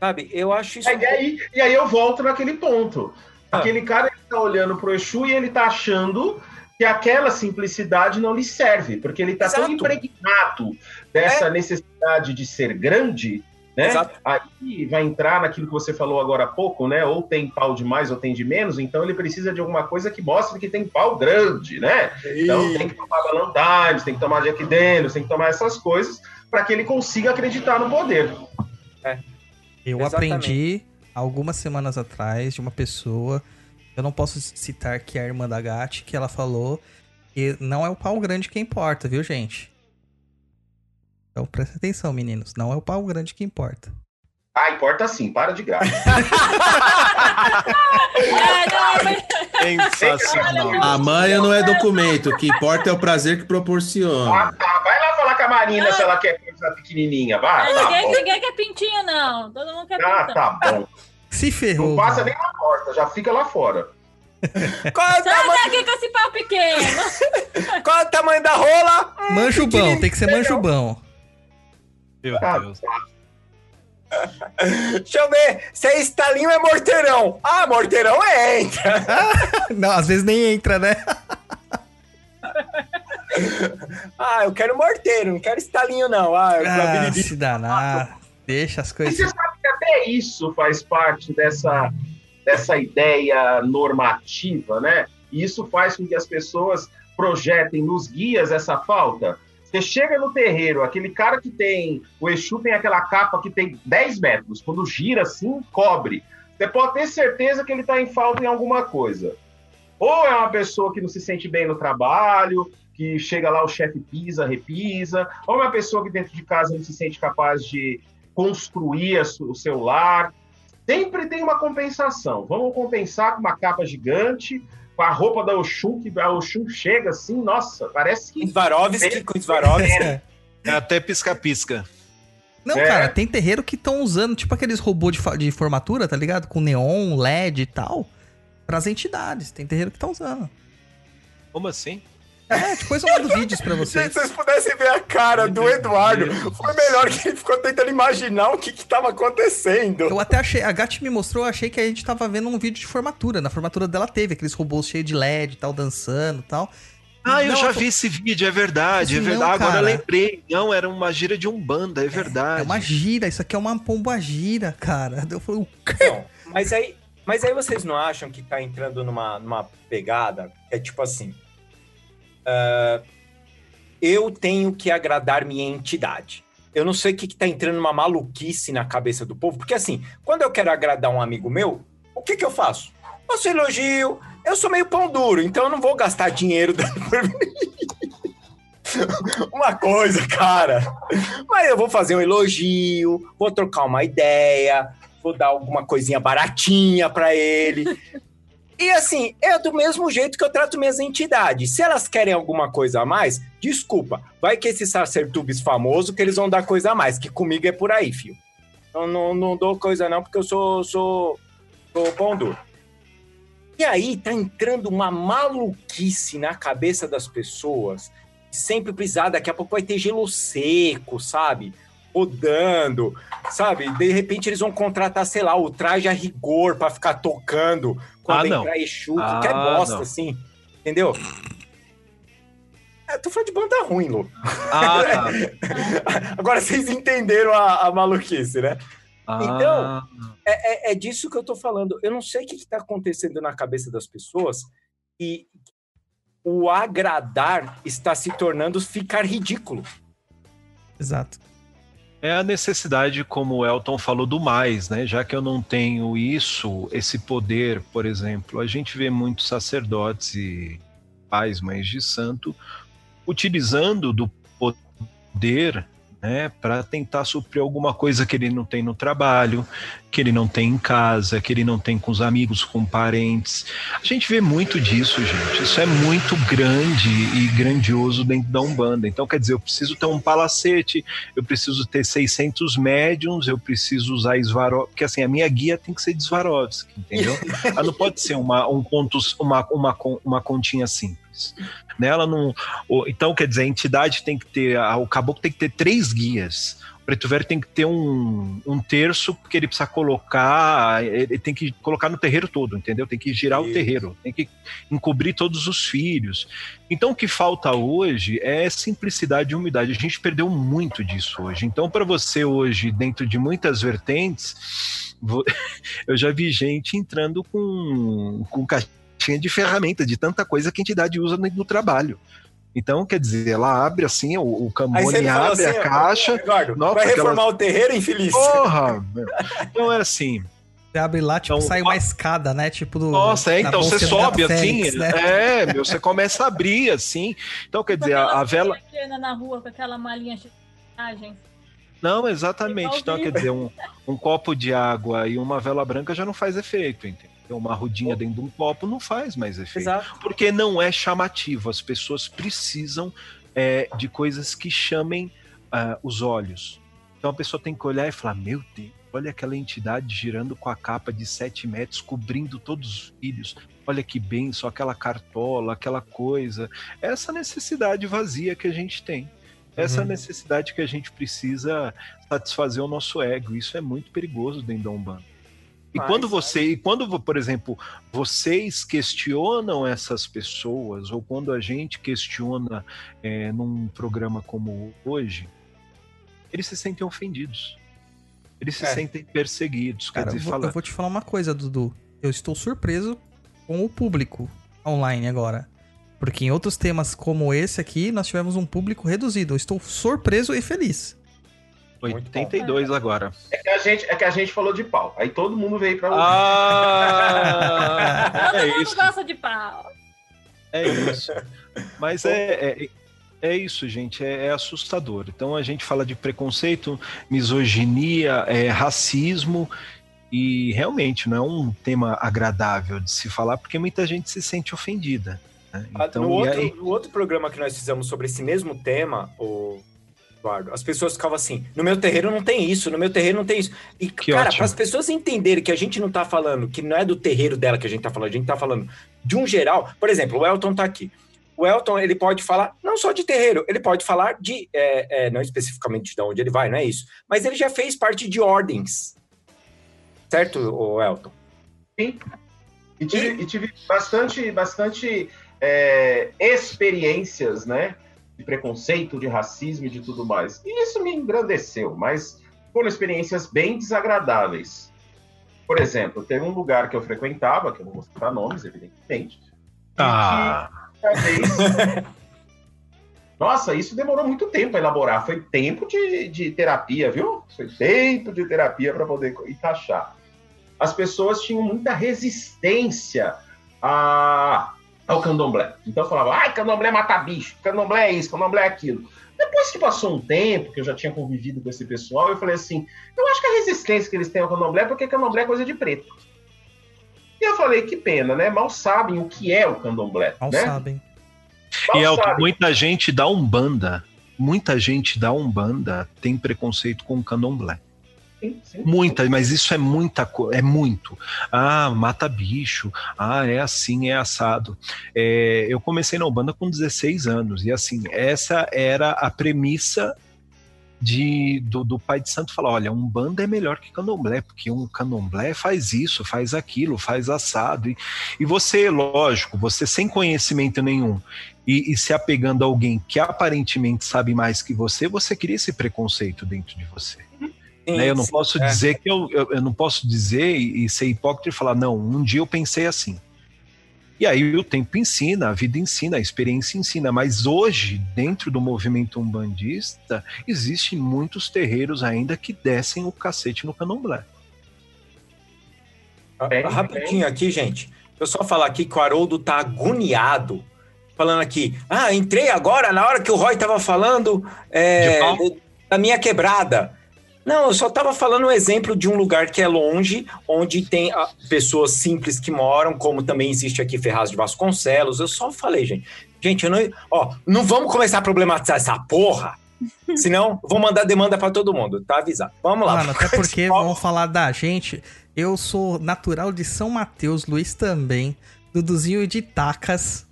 S3: Sabe? Eu acho isso.
S7: É, e, aí, e aí eu volto naquele ponto. Ah. Aquele cara que tá olhando pro Exu e ele tá achando que aquela simplicidade não lhe serve, porque ele tá Exato. tão impregnado dessa é. necessidade de ser grande né? Exato. Aí vai entrar naquilo que você falou agora há pouco, né? Ou tem pau de mais ou tem de menos, então ele precisa de alguma coisa que mostre que tem pau grande, né? E... Então tem que tomar Valentine's, tem que tomar Jack Daniels, tem que tomar essas coisas para que ele consiga acreditar no poder.
S3: É.
S2: Eu
S3: Exatamente.
S2: aprendi algumas semanas atrás de uma pessoa, eu não posso citar que é a irmã da Gatti, que ela falou que não é o pau grande que importa, viu, gente? Então presta atenção, meninos. Não é o pau grande que importa.
S7: Ah, importa sim, para de graça.
S4: É, não, mas-
S8: Sensacional.
S5: A manha não é documento, o que importa é o prazer que proporciona.
S7: Ah, tá. Vai lá falar com a Marina se ela quer coisa pequenininha. Vai, tá
S4: ninguém, ninguém quer pintinho, não. Todo mundo quer
S7: Ah,
S4: pintinho.
S7: tá bom.
S2: Se ferrou.
S7: Não passa
S2: mano.
S7: nem na porta, já fica lá fora.
S3: Qual é, o
S4: Sai
S3: tamanho,
S4: daqui com esse pau pequeno.
S3: qual é o tamanho da rola? Hum,
S2: Manjubão, tem que ser manjubão.
S8: Meu
S7: Ah,
S8: Deus.
S3: Deixa eu ver. Se é estalinho é morteirão. Ah, morteirão é entra.
S2: Não, às vezes nem entra, né?
S3: Ah, eu quero morteiro, não quero estalinho, não. Ah, eu
S2: Ah, se danar. Deixa as
S7: E
S2: coisas.
S7: você sabe que até isso faz parte dessa, dessa ideia normativa, né? E isso faz com que as pessoas projetem nos guias essa falta. Você chega no terreiro, aquele cara que tem. O Exu tem aquela capa que tem 10 metros. Quando gira assim, cobre. Você pode ter certeza que ele está em falta em alguma coisa. Ou é uma pessoa que não se sente bem no trabalho, que chega lá, o chefe pisa, repisa, ou é uma pessoa que dentro de casa não se sente capaz de construir o seu lar. Sempre tem uma compensação. Vamos compensar com uma capa gigante, com a roupa da Oxum, que a Oxum chega assim, nossa, parece que.
S3: Swarovski com Swarovski.
S2: É.
S8: É até pisca-pisca.
S2: Não,
S7: É.
S2: cara, tem terreiro que estão usando, tipo aqueles robôs de, de formatura, tá ligado? Com neon, LED e tal. Pras entidades. Tem terreiro que tá usando.
S8: Como assim?
S2: É, depois eu mando vídeos pra
S3: Se
S2: vocês.
S3: vocês pudessem ver a cara do Eduardo, foi melhor que ele ficou tentando imaginar o que que tava acontecendo.
S2: Eu até achei, a Gatti me mostrou, eu achei que a gente tava vendo um vídeo de formatura. Na formatura dela teve aqueles robôs cheios de LED e tal, dançando e tal.
S8: Ah, eu
S2: Não,
S8: já vi esse vídeo, é verdade, é
S2: Não,
S8: verdade. Agora
S2: cara.
S8: eu lembrei. Não, era uma gira de Umbanda, é verdade.
S2: É uma gira, isso aqui é uma pomba gira, cara. Eu falei, o quê?
S3: Não, mas aí, mas aí vocês não acham que tá entrando numa, numa pegada que é tipo assim. Ah, eu tenho que agradar minha entidade. Eu não sei o que, que tá entrando numa maluquice na cabeça do povo, porque assim, quando eu quero agradar um amigo meu, o que que eu faço? Faço elogio, eu sou meio pão duro, então eu não vou gastar dinheiro por mim. Uma coisa, cara. Mas eu vou fazer um elogio, vou trocar uma ideia, vou dar alguma coisinha baratinha pra ele. E assim, é do mesmo jeito que eu trato minhas entidades. Se elas querem alguma coisa a mais, desculpa, vai que esse Sacertubes famoso que eles vão dar coisa a mais, que comigo é por aí, filho. Eu não, não dou coisa não, porque eu sou, sou, sou pão duro. E aí tá entrando uma maluquice na cabeça das pessoas. Sempre precisar, daqui a pouco vai ter gelo seco, sabe? Rodando, sabe? De repente eles vão contratar, sei lá, o traje a rigor pra ficar tocando quando
S8: Ah,
S3: entrar Exu,
S8: Ah,
S3: qualquer bosta,
S8: não.
S3: assim. Entendeu? É, tô falando de banda ruim, Lu.
S8: Ah, tá.
S3: Agora vocês entenderam a, a maluquice, né?
S8: Ah,
S3: Então, É, é, é disso que eu tô falando. Eu não sei o que, que tá acontecendo na cabeça das pessoas e o agradar está se tornando ficar ridículo.
S2: Exato.
S8: É a necessidade, como o Elton falou, do mais, né? Já que eu não tenho isso, esse poder, por exemplo, a gente vê muitos sacerdotes e pais, mães de santo, utilizando do poder né, para tentar suprir alguma coisa que ele não tem no trabalho, que ele não tem em casa, que ele não tem com os amigos, com parentes. A gente vê muito disso, gente. Isso é muito grande e grandioso dentro da Umbanda. Então, quer dizer, eu preciso ter um palacete, eu preciso ter 600 médiums, eu preciso usar Svarovski, porque assim, a minha guia tem que ser de Svarovski, entendeu? Ela não pode ser uma, um ponto, uma, uma, uma continha simples. Né? Ela não, o- então, quer dizer, a entidade tem que ter, o caboclo tem que ter três guias. O preto velho tem que ter um, um terço, porque ele precisa colocar, ele tem que colocar no terreiro todo, entendeu? Tem que girar o
S3: Isso.
S8: terreiro, tem que encobrir todos os filhos. Então, o que falta hoje é simplicidade e humildade. A gente perdeu muito disso hoje. Então, para você hoje, dentro de muitas vertentes, eu já vi gente entrando com, com caixinha de ferramenta, de tanta coisa que a entidade usa no, no trabalho. Então, quer dizer, ela abre assim, o, o Camone abre
S3: assim,
S8: a caixa.
S3: Eduardo,
S8: Nossa,
S3: vai reformar
S8: aquelas-
S3: o terreiro, infeliz.
S8: Porra! meu. Então é assim.
S2: Você abre lá, tipo,
S8: Então,
S2: sai
S8: ó-
S2: uma escada, né? Tipo do.
S8: Nossa, é, então você sobe assim.
S2: Félix, né?
S8: É, meu, você começa a abrir assim. Então, quer dizer, a, a vela.
S4: Na rua com aquela malinha cheia de.
S8: Não, exatamente. Então, quer dizer, um, um copo de água e uma vela branca já não faz efeito, entendeu? Uma rodinha dentro de um copo não faz mais efeito.
S3: Exato.
S8: Porque não é chamativo. As pessoas precisam é, de coisas que chamem ah, os olhos. Então a pessoa tem que olhar e falar: Meu Deus, olha aquela entidade girando com a capa de 7 metros, cobrindo todos os filhos. Olha que benção, aquela cartola, aquela coisa. Essa necessidade vazia que a gente tem. Essa
S2: Uhum.
S8: necessidade que a gente precisa satisfazer o nosso ego. Isso é muito perigoso dentro da Umbanda. E
S3: Mas-
S8: quando você, e quando, por exemplo, vocês questionam essas pessoas, ou quando a gente questiona é, num programa como hoje, eles se sentem ofendidos. Eles se
S3: É.
S8: sentem perseguidos.
S2: Cara,
S8: quer
S2: eu
S8: dizer,
S2: vou,
S8: fala,
S2: eu vou te falar uma coisa, Dudu. Eu estou surpreso com o público online agora. Porque em outros temas como esse aqui, nós tivemos um público reduzido. Eu estou surpreso e feliz.
S8: 82 agora.
S7: É que, a gente, é que a gente falou de pau. Aí todo mundo veio pra ouvir.
S8: Ah!
S4: Todo
S8: é
S4: mundo
S8: isso.
S4: gosta de pau.
S8: É isso. Mas é, é, é isso, gente. É, é assustador. Então a gente fala de preconceito, misoginia, é, racismo. E realmente não é um tema agradável de se falar, porque muita gente se sente ofendida. né?
S3: Ah,
S8: Então,
S3: no, outro,
S8: aí-
S3: no outro programa que nós fizemos sobre esse mesmo tema, o Eduardo, as pessoas ficavam assim: no meu terreiro não tem isso, no meu terreiro não tem isso. E,
S8: Que
S3: cara, para as pessoas entenderem que a gente não tá falando, que não é do terreiro dela que a gente tá falando, a gente tá falando de um geral. Por exemplo, o Elton tá aqui. O Elton, ele pode falar não só de terreiro, ele pode falar de, é, é, não especificamente de onde ele vai, não é isso, mas ele já fez parte de ordens. Certo, o Elton?
S7: Sim. E tive, e tive bastante, bastante é, experiências, né? De preconceito, de racismo e de tudo mais. E isso me engrandeceu, mas foram experiências bem desagradáveis. Por exemplo, teve um lugar que eu frequentava, que eu não vou citar nomes, evidentemente.
S8: Ah,
S7: que, uma vez- Nossa, isso demorou muito tempo para elaborar. Foi tempo de, de terapia, viu? Foi tempo de terapia para poder encaixar. As pessoas tinham muita resistência a, ao candomblé. Então falava, ai, candomblé mata bicho, candomblé é isso, candomblé é aquilo. Depois que passou um tempo, que eu já tinha convivido com esse pessoal, eu falei assim, eu acho que a resistência que eles têm ao candomblé é porque candomblé é coisa de preto. E eu falei, que pena, né? Mal sabem o que é o candomblé,
S2: Mal
S7: né?
S2: sabem.
S7: Mal
S8: e Elton,
S7: sabem.
S8: muita gente da Umbanda, muita gente da Umbanda tem preconceito com o candomblé.
S7: Sim, sim.
S8: Muita, mas isso é muita coisa, é muito. Ah, mata bicho, ah, é assim, é assado. É, eu comecei na Umbanda com 16 anos, e assim, essa era a premissa de, do, do pai de santo falar: olha, Umbanda é melhor que candomblé, porque um candomblé faz isso, faz aquilo, faz assado. E, e você, lógico, você sem conhecimento nenhum e, e se apegando a alguém que aparentemente sabe mais que você, você cria esse preconceito dentro de você
S3: Sim,
S8: né? Eu não
S3: sim,
S8: posso
S3: é.
S8: dizer que eu, eu, eu não posso dizer e, ser hipócrita e falar, não, um dia eu pensei assim. E aí o tempo ensina, a vida ensina, a experiência ensina, mas hoje, dentro do movimento umbandista, existem muitos terreiros ainda que descem o cacete no candomblé.
S3: Ah,
S7: Bem,
S3: Rapidinho aqui, gente. Eu só falar aqui que o Haroldo tá agoniado. Falando aqui, ah, entrei agora na hora que o Roy tava falando é, da minha quebrada. Não, eu só tava falando um exemplo de um lugar que é longe, onde tem ah, pessoas simples que moram, como também existe aqui Ferraz de Vasconcelos. Eu só falei, gente. Gente, eu não. Ó, não vamos começar a problematizar essa porra. Senão, vou mandar demanda pra todo mundo, tá avisado. Vamos lá.
S2: Mano, até porque vamos falar da gente. Eu sou natural de São Mateus, Luiz também. Duduzinho de Tacas.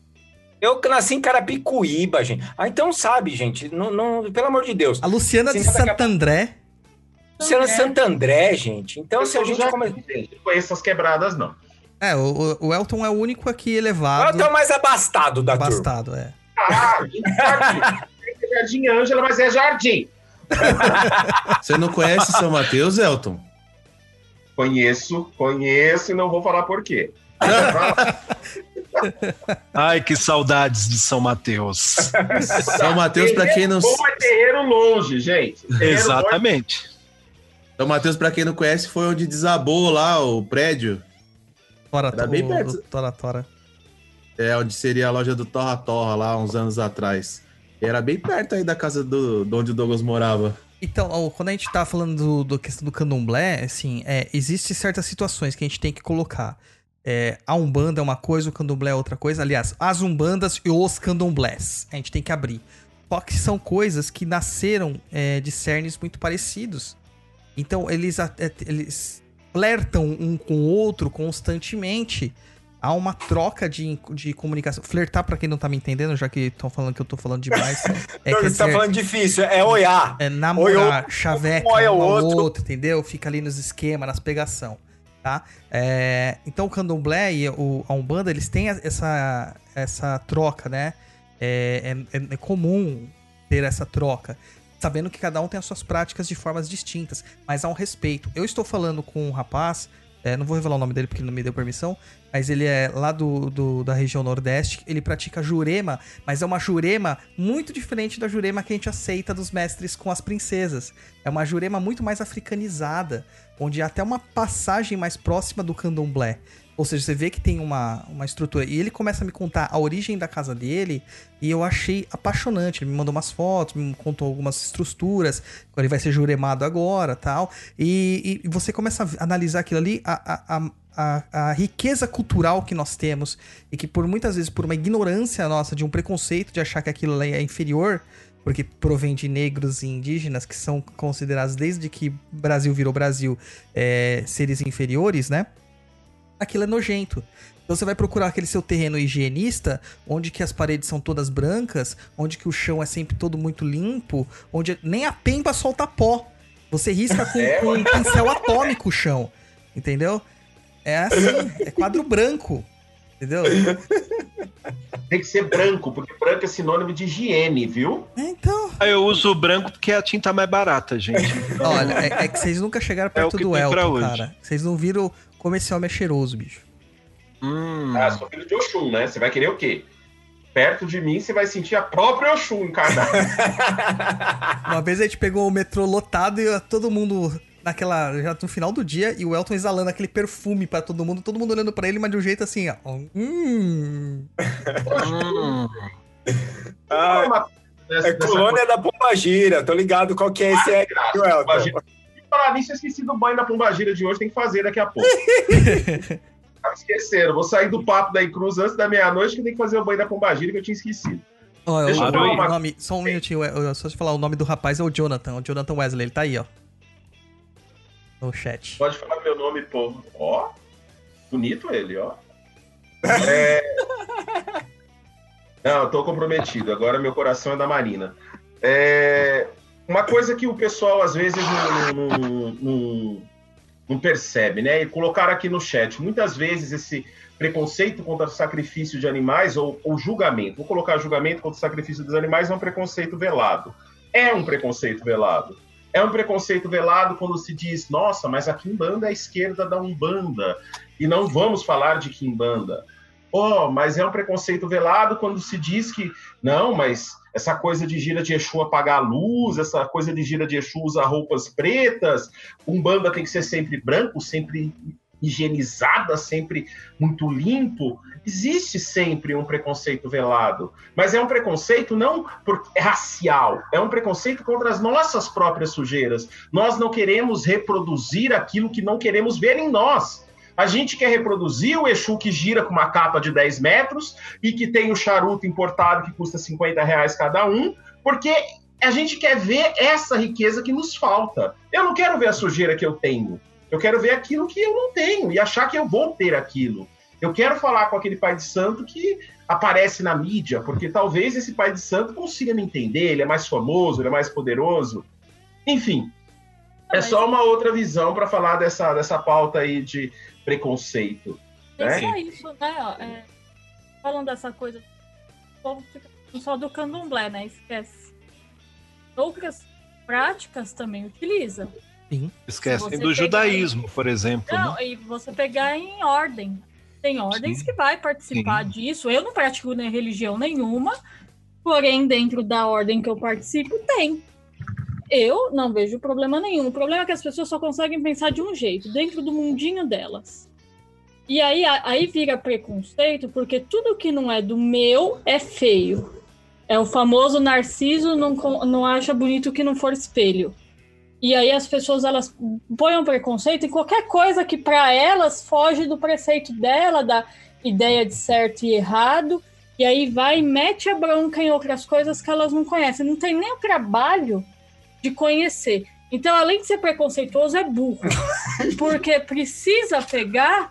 S3: Eu nasci em Carapicuíba, gente. Ah, então sabe, gente. Não, não, pelo amor de Deus.
S2: A Luciana de
S3: Sim, daqui a
S2: Santo André.
S3: Você é no Santo André, gente. Então,
S7: Eu
S3: se a gente
S7: já-
S3: come...
S7: Gente, não conheço essas quebradas, não.
S2: É, o, o Elton é o único aqui elevado.
S3: tô mais abastado da turma.
S2: Abastado, é.
S7: Ah, jardim. É jardim Ângela, mas é jardim.
S5: Você não conhece São Mateus, Elton?
S7: Conheço, conheço e não vou falar por quê.
S8: Ai, que saudades de São Mateus.
S5: São Mateus, pra quem não
S7: Bom é terreiro longe, gente. Terreiro longe.
S8: Exatamente.
S5: São Mateus, pra quem não conhece, foi onde desabou lá o prédio.
S2: Tora,
S5: Era bem perto.
S2: Tora Tora.
S5: É, onde seria a loja do Torra Torra lá, uns anos atrás. E era bem perto aí da casa do, de onde o Douglas morava.
S2: Então, quando a gente tá falando do, do questão do candomblé, assim, é, existem certas situações que a gente tem que colocar. É, a Umbanda é uma coisa, o candomblé é outra coisa. Aliás, as Umbandas e os candomblés. A gente tem que abrir. Só que são coisas que nasceram é, de cernes muito parecidos. Então, eles, é, eles flertam um com o outro constantemente. Há uma troca de, de comunicação. Flertar, pra quem não tá me entendendo, já que estão falando que eu tô falando demais. É, quer
S3: você tá
S2: dizer-
S3: falando difícil, é olhar.
S2: é namorar,
S3: Oi,
S2: chaveca,
S3: um olha o outro.
S2: outro. entendeu? Fica ali nos esquemas, nas pegação, tá? É, então o candomblé e o, a umbanda, eles têm essa, essa troca, né? É, é- é comum ter essa troca, sabendo que cada um tem as suas práticas de formas distintas, mas há um respeito. Eu estou falando com um rapaz, é, não vou revelar o nome dele porque ele não me deu permissão, mas ele é lá do, do- da região nordeste, ele pratica jurema, mas é uma jurema muito diferente da jurema que a gente aceita dos mestres com as princesas. É uma jurema muito mais africanizada, onde há até uma passagem mais próxima do candomblé. Ou seja, você vê que tem uma, uma estrutura. E ele começa a me contar a origem da casa dele, e eu achei apaixonante. Ele me mandou umas fotos, me contou algumas estruturas, ele vai ser juremado agora tal. E, e você começa a analisar aquilo ali, a, a, a, a, riqueza cultural que nós temos, e que por muitas vezes, por uma ignorância nossa, de um preconceito de achar que aquilo é inferior, porque provém de negros e indígenas que são considerados desde que Brasil virou Brasil é, seres inferiores, né? Aquilo é nojento. Então você vai procurar aquele seu terreno higienista, onde que as paredes são todas brancas, onde que o chão é sempre todo muito limpo, onde nem a pemba solta pó. Você risca com, com um pincel atômico o chão, entendeu? É assim, é quadro branco, entendeu?
S7: Tem que ser branco, porque branco é sinônimo de higiene, viu?
S2: Então,
S8: Ah, Eu uso branco porque é a tinta mais barata, gente.
S2: olha, é, é que vocês nunca chegaram
S8: É
S2: perto
S8: que
S2: do Elton, cara. Vocês não viram como esse homem é cheiroso, bicho.
S8: Hum,
S7: Ah, sou filho de Oxum, né? Você vai querer o quê? Perto de mim, você vai sentir a própria Oxum encarnada.
S2: Uma vez a gente pegou o metrô lotado e todo mundo naquela já no final do dia e o Elton exalando aquele perfume pra todo mundo, todo mundo olhando pra ele, mas de um jeito assim, ó. Hum.
S3: Ah, é colônia da Pombagira, tô ligado qual que é esse aí,
S7: graça,
S3: viu, Elton?
S7: Falar nisso, eu esqueci do banho da Pombagira de hoje, tem que fazer daqui a pouco. Tava esquecendo, vou sair do papo da Cruz antes da meia-noite que tem que fazer o banho da Pombagira que eu tinha esquecido.
S2: Ó,
S7: Deixa
S8: eu falar
S7: uma-
S2: nome, só um minutinho, eu- eu- só te falar, o nome do rapaz é o Jonathan, o Jonathan Wesley, ele tá aí, ó. No chat.
S7: Pode falar meu nome, pô. Ó, bonito ele, ó. É... Não, eu tô comprometido. Agora meu coração é da Marina. É... Uma coisa que o pessoal às vezes não, não- não- não percebe, né? E colocaram aqui no chat. Muitas vezes esse preconceito contra o sacrifício de animais ou, ou julgamento. Vou colocar julgamento contra o sacrifício dos animais é um preconceito velado. É um preconceito velado. É um preconceito velado quando se diz, nossa, mas a Kimbanda é a esquerda da Umbanda e não vamos falar de Kimbanda. Oh, mas é um preconceito velado quando se diz que, não, mas essa coisa de gira de Exu apagar a luz, essa coisa de gira de Exu usar roupas pretas, Umbanda tem que ser sempre branco, sempre higienizada, sempre muito limpo. Existe sempre um preconceito velado, mas é um preconceito não por, é racial, é um preconceito contra as nossas próprias sujeiras. Nós não queremos reproduzir aquilo que não queremos ver em nós. A gente quer reproduzir o Exu que gira com uma capa de 10 metros e que tem o charuto importado que custa 50 reais cada um, porque a gente quer ver essa riqueza que nos falta. Eu não quero ver a sujeira que eu tenho. Eu quero ver aquilo que eu não tenho e achar que eu vou ter aquilo. Eu quero falar com aquele pai de santo que aparece na mídia, porque talvez esse pai de santo consiga me entender, ele é mais famoso, ele é mais poderoso. Enfim, é só uma outra visão para falar dessa, dessa pauta aí de preconceito.
S4: É
S7: né?
S4: só isso, né? é, falando dessa coisa, o povo fica falando só do candomblé, né? Esquece. Outras práticas também utiliza.
S8: Esquecem
S4: Você
S8: do
S4: pegar-
S8: judaísmo, por exemplo.
S4: Não,
S8: né?
S4: e você pegar em ordem. Tem ordens
S8: Sim.
S4: que vai participar
S8: Sim.
S4: disso. Eu não pratico nem religião nenhuma, porém, dentro da ordem que eu participo, tem. Eu não vejo problema nenhum. O problema é que as pessoas só conseguem pensar de um jeito, dentro do mundinho delas. E aí, aí vira preconceito, porque tudo que não é do meu é feio. É o famoso narciso não, não acha bonito que não for espelho. E aí as pessoas elas põem um preconceito em qualquer coisa que para elas foge do preceito dela, da ideia de certo e errado. E aí vai e mete a bronca em outras coisas que elas não conhecem. Não tem nem o trabalho de conhecer. Então, além de ser preconceituoso, é burro. Porque precisa pegar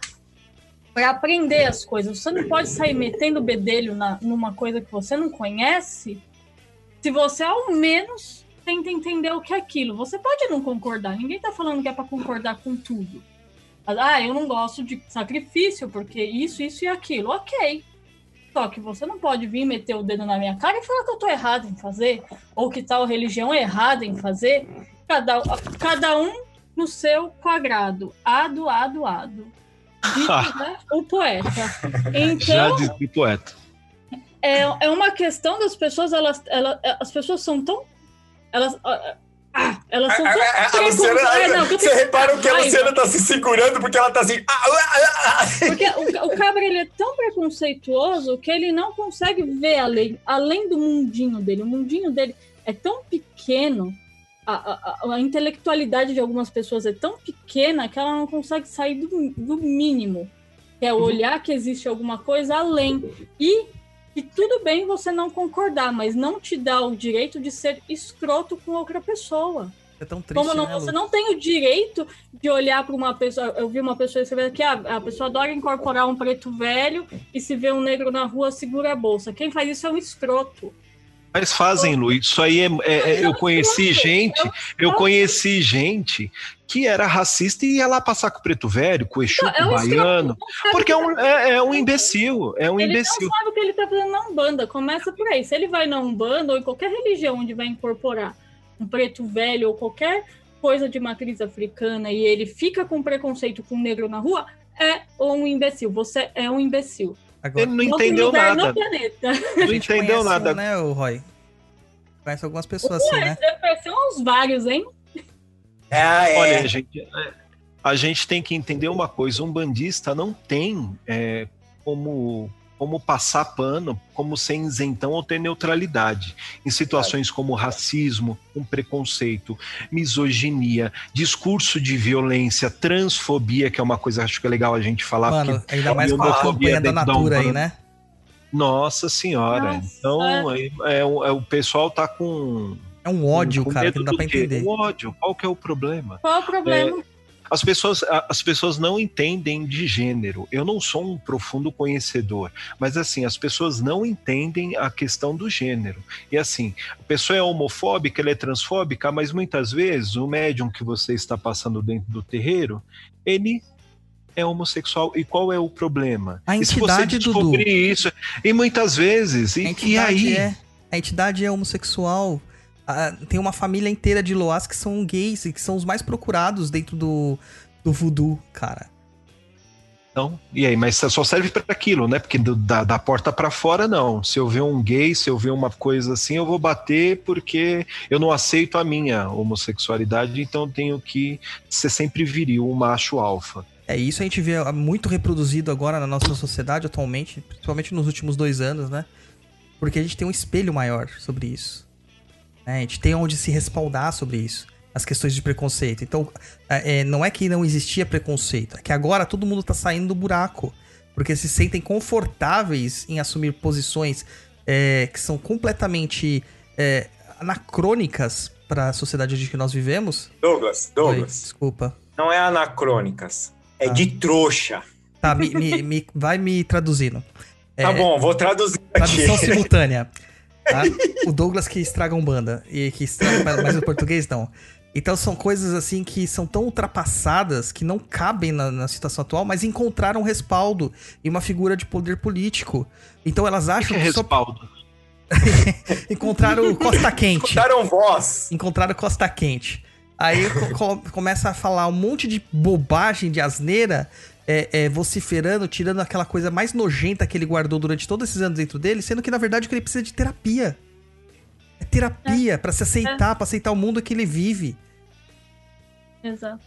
S4: para aprender as coisas. Você não pode sair metendo o bedelho na, numa coisa que você não conhece se você, ao menos, tenta entender o que é aquilo. Você pode não concordar. Ninguém tá falando que é para concordar com tudo. Ah, eu não gosto de sacrifício porque isso, isso e aquilo. Ok. Só que você não pode vir meter o dedo na minha cara e falar que eu tô errado em fazer, ou que tal religião é errada em fazer. Cada, cada um no seu quadrado. Ado, ado, ado. Diz, né, o poeta.
S8: Já
S4: Então,
S8: diz o poeta.
S4: é, é uma questão das pessoas, elas, elas, as pessoas são tão. Elas, ah, elas são.
S3: A, a, a Luciana,
S4: não,
S3: você repara que a. Luciana tá se segurando porque ela tá assim. ah, ah, ah.
S4: Porque o, o cabra ele é tão preconceituoso que ele não consegue ver além, além do mundinho dele. O mundinho dele é tão pequeno, a, a- a- a intelectualidade de algumas pessoas é tão pequena que ela não consegue sair do, do mínimo. Que é olhar que existe alguma coisa além. E que tudo bem você não concordar, mas não te dá o direito de ser escroto com outra pessoa.
S2: É tão triste,
S4: Como não,
S2: né,
S4: você não tem o direito de olhar para uma pessoa. Eu vi uma pessoa escrever aqui: ah, a pessoa adora incorporar um preto velho e se vê um negro na rua, segura a bolsa. Quem faz isso é um escroto.
S8: Mas fazem, Lu, isso aí é, é- é- eu conheci gente, eu conheci gente que era racista e ia lá passar com o preto velho, com o Exu,
S4: É
S8: com o baiano.
S4: Não sabe
S8: porque é um, é, é um imbecil, é um
S4: ele
S8: imbecil.
S4: não sabe o que ele tá fazendo na Umbanda. Começa por aí. Se ele vai na Umbanda ou em qualquer religião onde vai incorporar um preto velho ou qualquer coisa de matriz africana e ele fica com preconceito com um negro na rua, é um imbecil. Você é um imbecil.
S2: Agora,
S8: Ele não entendeu
S4: lugar
S8: nada,
S4: no planeta.
S8: não
S2: a gente
S8: entendeu nada.
S2: Um, né, o Roy? Conhece algumas pessoas assim, né?
S4: Deve parecer uns vários, hein?
S3: Ah, é.
S8: Olha, gente, a gente tem que entender uma coisa: um bandista não tem é, como, como passar pano, como ser isentão ou ter neutralidade. Em situações como racismo, um preconceito, misoginia, discurso de violência, transfobia, que é uma coisa que acho que é legal a gente falar.
S2: Mano, ainda mais com a campanha da Natura aí, né?
S8: Nossa senhora.
S4: Nossa.
S8: Então, é, é, o- é, o pessoal tá com.
S2: É um ódio,
S8: com
S2: cara, que não dá
S8: do
S2: pra
S8: quê?
S2: entender.
S8: Um ódio. Qual que é o problema?
S4: Qual é o problema?
S8: As pessoas, as pessoas não entendem de gênero. Eu não sou um profundo conhecedor, mas assim, as pessoas não entendem a questão do gênero. E assim, a pessoa é homofóbica, ela é transfóbica, mas muitas vezes o médium que você está passando dentro do terreiro, ele é homossexual. E qual é o problema?
S2: A
S8: e se você
S2: entidade, Dudu.
S8: descobrir isso, e muitas vezes,
S2: A
S8: e, e
S2: entidade,
S8: aí?
S2: é, a entidade é homossexual. Tem uma família inteira de Loas que são gays e que são os mais procurados dentro do, do voodoo, cara.
S8: Então, e aí, mas só serve para aquilo, né? Porque do- da, da porta para fora, não. Se eu ver um gay, se eu ver uma coisa assim, eu vou bater porque eu não aceito a minha homossexualidade, então eu tenho que ser sempre viril, um macho alfa.
S2: É isso a gente vê ah, muito reproduzido agora na nossa sociedade atualmente, principalmente nos últimos dois anos, né? Porque a gente tem um espelho maior sobre isso. Né? A gente tem onde se respaldar sobre isso. As questões de preconceito. Então, é, é, não é que não existia preconceito, é que agora todo mundo tá saindo do buraco. Porque se sentem confortáveis em assumir posições é, que são completamente é, anacrônicas para a sociedade de que nós vivemos.
S3: Douglas,
S2: Oi,
S3: Douglas,
S2: desculpa.
S3: não é anacrônicas. É
S2: Ah.
S3: de trouxa.
S2: Tá, me, me- me- vai me traduzindo.
S3: Tá
S2: É,
S3: bom, vou traduzir aqui.
S2: Tradução simultânea. tá? O Douglas que estraga um banda e que estraga, mas o português não. Então são coisas assim que são tão ultrapassadas que não cabem na, na situação atual, mas encontraram respaldo em uma figura de poder político. Então elas
S8: O que
S2: acham
S8: é
S2: que só
S8: respaldo?
S2: encontraram Costa Quente.
S3: Escutaram voz.
S2: Encontraram Costa Quente. Aí co- começa a falar um monte de bobagem, de asneira, é, é, vociferando, tirando aquela coisa mais nojenta que ele guardou durante todos esses anos dentro dele, sendo que na verdade o que ele precisa é de terapia. É terapia pra se aceitar, pra aceitar o mundo que ele vive.
S4: Exato.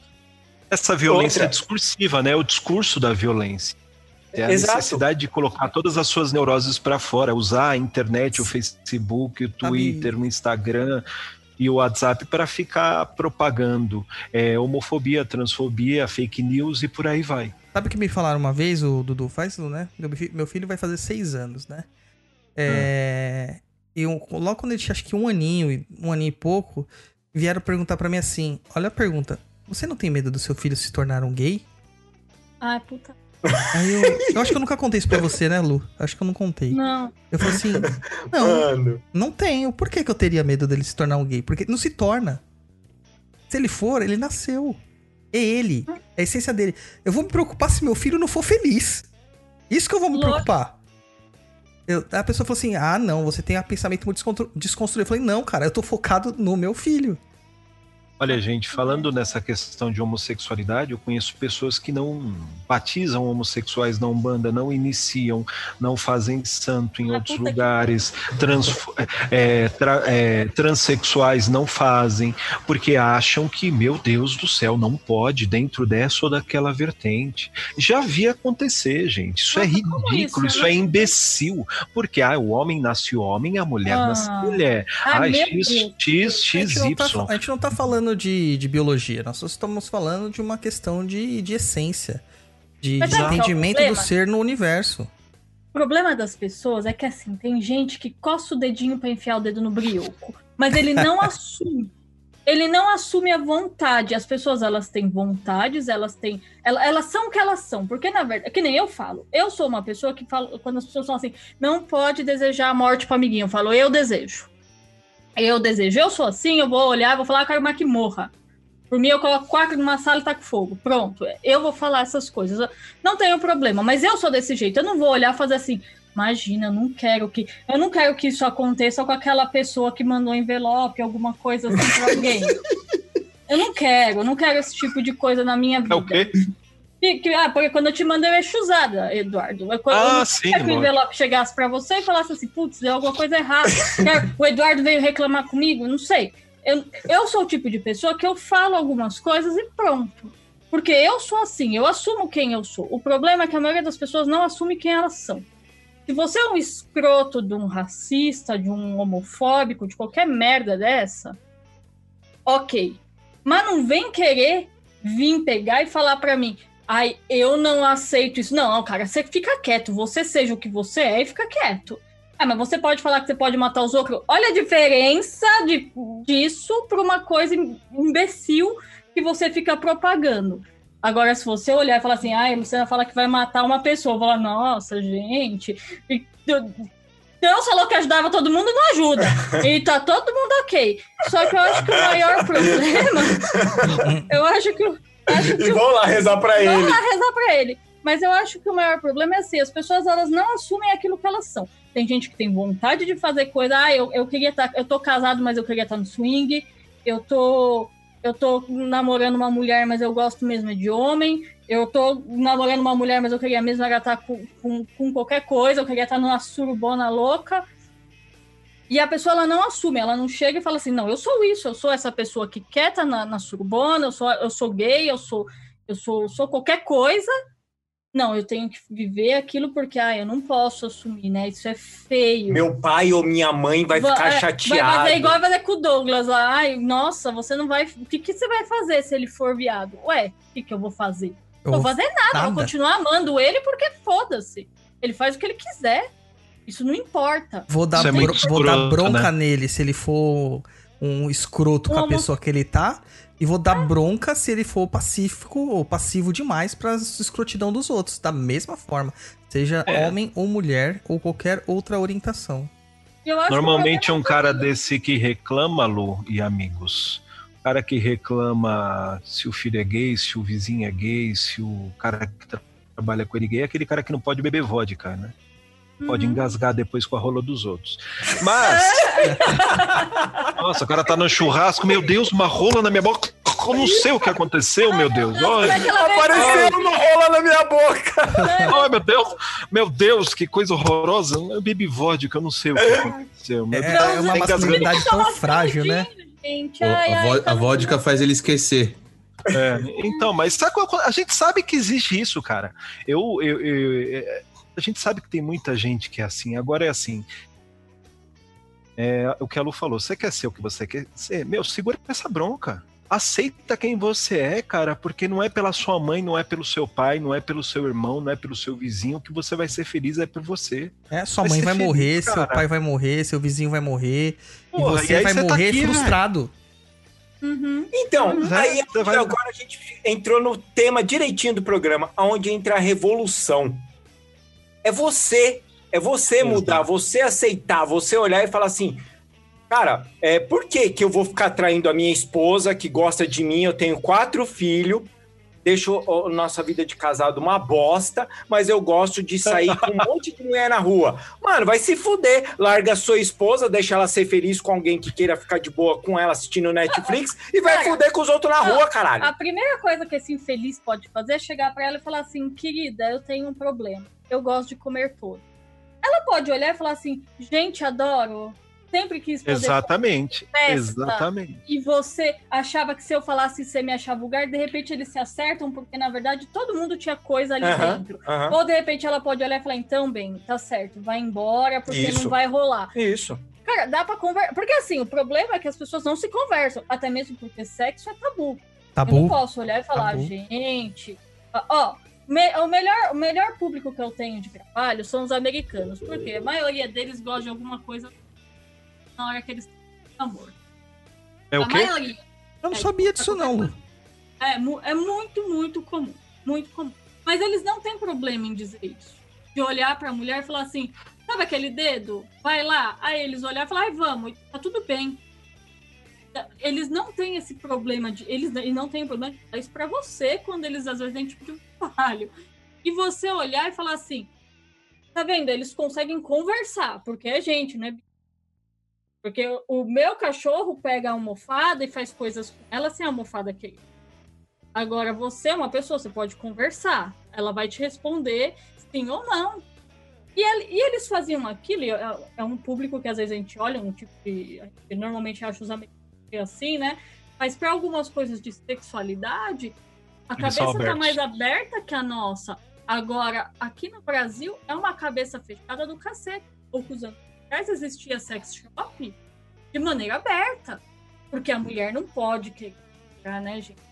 S8: Essa violência
S3: Outra.
S8: discursiva, né? O discurso da violência. É a
S3: Exato.
S8: necessidade de colocar todas as suas neuroses pra fora, usar a internet, o Facebook, o Twitter, o Instagram e o WhatsApp para ficar propagando é, homofobia, transfobia, fake news e por aí vai.
S2: Sabe o que me falaram uma vez, o Dudu? Faz, né? Meu fi- Meu filho vai fazer seis anos, né? É. E eu- logo quando ele tinha acho que um aninho, e- um aninho e pouco, vieram perguntar pra mim assim: Olha a pergunta, você não tem medo do seu filho se tornar um gay?
S4: Ai, puta.
S2: Aí eu. Eu acho que eu nunca contei isso pra você, né, Lu? Acho que eu não contei.
S4: Não.
S2: Eu falei assim: Não,
S3: Mano.
S2: não tenho. Por que, que eu teria medo dele se tornar um gay? Porque não se torna. Se ele for, ele nasceu. É ele. É a essência dele. Eu vou me preocupar se meu filho não for feliz. Isso que eu vou me
S4: Lógico.
S2: preocupar. Eu- a pessoa falou assim: ah, não, você tem um pensamento muito desconstruído. Eu falei: não, cara, eu tô focado no meu filho.
S8: Olha, gente, falando nessa questão de homossexualidade, eu conheço pessoas que não batizam homossexuais na Umbanda, não iniciam, não fazem santo em
S4: Ah,
S8: outros lugares, trans, é, tra- é, transexuais não fazem, porque acham que, meu Deus do céu, não pode dentro dessa ou daquela vertente. Já vi acontecer, gente. Isso é ridículo,
S4: isso?
S8: isso é imbecil, porque ah, o homem nasce homem, a mulher
S4: Ah.
S8: nasce mulher.
S4: Ai,
S8: Ai,
S4: meu
S8: X. X,
S2: A gente, não tá,
S8: XY.
S2: a gente não tá falando de, de biologia, nós só estamos falando de uma questão de, de essência, de, de
S4: é
S2: entendimento do
S4: problema?
S2: ser no universo.
S4: O problema das pessoas é que assim, tem gente que coça o dedinho pra enfiar o dedo no brioco, mas ele não assume. Ele não assume a vontade. As pessoas, elas têm vontades, elas têm. Elas, elas são o que elas são. Porque, na verdade, que nem eu falo. Eu sou uma pessoa que fala. Quando as pessoas falam assim, não pode desejar a morte pro amiguinho. Eu falo, eu desejo. Eu desejo. Eu sou assim, eu vou olhar, vou falar, eu quero mais que morra. Por mim, eu coloco quatro numa sala e taco fogo. Pronto. Eu vou falar essas coisas. Não tenho problema, mas eu sou desse jeito. Eu não vou olhar e fazer assim. Imagina, eu não quero que. Eu não quero que isso aconteça com aquela pessoa que mandou envelope, alguma coisa assim pra alguém. Eu não quero, eu não quero esse tipo de coisa na minha vida.
S8: É o quê?
S4: Ah, porque quando eu te mandei, eu é chuzada, Eduardo. Eu, quando eu
S8: Ah,
S4: não
S8: sim,
S4: que o envelope chegasse pra você e falasse assim, putz, deu alguma coisa errada. O Eduardo veio reclamar comigo, não sei. Eu, eu sou o tipo de pessoa que eu falo algumas coisas e pronto. Porque eu sou assim, eu assumo quem eu sou. O problema é que a maioria das pessoas não assume quem elas são. Se você é um escroto de um racista, de um homofóbico, de qualquer merda dessa, ok. Mas não vem querer vir pegar e falar pra mim, ai, eu não aceito isso. Não, cara, você fica quieto, você seja o que você é e fica quieto. Ah, mas você pode falar que você pode matar os outros. Olha a diferença de, disso pra uma coisa imbecil que você fica propagando. Agora, se você olhar e falar assim, ai, a Luciana fala que vai matar uma pessoa, falar, nossa, gente. e- Deus falou que ajudava todo mundo, não ajuda. E tá todo mundo ok. Só que eu acho que o maior problema. Eu acho que.
S3: E vão lá rezar pra
S4: Vamos
S3: ele.
S4: lá rezar pra ele. Mas eu acho que o maior problema é assim, as pessoas elas não assumem aquilo que elas são. Tem gente que tem vontade de fazer coisa, ah, eu, eu queria estar, eu tô casado, mas eu queria estar no swing, eu tô eu tô namorando uma mulher, mas eu gosto mesmo de homem, eu tô namorando uma mulher, mas eu queria mesmo estar com, com, com qualquer coisa, eu queria estar numa surubona louca. E a pessoa ela não assume, ela não chega e fala assim, não, eu sou isso, eu sou essa pessoa que quer estar na, na surubona, eu sou, eu sou gay, eu sou eu sou, sou qualquer coisa. Não, eu tenho que viver aquilo porque, ah, eu não posso assumir, né? Isso é feio.
S3: Meu pai ou minha mãe vai
S4: Va-
S3: ficar
S4: é,
S3: chateado.
S4: Vai fazer igual vai fazer com o Douglas lá. Ai, nossa, você não vai. O que, que você vai fazer se ele for viado? Ué, o que, que eu vou fazer?
S2: Eu
S4: Não vou fazer nada,
S2: nada.
S4: vou continuar amando ele porque foda-se. Ele faz o que ele quiser. Isso não importa.
S2: Vou dar,
S8: é
S2: bro- vou dar
S8: escroto,
S2: bronca
S8: né?
S2: nele se ele for um escroto com a
S4: Como?
S2: pessoa que ele tá. E vou dar bronca se ele for pacífico ou passivo demais pra escrotidão dos outros. Da mesma forma. Seja
S8: É.
S2: homem ou mulher ou qualquer outra orientação.
S8: Normalmente é um cara desse que reclama, Lu e amigos. O cara que reclama se o filho é gay, se o vizinho é gay, se o cara que tra- trabalha com ele é gay, é aquele cara que não pode beber vodka, né? Pode
S4: Uhum.
S8: engasgar depois com a rola dos outros. Mas. Nossa, o cara tá no churrasco, meu Deus, uma rola na minha boca. eu não sei o que aconteceu, meu Deus. Olha,
S4: Daquela vez-
S3: Apareceu uma rola na minha boca.
S8: ai, meu Deus, meu Deus, que coisa horrorosa. Eu bebi vodka, eu não sei o que aconteceu. Meu
S2: É,
S8: Deus.
S2: é uma masculinidade tão
S4: Toma
S2: frágil, né?
S4: Ai,
S5: a,
S4: ai, tá
S5: a vodka faz ele esquecer.
S8: É, então, mas sabe qual- a gente sabe que existe isso, cara. Eu, eu- eu- é, a gente sabe que tem muita gente que é assim. Agora é assim. É, o que a Lu falou, você quer ser o que você quer ser? Meu, segura essa bronca. Aceita quem você é, cara, porque não é pela sua mãe, não é pelo seu pai, não é pelo seu irmão, não é pelo seu vizinho que você vai ser feliz, é por você.
S2: É, sua
S8: Vai
S2: mãe vai
S8: feliz,
S2: morrer, seu
S8: cara.
S2: pai vai morrer, seu vizinho vai morrer.
S8: Porra,
S2: e você
S8: e
S2: vai
S8: você tá
S2: morrer
S8: aqui, velho.
S2: frustrado.
S4: Uhum.
S3: Então,
S8: é,
S3: aí agora a gente entrou no tema direitinho do programa, onde entra a revolução. É você, é você
S8: Exato.
S3: mudar, você aceitar, você olhar e falar assim, cara, é, por que que eu vou ficar traindo a minha esposa que gosta de mim? Eu tenho quatro filhos, deixo a nossa vida de casado uma bosta, mas eu gosto de sair com um monte de mulher na rua. Mano, vai se fuder. Larga sua esposa, deixa ela ser feliz com alguém que queira ficar de boa com ela assistindo Netflix e vai
S4: Cara,
S3: fuder com os outros na rua, caralho.
S4: A primeira coisa que esse infeliz pode fazer é chegar pra ela e falar assim: querida, eu tenho um problema. Eu gosto de comer todo. Ela pode olhar e falar assim: gente, adoro. Sempre quis fazer.
S8: Exatamente.
S4: festa.
S8: Exatamente.
S4: E você achava que se eu falasse você me achava vulgar, de repente eles se acertam, porque na verdade todo mundo tinha coisa ali dentro. Ou de repente ela pode olhar e falar: então, bem, tá certo, vai embora, porque
S3: Isso.
S4: não vai rolar.
S3: Isso.
S4: Cara, dá pra conversar. Porque assim, o problema é que as pessoas não se conversam, até mesmo porque sexo é tabu. Eu não
S2: Tabu.
S4: posso olhar e falar,
S2: Tabu.
S4: gente. Ó, ó, me- o, melhor, o melhor público que eu tenho de trabalho são os americanos, porque a maioria deles gosta de alguma coisa na hora que eles têm amor.
S8: É
S4: a
S8: o quê?
S4: maioria.
S2: Eu não sabia disso, não.
S4: É, mu- é muito, muito comum. Muito comum. Mas eles não têm problema em dizer isso. De olhar pra mulher e falar assim: sabe aquele dedo? Vai lá. Aí eles olhar e falar: ai, vamos, tá tudo bem. Eles não têm esse problema de. Eles e não têm problema de falar isso pra você quando eles às vezes têm tipo de um trabalho. E você olhar e falar assim: tá vendo? Eles conseguem conversar, porque é gente, né? Porque o meu cachorro pega a almofada e faz coisas com ela sem a almofada querer. Agora, você é uma pessoa, você pode conversar. Ela vai te responder sim ou não. E, ele- e eles faziam aquilo, é, é um público que às vezes a gente olha, um tipo de. Normalmente acha os americanos assim, né? Mas para algumas coisas de sexualidade, a
S8: Eles
S4: cabeça tá mais aberta que a nossa. Agora, aqui no Brasil, é uma cabeça fechada do cacete. Poucos anos atrás existia sex shop de maneira aberta. Porque a mulher não pode querer, né, gente?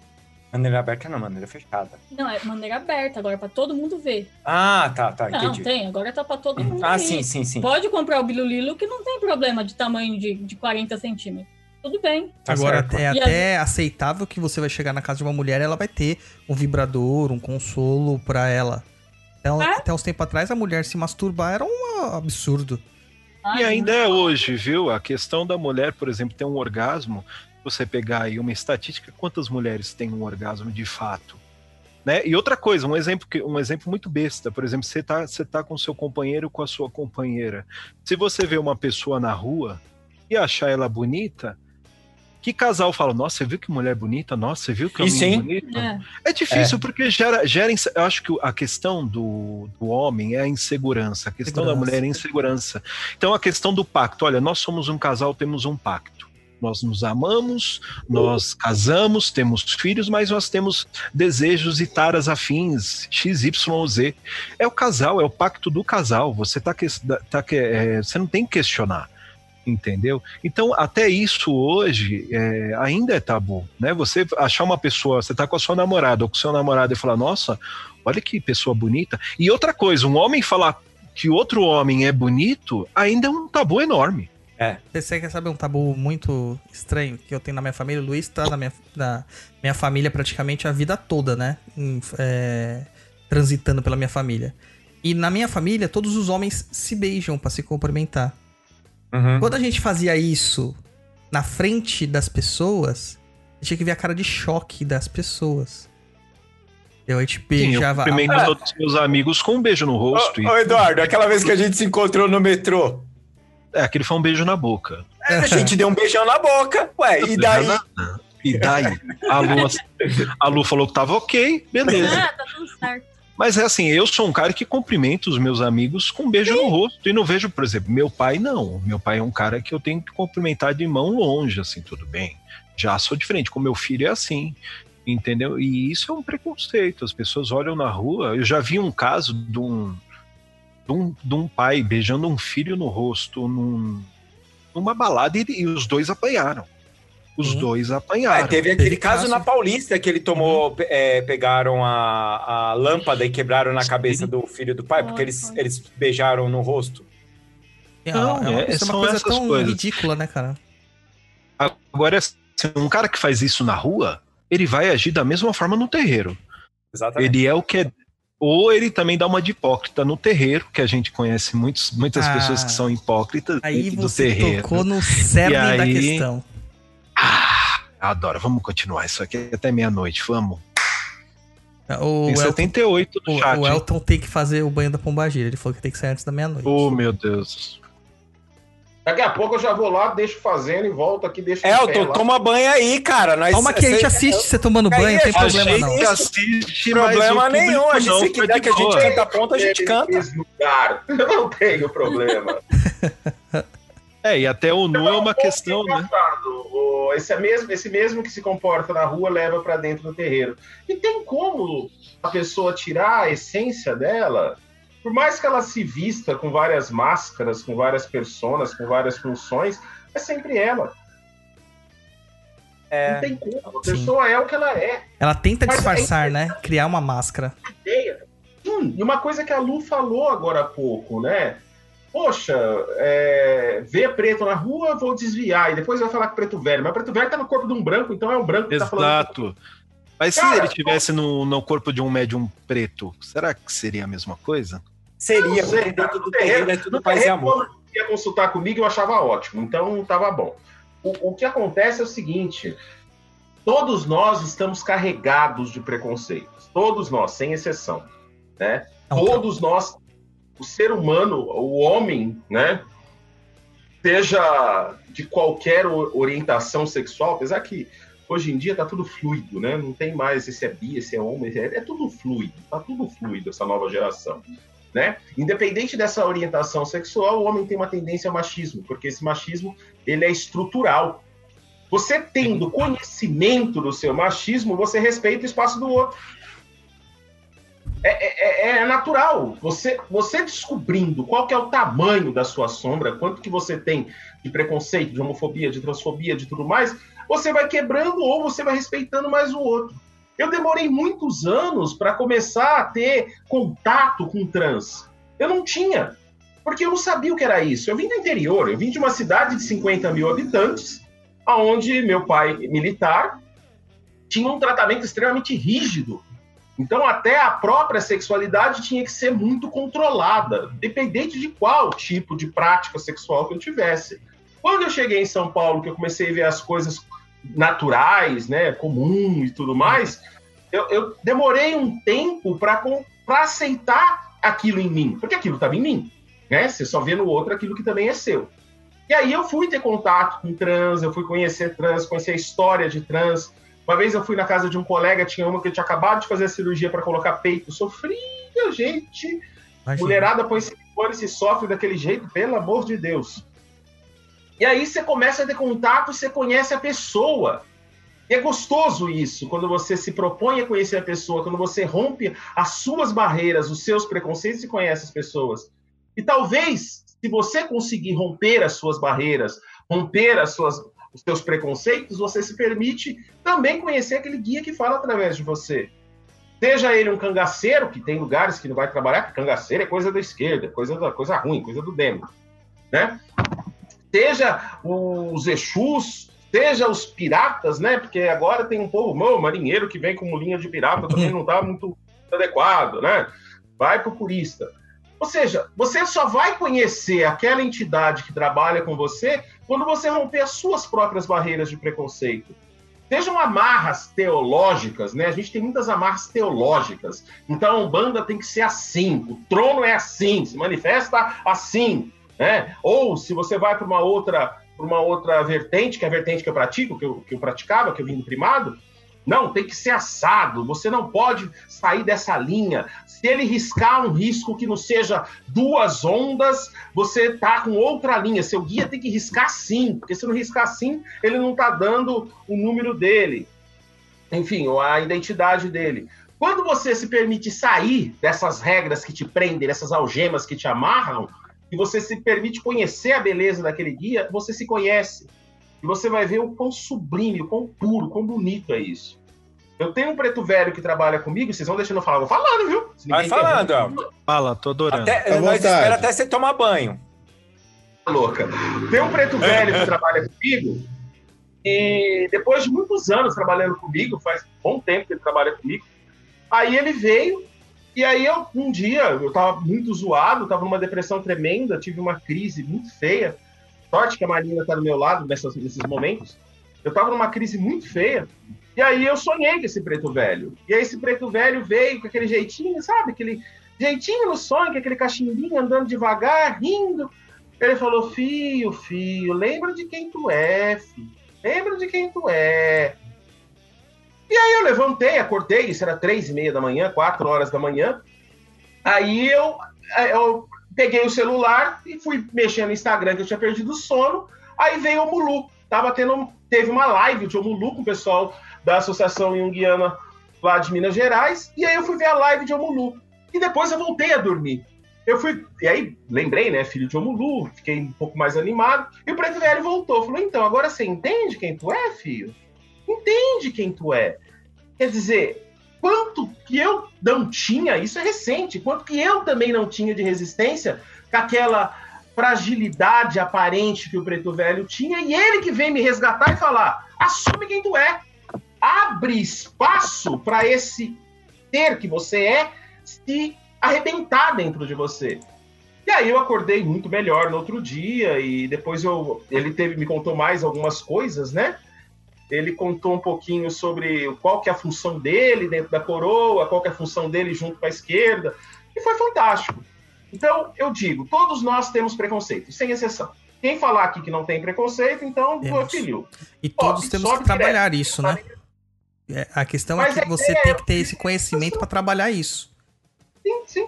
S3: Maneira aberta não, maneira fechada.
S4: Não, é maneira aberta, agora pra todo mundo ver.
S3: Ah, tá, tá,
S4: Não,
S3: entendi.
S4: tem, agora tá pra todo mundo
S3: Ah,
S4: ver.
S3: sim, sim, sim.
S4: Pode comprar o Bilulilo que não tem problema de tamanho de, de 40 centímetros. Tudo bem.
S3: Tá
S2: Agora,
S3: certo.
S2: é até aceitável que você vai chegar na casa de uma mulher ela vai ter um vibrador, um consolo pra ela. Então,
S4: É?
S2: Até uns tempos atrás, a mulher se masturbar era um absurdo.
S4: Ai,
S8: E ainda é hoje, viu? A questão da mulher, por exemplo, ter um orgasmo. Você pegar aí uma estatística, quantas mulheres têm um orgasmo de fato? Né? E outra coisa, um exemplo, que, um exemplo muito besta, por exemplo, você tá, você tá com seu companheiro com a sua companheira. Se você vê uma pessoa na rua e achar ela bonita, que casal fala, nossa, você viu que mulher bonita? Nossa, você viu que homem bonito?
S4: É.
S8: É difícil porque gera, gera. inse- Eu acho que a questão do, do homem é a insegurança, a questão da
S2: Segurança.
S8: mulher é a insegurança. Então a questão do pacto: olha, nós somos um casal, temos um pacto. Nós nos amamos, nós casamos, temos filhos, mas nós temos desejos e taras afins, X, Y, Z. É o casal, é o pacto do casal. Você tá, que- tá que- é, você não tem que questionar. Entendeu? Então, até isso hoje é, ainda é tabu, né? Você achar uma pessoa, você tá com a sua namorada ou com o seu namorado e falar, nossa, olha que pessoa bonita. E outra coisa, um homem falar que outro homem é bonito ainda é um tabu enorme.
S2: Você quer saber um tabu muito estranho que eu tenho na minha família? O Luiz tá na minha, na minha família praticamente a vida toda, né? Em- é, transitando pela minha família. E na minha família, todos os homens se beijam pra se cumprimentar.
S3: Uhum.
S2: Quando a gente fazia isso na frente das pessoas, a gente tinha que ver a cara de choque das pessoas. Eu, a gente
S8: Sim, eu
S2: beijava.
S8: cumprimento
S3: Ah.
S8: todos os meus amigos com um beijo no rosto.
S3: Ô,
S8: e-
S3: ô, Eduardo, aquela vez que a gente se encontrou no metrô,
S8: É, aquele foi um beijo na boca.
S3: a gente deu um beijão na boca, ué, e daí?
S8: E daí? A Lu, a Lu falou que tava ok, beleza.
S4: Ah, tá tudo certo.
S8: Mas é assim, eu sou um cara que cumprimento os meus amigos com um beijo no rosto. E não vejo, por exemplo, meu pai não. Meu pai é um cara que eu tenho que cumprimentar de mão longe, assim, tudo bem. Já sou diferente, com meu filho é assim. Entendeu? E isso é um preconceito. As pessoas olham na rua. Eu já vi um caso de um, de um, de um pai beijando um filho no rosto num, numa balada e, e os dois apanharam. Os
S2: Sim.
S8: dois
S3: É,
S8: apanharam.
S3: teve aquele
S2: Teve
S3: caso
S2: caso.
S3: na Paulista que ele tomou, é, pegaram a, a lâmpada e quebraram na cabeça do filho do pai, porque eles, eles beijaram no rosto.
S2: É,
S8: Não,
S2: uma-
S8: é-
S2: isso é uma coisa tão
S8: coisas.
S2: ridícula, né, cara?
S8: Agora, assim, um cara que faz isso na rua, ele vai agir da mesma forma no terreiro.
S3: Exatamente.
S8: Ele é o que é. Ou ele também dá uma de hipócrita no terreiro, que a gente conhece muitos, muitas
S2: Ah.
S8: pessoas que são hipócritas
S2: Aí
S8: do
S2: você
S8: terreiro.
S2: tocou no cerne
S8: E
S2: da
S8: aí-
S2: questão.
S8: Ah, adoro. Vamos continuar isso aqui até meia-noite. Vamos.
S2: O
S8: Tem
S2: Elton,
S8: 78 no
S2: o,
S8: chat.
S2: o? Elton tem que fazer o banho da pombagira. Ele falou que tem que ser antes da meia-noite.
S8: Oh, meu Deus.
S7: Daqui a pouco eu já vou lá, deixo fazendo e volto aqui, deixo
S3: Elton, toma banho aí, cara. Nós,
S2: Calma que a gente assiste você tomando
S3: Aí,
S2: banho, não tem
S3: a
S2: problema
S3: gente-
S2: não.
S8: que assiste,
S3: Problema nenhum.
S8: público
S3: A gente,
S8: não,
S3: se quiser que a gente canta pronto, a gente canta.
S7: Eu não tenho problema.
S8: É, e até o nu é uma
S7: Um pouco
S8: questão, né?
S7: engraçado. O- Esse, é mesmo, esse mesmo que se comporta na rua leva para dentro do terreiro. E tem como a pessoa tirar a essência dela? Por mais que ela se vista com várias máscaras, com várias personas, com várias funções, é sempre ela.
S3: É.
S7: Não tem como. A
S2: Sim.
S7: pessoa é o que ela é.
S2: Ela tenta
S7: Mas
S2: disfarçar, né? Criar uma máscara.
S7: ideia. Sim, e uma coisa que a Lu falou agora há pouco, né? Poxa, é, vê preto na rua, vou desviar. E depois vai falar com preto velho. Mas preto velho tá no corpo de um branco, então é um branco que tá falando.
S8: Exato. Mas se
S7: Cara,
S8: ele tivesse no, no corpo de um médium preto, será que seria a mesma coisa?
S3: Seria,
S7: sei,
S3: porque dentro do
S7: No terreiro-
S3: terreiro é tudo paz e amor.
S7: quando ia consultar comigo, eu achava ótimo. Então tava bom. O, o que acontece é o seguinte: todos nós estamos carregados de preconceitos. Todos nós, sem exceção. Né?
S2: Não,
S7: todos nós, o ser humano, o homem, né? Seja de qualquer orientação sexual, apesar que hoje em dia tá tudo fluido, né? Não tem mais esse é bi, esse é homem, é, é tudo fluido, tá tudo fluido essa nova geração, né? Independente dessa orientação sexual, o homem tem uma tendência ao machismo, porque esse machismo ele é estrutural. Você tendo conhecimento do seu machismo, você respeita o espaço do outro. É, é- é natural. Você, você descobrindo qual que é o tamanho da sua sombra, quanto que você tem de preconceito, de homofobia, de transfobia, de tudo mais, você vai quebrando ou você vai respeitando mais o outro. Eu demorei muitos anos para começar a ter contato com trans. Eu não tinha, porque eu não sabia o que era isso. Eu vim do interior, eu vim de uma cidade de 50 mil habitantes, onde meu pai militar tinha um tratamento extremamente rígido então, até a própria sexualidade tinha que ser muito controlada, dependente de qual tipo de prática sexual que eu tivesse. Quando eu cheguei em São Paulo, que eu comecei a ver as coisas naturais, né, comum e tudo mais, eu, eu demorei um tempo para aceitar aquilo em mim, porque aquilo estava em mim, né? Você só vê no outro aquilo que também é seu. E aí eu fui ter contato com trans, eu fui conhecer trans, conhecer a história de trans, uma vez eu fui na casa de um colega, tinha uma que tinha acabado de fazer a cirurgia para colocar peito. Sofria, gente.
S2: Imagina.
S7: Mulherada põe silicone e se sofre daquele jeito, pelo amor de Deus. E aí você começa a ter contato e você conhece a pessoa. E é gostoso isso, quando você se propõe a conhecer a pessoa, quando você rompe as suas barreiras, os seus preconceitos e conhece as pessoas. E talvez, se você conseguir romper as suas barreiras, romper as suas, os seus preconceitos, você se permite também conhecer aquele guia que fala através de você. Seja ele um cangaceiro, que tem lugares que não vai trabalhar, porque cangaceiro é coisa da esquerda, coisa, da, coisa ruim, coisa do demo. Né? Seja os Exus, seja os piratas, né? Porque agora tem um povo, meu, marinheiro que vem com linha de pirata também não está muito adequado, né? Vai pro purista. Ou seja, você só vai conhecer aquela entidade que trabalha com você quando você romper as suas próprias barreiras de preconceito. Sejam amarras teológicas, né? A gente tem muitas amarras teológicas. Então, a Umbanda tem que ser assim, o trono é assim, se manifesta assim, né? Ou se você vai para uma outra por uma outra vertente, que é a vertente que eu pratico, que eu, que eu praticava, que eu vim do primado. Não, tem que ser assado. Você não pode sair dessa linha. Se ele riscar um risco que não seja duas ondas, você tá com outra linha. Seu guia tem que riscar sim, porque se não riscar sim, ele não tá dando o número dele. Enfim, a identidade dele. Quando você se permite sair dessas regras que te prendem, dessas algemas que te amarram, e você se permite conhecer a beleza daquele guia, você se conhece. E você vai ver o quão sublime, o quão puro, o quão bonito é isso. Eu tenho um preto velho que trabalha comigo, vocês vão deixando eu falar, vou falando, viu?
S3: Vai falando, ó.
S8: Fala, tô adorando.
S3: Até,
S5: à
S3: nós espera até você tomar banho.
S7: louca. Tem um preto velho que trabalha comigo, e depois de muitos anos trabalhando comigo, faz bom tempo que ele trabalha comigo, aí ele veio, e aí eu, um dia, eu tava muito zoado, tava numa depressão tremenda, tive uma crise muito feia, sorte que a Marina tá do meu lado nessas, nesses momentos, eu tava numa crise muito feia, e aí eu sonhei com esse preto velho, e aí esse preto velho veio com aquele jeitinho, sabe, aquele jeitinho no sonho, com aquele cachimbinho andando devagar, rindo, ele falou, filho, filho, lembra de quem tu é, filho. Lembra de quem tu é. E aí eu levantei, acordei, isso era três e meia da manhã, quatro horas da manhã. Aí eu, eu peguei o celular e fui mexer no Instagram, que eu tinha perdido o sono. Aí veio o Mulu. Tava tendo, teve uma live de Omulu com o pessoal da Associação Junguiana lá de Minas Gerais. E aí eu fui ver a live de Omulu. E depois eu voltei a dormir. Eu fui, e aí lembrei, né, filho de Omulu, fiquei um pouco mais animado. E o preto velho voltou, falou: então, agora você entende quem tu é, filho? Entende quem tu é. Quer dizer, quanto que eu não tinha, isso é recente, quanto que eu também não tinha de resistência com aquela fragilidade aparente que o preto velho tinha, e ele que vem me resgatar e falar: assume quem tu é. Abre espaço para esse ser que você é se arrebentar dentro de você. E aí eu acordei muito melhor no outro dia e depois eu ele teve me contou mais algumas coisas, né? Ele contou um pouquinho sobre qual que é a função dele dentro da coroa, qual que é a função dele junto com a esquerda, e foi fantástico. Então, eu digo, todos nós temos preconceito, sem exceção. Quem falar aqui que não tem preconceito, então,
S2: Temos.
S7: filho.
S2: E todos
S7: Sobe,
S2: temos
S7: sobe
S2: que trabalhar
S7: direto.
S2: isso, né? É, a questão
S7: Mas
S2: é
S7: é
S2: que você
S7: que
S2: tem
S7: é-
S2: que ter esse conhecimento para trabalhar isso.
S7: Sim, sim.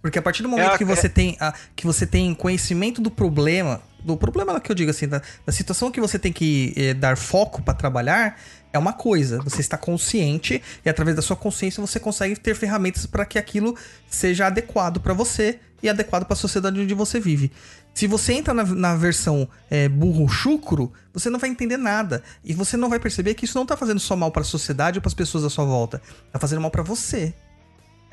S2: Porque a partir do momento
S8: É
S2: que você tem a, que você tem conhecimento do problema, do problema que eu digo assim, da, da situação que você tem que eh, dar foco para trabalhar, é uma coisa. Você está consciente e através da sua consciência você consegue ter ferramentas para que aquilo seja adequado para você e adequado para a sociedade onde você vive. Se você entra na, na versão eh, burro chucro, você não vai entender nada e você não vai perceber que isso não tá fazendo só mal para a sociedade ou para as pessoas à sua volta, tá fazendo mal para você.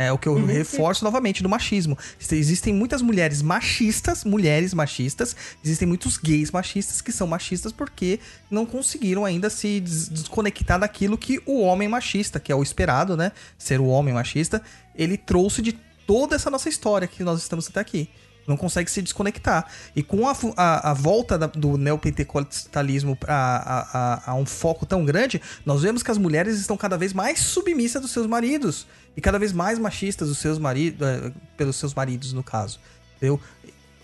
S2: É o que eu reforço novamente do machismo. Existem muitas mulheres machistas, mulheres machistas, existem muitos gays machistas que são machistas porque não conseguiram ainda se des- desconectar daquilo que o homem machista, que é o esperado, né? Ser o homem machista, ele trouxe de toda essa nossa história que nós estamos até aqui. Não consegue se desconectar. E com a, a- a volta da- do neopentecostalismo a- a- a um foco tão grande, nós vemos que as mulheres estão cada vez mais submissas dos seus maridos. E cada vez mais machistas dos seus maridos, pelos seus maridos, no caso. Entendeu?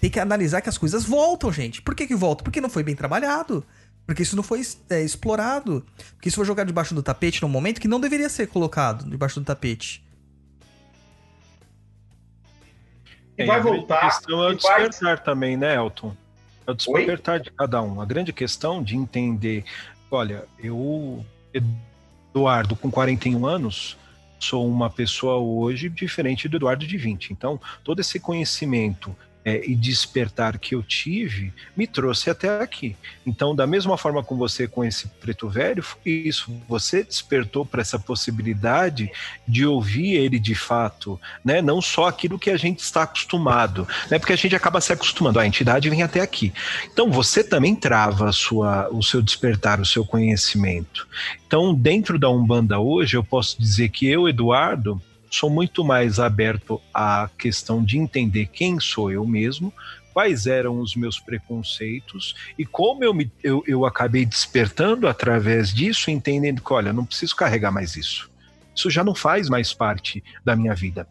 S2: Tem que analisar que as coisas voltam, gente. Por que, que voltam? Porque não foi bem trabalhado. Porque isso não foi é, explorado. Porque isso foi jogado debaixo do tapete num momento que não deveria ser colocado debaixo do tapete.
S7: E
S8: É,
S7: vai
S8: a grande
S7: voltar.
S8: questão é o
S7: e vai-
S8: despertar também, né, Elton? É o despertar de cada um. A grande questão de entender, olha, eu, Eduardo, com 41 anos, sou uma pessoa hoje diferente do Eduardo de 20. Então, todo esse conhecimento é, e despertar que eu tive me trouxe até aqui. Então, da mesma forma com você com esse preto velho, foi isso. Você despertou para essa possibilidade de ouvir ele de fato, né? Não só aquilo que a gente está acostumado, né? Porque a gente acaba se acostumando. A entidade vem até aqui. Então, você também trava sua, o seu despertar, o seu conhecimento. Então, dentro da Umbanda hoje, eu posso dizer que eu, Eduardo, sou muito mais aberto à questão de entender quem sou eu mesmo, quais eram os meus preconceitos e como eu, me, eu, eu acabei despertando através disso, entendendo que, olha, não preciso carregar mais isso. Isso já não faz mais parte da minha vida.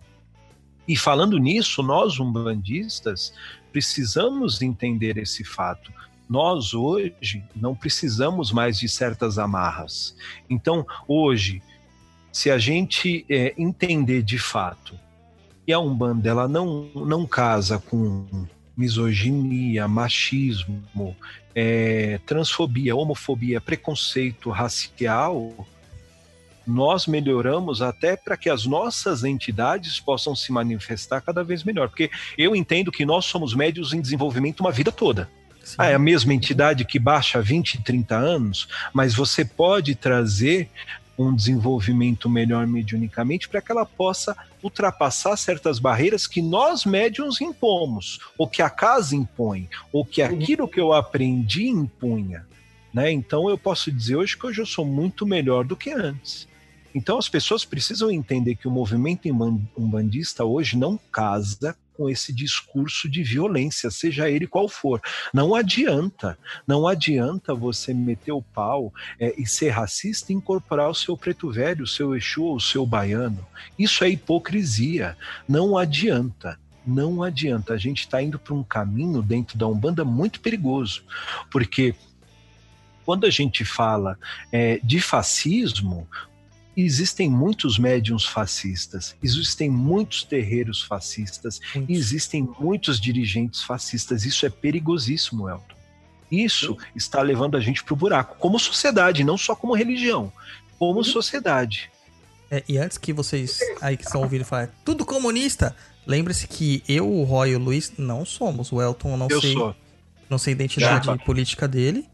S8: E falando nisso, nós umbandistas precisamos entender esse fato. Nós hoje não precisamos mais de certas amarras. Então, hoje, se a gente é, entender de fato que a Umbanda ela não, não casa com misoginia, machismo, é, transfobia, homofobia, preconceito racial, nós melhoramos até para que as nossas entidades possam se manifestar cada vez melhor. Porque eu entendo que nós somos médios em desenvolvimento uma vida toda. Ah, é a mesma entidade que baixa 20, 30 anos, mas você pode trazer um desenvolvimento melhor mediunicamente para que ela possa ultrapassar certas barreiras que nós médiums impomos, ou que a casa impõe, ou que aquilo que eu aprendi impunha. Né? Então eu posso dizer hoje que hoje eu sou muito melhor do que antes. Então as pessoas precisam entender que o movimento umbandista hoje não casa com esse discurso de violência, seja ele qual for. Não adianta, não adianta você meter o pau é, e ser racista e incorporar o seu preto velho, o seu Exu ou o seu baiano. Isso é hipocrisia. Não adianta. Não adianta. A gente está indo para um caminho dentro da Umbanda muito perigoso, porque quando a gente fala é, de fascismo, existem muitos médiums fascistas, existem muitos terreiros fascistas, muitos. existem muitos dirigentes fascistas. Isso é perigosíssimo, Elton. Isso Sim. está levando a gente para o buraco, como sociedade, não só como religião, como uhum. sociedade.
S2: É, e antes que vocês aí que estão ouvindo falar, tudo comunista, lembre-se que eu, o Roy e o Luiz não somos. O Elton, eu não eu sei. Sou. Não sei a identidade política dele.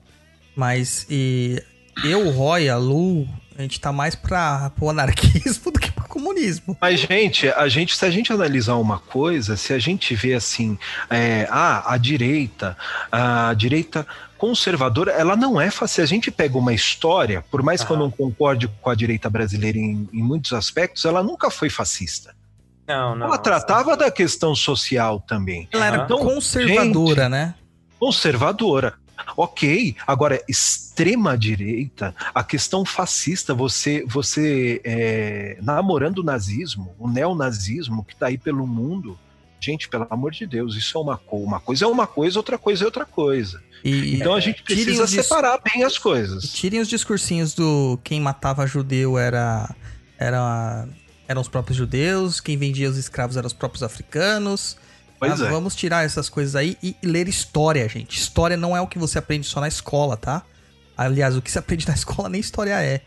S2: Mas e eu, o Roy, a Lu, a gente tá mais para o anarquismo do que para o comunismo.
S8: Mas, gente, a gente, se a gente analisar uma coisa, se a gente vê assim, é, ah, a direita, a direita conservadora, ela não é fácil. Se a gente pega uma história, por mais que eu não concorde com a direita brasileira em, em muitos aspectos, ela nunca foi fascista.
S3: Não, não.
S8: Ela tratava da questão social também.
S2: Ela era então, conservadora, gente, né?
S8: Conservadora. Ok, agora extrema direita, a questão fascista, você você é, namorando o nazismo, o neonazismo que está aí pelo mundo, gente, pelo amor de Deus, isso é uma coisa, uma coisa é uma coisa, outra coisa é outra coisa. E, então a gente precisa separar bem as coisas.
S2: Tirem os discursinhos do quem matava judeu era era eram os próprios judeus, quem vendia os escravos eram os próprios africanos. Pois é. Vamos tirar essas coisas aí e ler história, gente. História não é o que você aprende só na escola, tá? Aliás, o que se aprende na escola nem história é.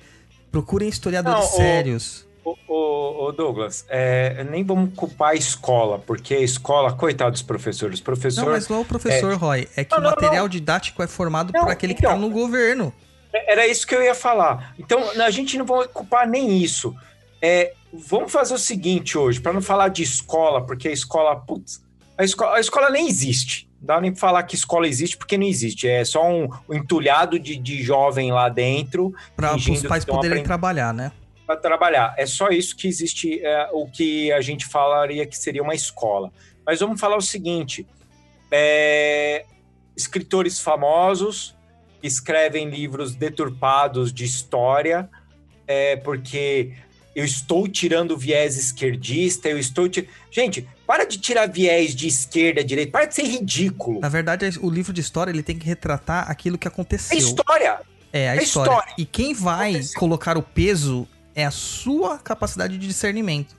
S2: Procurem historiadores não, sérios.
S3: O, o, o Douglas, é, nem vamos culpar a escola, porque a escola, coitado dos professores. Professor,
S2: não, mas não é o professor, é... Roy. É que não, o material não, didático é formado por aquele que está no governo.
S3: É, era isso que eu ia falar. Então, a gente não vai culpar nem isso. É, vamos fazer o seguinte hoje, para não falar de escola, porque a escola, putz, a escola, a escola nem existe. Não dá nem pra falar que escola existe, porque não existe. É só um, um entulhado de, de jovem lá dentro.
S2: Para os pais poderem aprend... trabalhar, né?
S3: Para trabalhar. É só isso que existe, é, o que a gente falaria que seria uma escola. Mas vamos falar o seguinte: é, escritores famosos escrevem livros deturpados de história, é, porque eu estou tirando viés esquerdista, eu estou. Tir... Gente, para de tirar viés de esquerda, direita, para de ser ridículo.
S2: Na verdade, o livro de história ele tem que retratar aquilo que aconteceu.
S3: É história!
S2: É, a, é história. história. E quem vai aconteceu. colocar o peso é a sua capacidade de discernimento.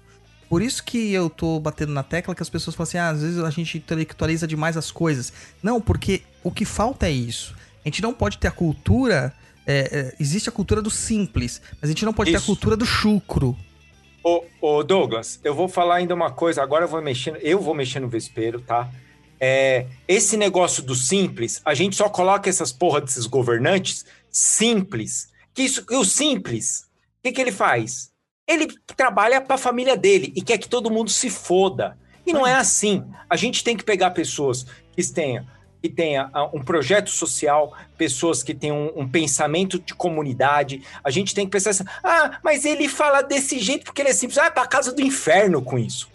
S2: Por isso que eu tô batendo na tecla que as pessoas falam assim: ah, às vezes a gente intelectualiza demais as coisas. Não, porque o que falta é isso. A gente não pode ter a cultura. É, é, existe a cultura do simples, mas a gente não pode isso. ter a cultura do chucro.
S3: Ô, ô, Douglas, eu vou falar ainda uma coisa, agora eu vou mexer, eu vou mexer no vespeiro, tá? É, esse negócio do simples, a gente só coloca essas porra desses governantes simples. Que isso, o simples, o que, que ele faz? Ele trabalha para a família dele e quer que todo mundo se foda. E não é assim. A gente tem que pegar pessoas que tenham que tenha ah, um projeto social, pessoas que tenham um, um, pensamento de comunidade. A gente tem que pensar assim: ah, mas ele fala desse jeito porque ele é simples. Ah, pra casa do inferno com isso.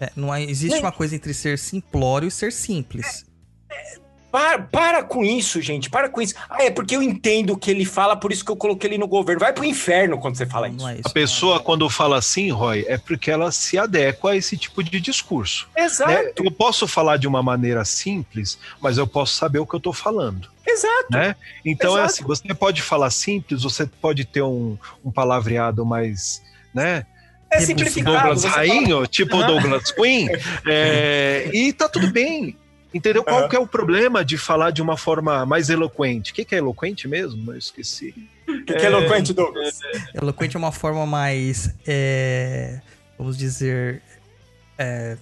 S2: É, não existe uma coisa entre ser simplório e ser simples.
S3: É, Para, para com isso, gente. Para com isso. Ah, é porque eu entendo o que ele fala, por isso que eu coloquei ele no governo. Vai pro inferno quando você fala isso.
S2: É isso.
S8: A pessoa, quando fala assim, Roy, é porque ela se adequa a esse tipo de discurso.
S3: Exato,
S8: né? Eu posso falar de uma maneira simples, mas eu posso saber o que eu estou falando.
S3: exato.
S8: Né? Então é
S3: Exato.
S8: assim, você pode falar simples, você pode ter um, um palavreado mais, né?
S3: É
S2: Rebuscado.
S3: simplificado.
S8: Douglas
S3: você fala-
S8: Rainho, tipo
S3: Aham.
S8: Douglas Queen, é, e tá tudo bem. Entendeu? Qual
S3: Aham.
S8: que é o problema de falar de uma forma mais eloquente? O que, que é eloquente mesmo? Eu esqueci.
S3: O que, que é eloquente, Douglas?
S2: Eloquente é uma forma mais. é, vamos dizer. é,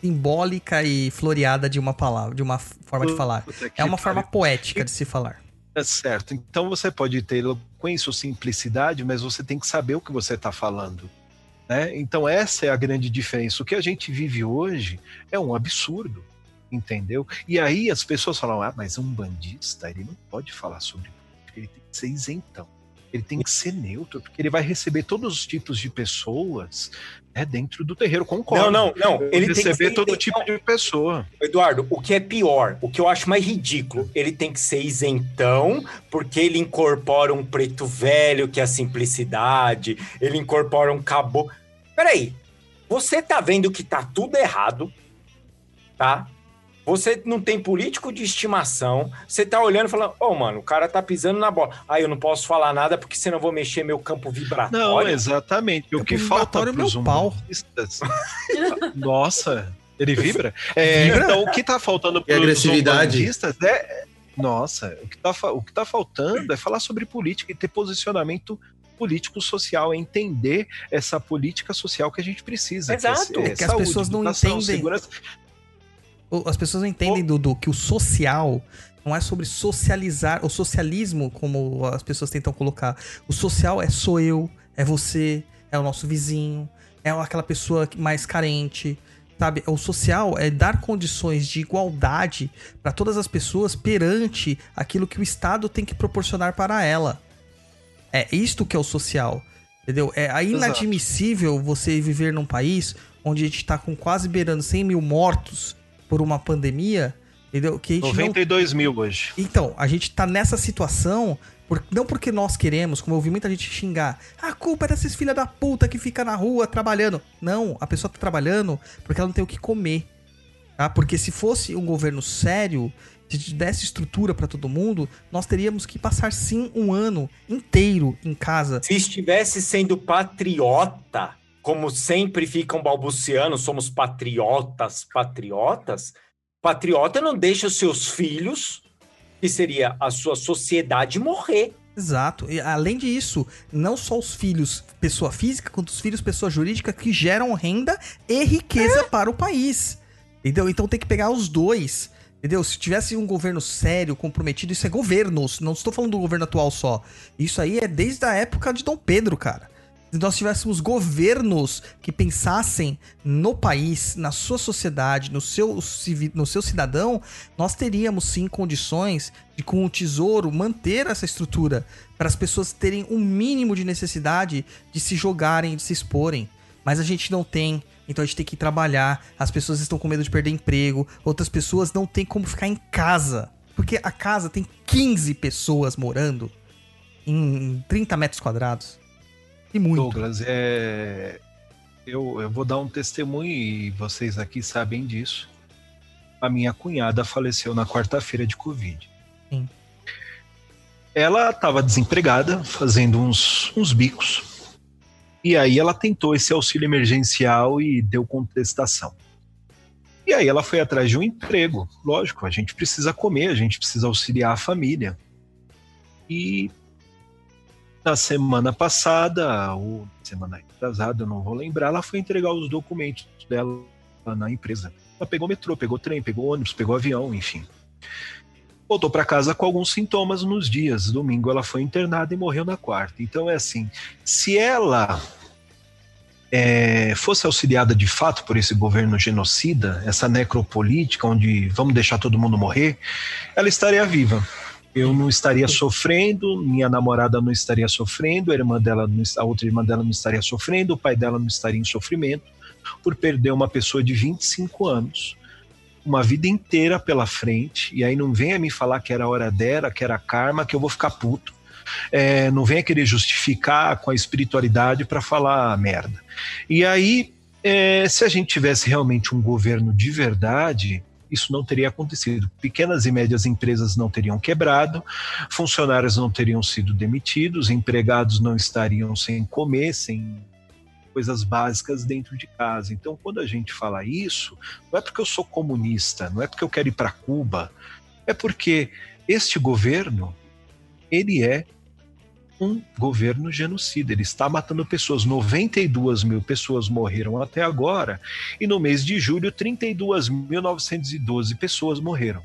S2: simbólica e floreada de uma palavra, de uma forma de falar. É uma forma poética de se falar.
S8: É certo. Então você pode ter eloquência ou simplicidade, mas você tem que saber o que você está falando. Né? Então essa é a grande diferença. O que a gente vive hoje é um absurdo, entendeu? E aí as pessoas falam: ah, mas um bandista ele não pode falar sobre política, ele tem que ser isentão. Ele tem que ser neutro, porque ele vai receber todos os tipos de pessoas né, dentro do terreiro. Concordo.
S3: Não, não, não. Ele tem que
S8: receber
S3: ser
S8: todo
S3: isentão.
S8: tipo de pessoa.
S3: Eduardo, o que é pior, o que eu acho mais ridículo, ele tem que ser isentão, porque ele incorpora um preto velho, que é a simplicidade, ele incorpora um cabo. Peraí, você tá vendo que tá tudo errado, tá? Você não tem político de estimação, você tá olhando e falando, ô, mano, o cara tá pisando na bola. Ah, eu não posso falar nada porque senão eu vou mexer meu campo vibratório.
S8: Não, exatamente. O que falta
S2: é
S8: para os umbandistas... Nossa, ele vibra? É,
S2: Vibra?
S8: Então, o que tá faltando para os
S5: agressividade?
S8: umbandistas é... Nossa, o que, tá, o que tá faltando é falar sobre política e ter posicionamento político social, é entender essa política social que a gente precisa.
S3: Exato.
S8: Que é,
S2: É que as pessoas não entendem.
S8: Segurança.
S2: O- As pessoas não entendem, Dudu, que o social não é sobre socializar, o socialismo, como as pessoas tentam colocar. O social é sou eu, é você, é o nosso vizinho, é aquela pessoa que- mais carente, sabe? O social é dar condições de igualdade para todas as pessoas perante aquilo que o Estado tem que proporcionar para ela. É isto que é o social, entendeu? É inadmissível você viver num país onde a gente tá com quase beirando 100 mil mortos por uma pandemia, entendeu? Que a gente não
S8: 92 mil hoje.
S2: então, a gente tá nessa situação, por- não porque nós queremos, como eu ouvi muita gente xingar, a culpa é desses filha da puta que fica na rua trabalhando. Não, a pessoa tá trabalhando porque ela não tem o que comer. Tá? Porque se fosse um governo sério, se desse estrutura pra todo mundo, nós teríamos que passar sim um ano inteiro em casa.
S3: Se estivesse sendo patriota, como sempre ficam balbuciando, somos patriotas, patriotas, patriota não deixa os seus filhos, que seria a sua sociedade, morrer.
S2: Exato. E além disso, não só os filhos pessoa física, quanto os filhos pessoa jurídica que geram renda e riqueza para o país. Entendeu? Então tem que pegar os dois. Entendeu? Se tivesse um governo sério, comprometido, isso é governos. Não estou falando do governo atual só. Isso aí é desde a época de Dom Pedro, cara. Se nós tivéssemos governos que pensassem no país, na sua sociedade, no seu, no seu cidadão, nós teríamos sim condições de, com o tesouro, manter essa estrutura para as pessoas terem um mínimo de necessidade de se jogarem, de se exporem. Mas a gente não tem, então a gente tem que trabalhar. As pessoas estão com medo de perder emprego, outras pessoas não têm como ficar em casa. Porque a casa tem 15 pessoas morando em 30 metros quadrados. E muito.
S8: Douglas, é... eu, eu vou dar um testemunho e vocês aqui sabem disso. A minha cunhada faleceu na quarta-feira de Covid.
S2: Sim.
S8: Ela estava desempregada, fazendo uns, uns bicos. E aí ela tentou esse auxílio emergencial e deu contestação. E aí ela foi atrás de um emprego. Lógico, a gente precisa comer, a gente precisa auxiliar a família. E na semana passada, ou semana atrasada, eu não vou lembrar, ela foi entregar os documentos dela na empresa. Ela pegou metrô, pegou trem, pegou ônibus, pegou avião, enfim. Voltou para casa com alguns sintomas nos dias. Domingo ela foi internada e morreu na quarta. Então é assim, se ela é, fosse auxiliada de fato por esse governo genocida, essa necropolítica onde vamos deixar todo mundo morrer, ela estaria viva. Eu não estaria sofrendo, minha namorada não estaria sofrendo, a irmã dela, não- a outra irmã dela não estaria sofrendo, o pai dela não estaria em sofrimento por perder uma pessoa de 25 anos uma vida inteira pela frente, e aí não venha me falar que era hora dela, que era karma, que eu vou ficar puto. É, não venha querer justificar com a espiritualidade para falar merda. E aí, é, se a gente tivesse realmente um governo de verdade, isso não teria acontecido. Pequenas e médias empresas não teriam quebrado, funcionários não teriam sido demitidos, empregados não estariam sem comer, sem coisas básicas dentro de casa. Então, quando a gente fala isso, não é porque eu sou comunista, não é porque eu quero ir para Cuba, é porque este governo ele é um governo genocida. Ele está matando pessoas. 92 mil pessoas morreram até agora. E no mês de julho, 32.912 pessoas morreram.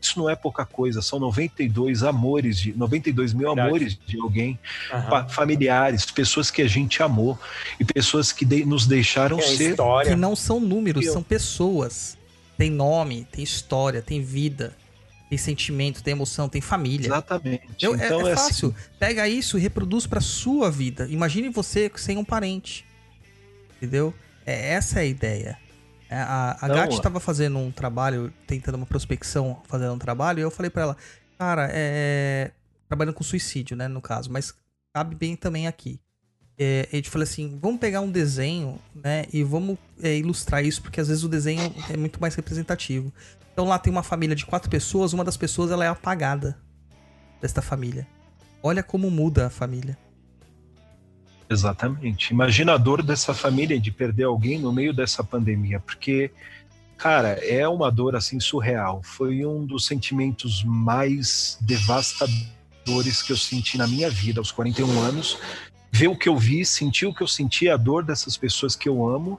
S8: Isso não é pouca coisa, são 92 amores, de 92 mil Verdade. amores de alguém, uhum. familiares, pessoas que a gente amou e pessoas que de, nos deixaram ser.
S2: História. Que não são números, são pessoas. Tem nome, tem história, tem vida tem sentimento, tem emoção, tem família.
S8: Exatamente.
S2: Eu, é, então é, é fácil. Assim. Pega isso e reproduz para sua vida. Imagine você sem um parente. Entendeu? É, essa é a ideia. É, a, a Gatti estava fazendo um trabalho, tentando uma prospecção, fazendo um trabalho, e eu falei para ela, cara, é. Trabalhando com suicídio, né, no caso, mas cabe bem também aqui. É, a gente falou assim, vamos pegar um desenho, né, e vamos é, ilustrar isso, porque às vezes o desenho é muito mais representativo. Então lá tem uma família de quatro pessoas, uma das pessoas ela é apagada desta família. Olha como muda a família.
S8: Exatamente. Imagina a dor dessa família de perder alguém no meio dessa pandemia, porque, cara, é uma dor assim surreal. Foi um dos sentimentos mais devastadores que eu senti na minha vida aos 41 anos. Ver o que eu vi, sentir o que eu senti, a dor dessas pessoas que eu amo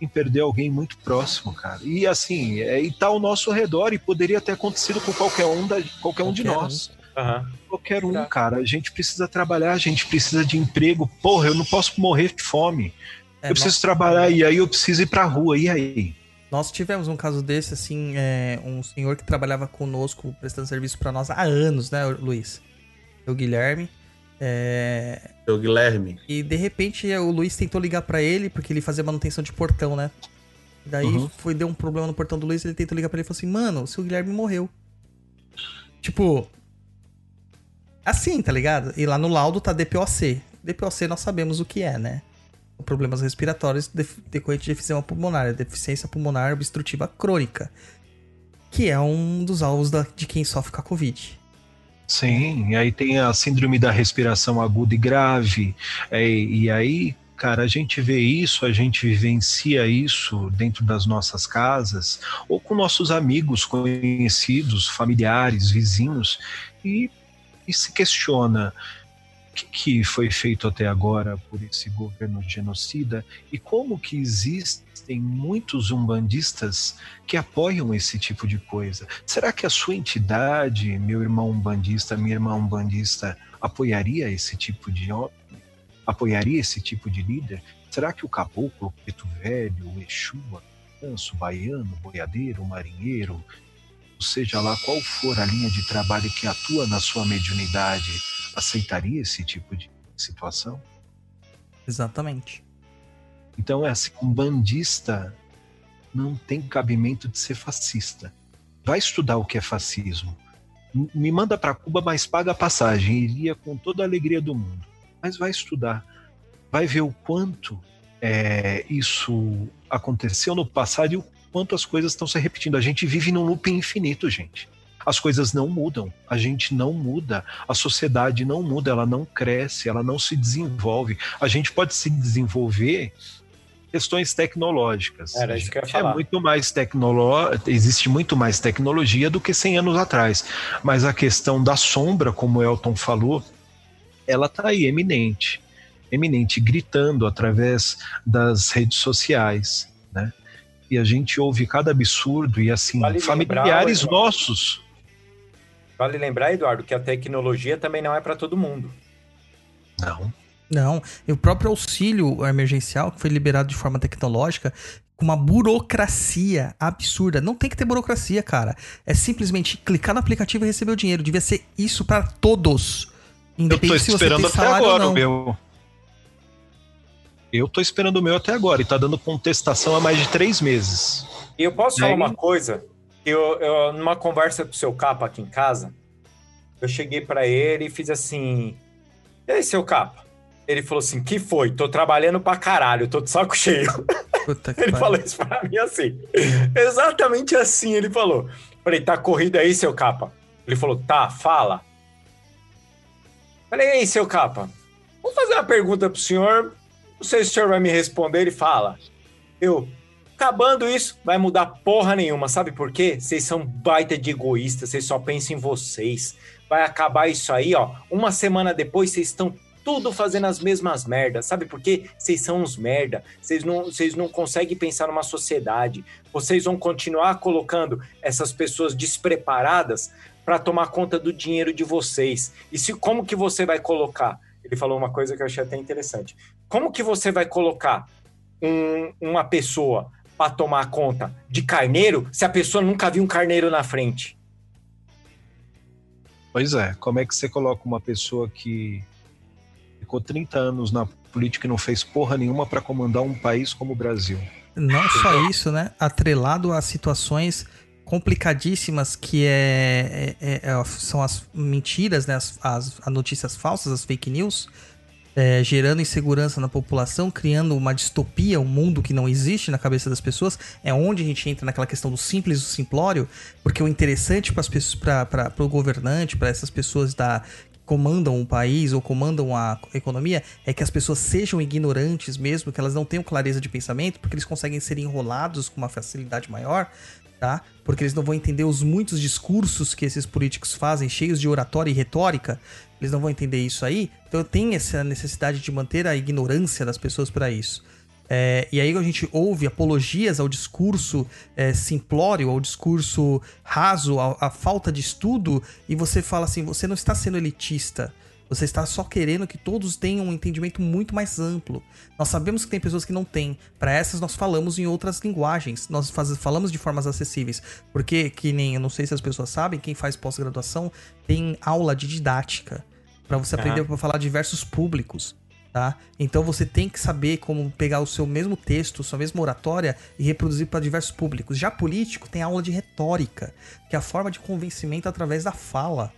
S8: em perder alguém muito próximo, cara. E assim, é, e tá ao nosso redor e poderia ter acontecido com qualquer um, da, qualquer um de nós. Uhum. Qualquer um, cara. A gente precisa trabalhar, a gente precisa de emprego. Porra, eu não posso morrer de fome. É, eu preciso nós... trabalhar e aí eu preciso ir pra rua. E aí?
S2: Nós tivemos um caso desse, assim, é, um senhor que trabalhava conosco, prestando serviço para nós há anos, né, Luiz? O Guilherme. É...
S5: O Guilherme.
S2: E de repente o Luiz tentou ligar para ele, porque ele fazia manutenção de portão, né? Daí uhum. foi, deu um problema no portão do Luiz, ele tentou ligar pra ele e falou assim: Mano, o seu Guilherme morreu. Tipo. Assim, tá ligado? E lá no laudo tá DPOC. DPOC nós sabemos o que é, né? Problemas respiratórios decorrentes de efizema pulmonar, deficiência pulmonar obstrutiva crônica. Que é um dos alvos da, de quem sofre com a Covid.
S8: Sim, e aí tem a síndrome da respiração aguda e grave, é, e aí, cara, a gente vê isso, a gente vivencia isso dentro das nossas casas, ou com nossos amigos, conhecidos, familiares, vizinhos, e, e se questiona o que, que foi feito até agora por esse governo genocida e como que existem muitos umbandistas que apoiam esse tipo de coisa. Será que a sua entidade, meu irmão umbandista, minha irmã umbandista, apoiaria esse tipo de apoiaria esse tipo de líder? Será que o caboclo, o preto velho, o Exu, o baiano, o boiadeiro, o marinheiro, seja lá qual for a linha de trabalho que atua na sua mediunidade, aceitaria esse tipo de situação?
S2: Exatamente.
S8: Então é assim, um bandista não tem cabimento de ser fascista. Vai estudar o que é fascismo. Me manda para Cuba, mas paga a passagem. Iria com toda a alegria do mundo. Mas vai estudar. Vai ver o quanto é, isso aconteceu no passado e o quanto as coisas estão se repetindo. A gente vive num loop infinito, gente as coisas não mudam, a gente não muda, a sociedade não muda, ela não cresce, ela não se desenvolve. A gente pode se desenvolver questões tecnológicas.
S3: Era isso que eu ia
S8: é
S3: falar.
S8: É muito mais tecnolo... existe muito mais tecnologia do que 100 anos atrás, mas a questão da sombra, como o Elton falou, ela está aí eminente, eminente, gritando através das redes sociais, né? E a gente ouve cada absurdo e assim, vale familiares lembrar, nossos
S3: Vale lembrar, Eduardo, que a tecnologia também não é para todo mundo.
S8: Não.
S2: Não. E o próprio auxílio emergencial, que foi liberado de forma tecnológica, com uma burocracia absurda. Não tem que ter burocracia, cara. É simplesmente clicar no aplicativo e receber o dinheiro. Devia ser isso para todos.
S8: Independente Eu tô esperando até agora o meu. Eu tô esperando o meu até agora e tá dando contestação há mais de três meses.
S3: E eu posso falar uma coisa? Eu, eu, numa conversa com o seu capa aqui em casa, eu cheguei pra ele e fiz assim: E aí, seu capa? Ele falou assim: Que foi? Tô trabalhando pra caralho, tô de saco cheio. Ele falou isso pra mim assim. Exatamente assim ele falou. Falei, tá corrido aí, seu capa? Ele falou, tá, fala. Falei, ei, seu capa, vou fazer uma pergunta pro senhor. Não sei se o senhor vai me responder. Ele fala. Eu, acabando isso, vai mudar porra nenhuma. Sabe por quê? Vocês são baita de egoístas, vocês só pensam em vocês. Vai acabar isso aí, ó. Uma semana depois, vocês estão tudo fazendo as mesmas merdas. Sabe por quê? Vocês são uns merda. Vocês não, vocês não conseguem pensar numa sociedade. Vocês vão continuar colocando essas pessoas despreparadas para tomar conta do dinheiro de vocês. E se como que você vai colocar? Ele falou uma coisa que eu achei até interessante. Como que você vai colocar um- uma pessoa para tomar conta de carneiro se a pessoa nunca viu um carneiro na frente?
S8: Pois é, como é que você coloca uma pessoa que ficou 30 anos na política e não fez porra nenhuma para comandar um país como o Brasil?
S2: Não só isso, né? Atrelado a situações complicadíssimas que é, é- é- são as mentiras, né? As, as- as notícias falsas, as fake news, é, gerando insegurança na população, criando uma distopia, um mundo que não existe na cabeça das pessoas. É onde a gente entra naquela questão do simples e do simplório, porque o interessante para as pessoas, para o governante, para essas pessoas da comandam o país ou comandam a economia, é que as pessoas sejam ignorantes mesmo, que elas não tenham clareza de pensamento, porque eles conseguem ser enrolados com uma facilidade maior, tá? Porque eles não vão entender os muitos discursos que esses políticos fazem, cheios de oratória e retórica. Eles não vão entender isso aí. Então tem essa necessidade de manter a ignorância das pessoas para isso. É, e aí a gente ouve apologias ao discurso é, simplório, ao discurso raso, à, à falta de estudo, e você fala assim: você não está sendo elitista. Você está só querendo que todos tenham um entendimento muito mais amplo. Nós sabemos que tem pessoas que não têm. Para essas, nós falamos em outras linguagens. Nós faz- falamos de formas acessíveis. Porque, que nem, eu não sei se as pessoas sabem, quem faz pós-graduação tem aula de didática. Para você aprender a falar diversos públicos. Tá? Então você tem que saber como pegar o seu mesmo texto, sua mesma oratória e reproduzir para diversos públicos. Já político tem aula de retórica, que é a forma de convencimento através da fala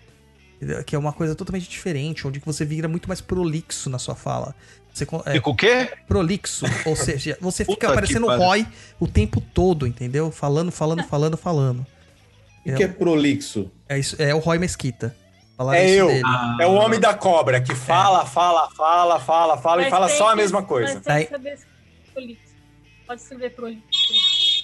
S2: que é uma coisa totalmente diferente, onde você vira muito mais prolixo na sua fala. Você, é,
S8: Fica o quê?
S2: prolixo, ou seja, você fica parecendo. Roy o tempo todo, entendeu? Falando, falando, falando, falando.
S5: O que é prolixo?
S2: É, isso, é o Roy Mesquita. Falaram
S3: É
S2: isso
S3: eu.
S2: dele.
S3: É o homem da cobra que fala, fala, fala, fala, fala e
S4: Mas
S3: fala
S4: tem
S3: só a
S4: que-
S3: mesma coisa.
S4: Mas tem
S2: Aí-
S4: que saber escrever prolixo. Pode escrever prolixo.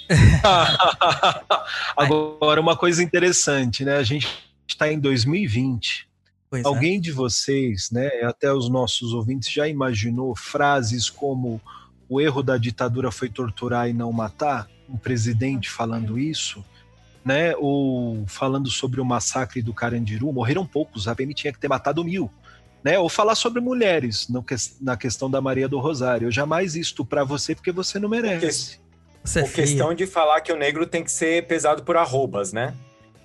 S8: Agora, uma coisa interessante, né? A gente está em 2020.
S2: Pois é.
S8: Alguém de vocês, né, até os nossos ouvintes, já imaginou frases como o erro da ditadura foi torturar e não matar? Um presidente falando isso, né? Ou falando sobre o massacre do Carandiru, morreram poucos, a PM tinha que ter matado mil. Né? Ou falar sobre mulheres, no na questão da Maria do Rosário. Eu jamais isto para você porque você não merece.
S2: Você é
S3: questão de falar que o negro tem que ser pesado por arrobas, né?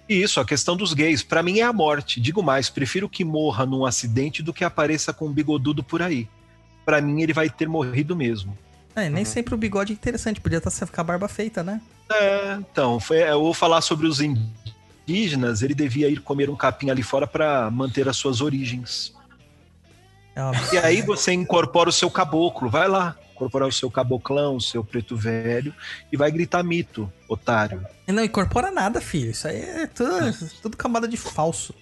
S8: E Isso, a questão dos gays, para mim é a morte. Digo mais, prefiro que morra num acidente do que apareça com um bigodudo por aí. Para mim ele vai ter morrido mesmo.
S2: É, nem
S3: Uhum.
S2: sempre o bigode é interessante, podia estar com a barba feita, né?
S8: É, então, foi, eu vou falar sobre os indígenas, ele devia ir comer um capim ali fora para manter as suas origens.
S2: É.
S8: E aí você incorpora o seu caboclo, vai lá, incorporar o seu caboclão, o seu preto velho, e vai gritar mito, otário.
S2: Não incorpora nada, filho. Isso aí é tudo, tudo camada de falso.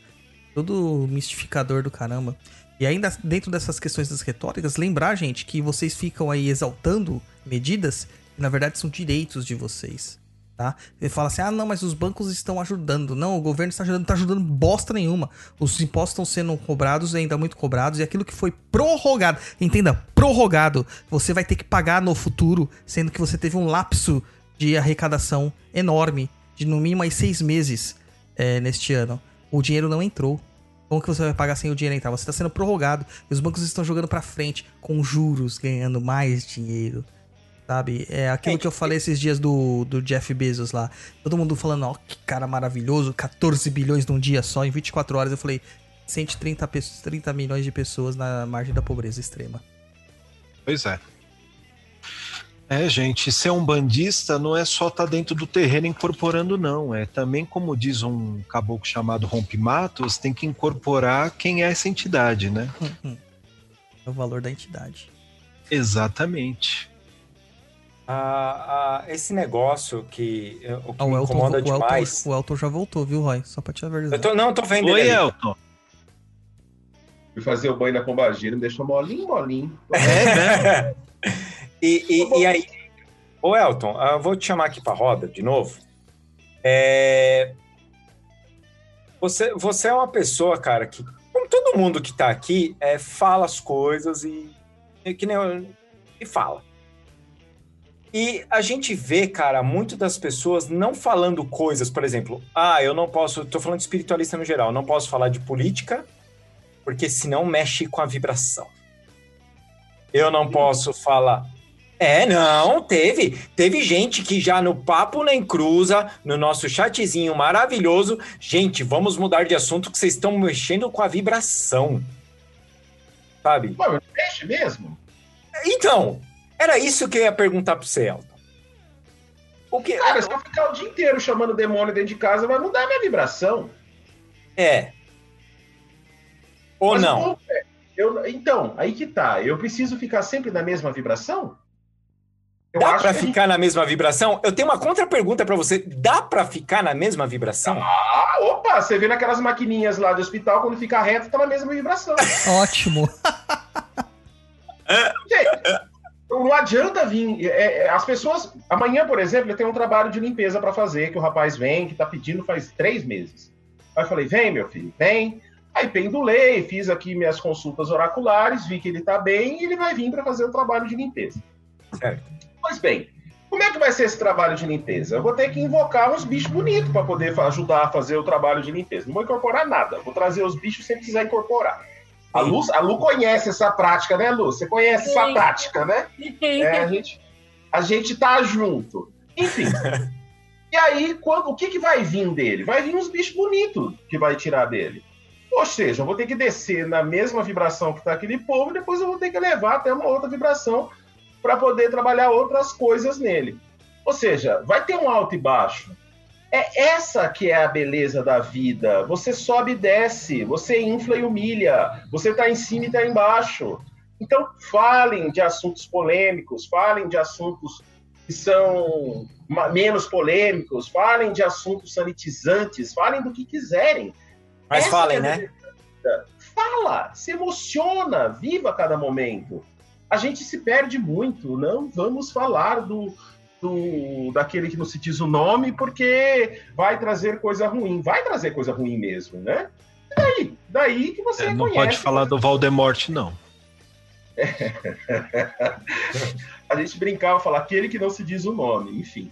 S2: Tudo mistificador do caramba. E ainda dentro dessas questões das retóricas, lembrar, gente, que vocês ficam aí exaltando medidas que na verdade são direitos de vocês. Tá? Ele fala assim: ah, não, mas os bancos estão ajudando. Não, o governo está ajudando, não está ajudando bosta nenhuma. Os impostos estão sendo cobrados, ainda muito cobrados, e aquilo que foi prorrogado, entenda, prorrogado, você vai ter que pagar no futuro, sendo que você teve um lapso de arrecadação enorme, de no mínimo aí seis meses é, neste ano. O dinheiro não entrou. Como que você vai pagar sem o dinheiro entrar? Você está sendo prorrogado e os bancos estão jogando para frente com juros, ganhando mais dinheiro. Sabe? É aquilo que eu falei esses dias do, do Jeff Bezos lá. Todo mundo falando, ó, que cara maravilhoso, 14 bilhões num dia só, em 24 horas. Eu falei, 130 pessoas, 30 milhões de pessoas na margem da pobreza extrema.
S8: Pois é. É, gente, ser um bandista não é só estar dentro do terreno incorporando, não. É também, como diz um caboclo chamado Rompe-Matos, tem que incorporar quem é essa entidade, né?
S2: Uhum. É o valor da entidade.
S8: Exatamente.
S3: Ah, ah, esse negócio que, eh, o que
S2: Ah, o
S3: me
S2: Elton,
S3: incomoda
S2: o, Elton,
S3: demais.
S2: o Elton já voltou, viu, Roy? Só pra te avisar.
S3: Eu tô, não, tô vendo
S8: Oi,
S3: ele.
S8: Elton.
S7: Fui fazer o banho na pombagira, me deixou molinho, molinho.
S8: É, né?
S3: E, e, e aí, ô Elton, ah, eu vou te chamar aqui pra roda de novo. É, Você, você é uma pessoa, cara, que, como todo mundo que tá aqui, é, fala as coisas e, e que nem eu- e fala. E a gente vê, cara, muito das pessoas não falando coisas, por exemplo, ah, eu não posso, tô falando de espiritualista no geral, não posso falar de política, porque senão mexe com a vibração. Eu não posso falar. É, não, teve. Teve gente que já no Papo Nem Cruza, no nosso chatzinho maravilhoso, gente, vamos mudar de assunto que vocês estão mexendo com a vibração. Sabe?
S7: Pô, mexe mesmo?
S3: Então, era isso que eu ia perguntar pro você, Elton. O que.
S7: Cara, se eu ficar o dia inteiro chamando demônio dentro de casa, vai mudar a minha vibração.
S3: É. Ou
S7: Mas,
S3: não?
S7: pô, é, eu- então, aí que tá. Eu preciso ficar sempre na mesma vibração? Eu
S3: Dá
S7: acho
S3: pra
S7: que a gente-
S3: ficar na mesma vibração? Eu tenho uma contra-pergunta pra você. Dá pra ficar na mesma vibração?
S7: Ah, opa, você vê naquelas maquininhas lá do hospital, quando fica reto, tá na mesma vibração.
S2: Ótimo.
S7: Gente, não adianta vir. é, é, as pessoas. Amanhã, por exemplo, eu tenho um trabalho de limpeza pra fazer, que o rapaz vem, que tá pedindo faz três meses. Aí eu falei, vem, meu filho, vem. Aí pendulei, fiz aqui minhas consultas oraculares, vi que ele tá bem e ele vai vir pra fazer o trabalho de limpeza.
S3: Certo.
S7: Pois bem, como é que vai ser esse trabalho de limpeza? Eu vou ter que invocar uns bichos bonitos para poder ajudar a fazer o trabalho de limpeza. Não vou incorporar nada, vou trazer os bichos sem precisar incorporar. A Lu, a Lu conhece essa prática, né, Lu? Você conhece essa
S4: Sim.
S7: prática, né? É, a, gente, a gente tá junto. Enfim. e aí, quando, o que, que vai vir dele? Vai vir uns bichos bonitos que vai tirar dele. Ou seja, eu vou ter que descer na mesma vibração que tá aquele povo e depois eu vou ter que levar até uma outra vibração para poder trabalhar outras coisas nele. Ou seja, vai ter um alto e baixo. É essa que é a beleza da vida. Você sobe e desce, você infla e humilha, você tá em cima e tá embaixo. Então, falem de assuntos polêmicos, falem de assuntos que são menos polêmicos, falem de assuntos sanitizantes, falem do que quiserem.
S3: Mas
S7: Essa
S3: falem,
S7: é
S3: né?
S7: Fala, se emociona, viva cada momento. A gente se perde muito, não vamos falar do, do daquele que não se diz o nome, porque vai trazer coisa ruim. Vai trazer coisa ruim mesmo, né? E daí? Daí que você
S8: É, não
S7: conhece.
S8: pode falar do Valdemorte, não.
S7: A gente brincava, falar aquele que não se diz o nome, enfim.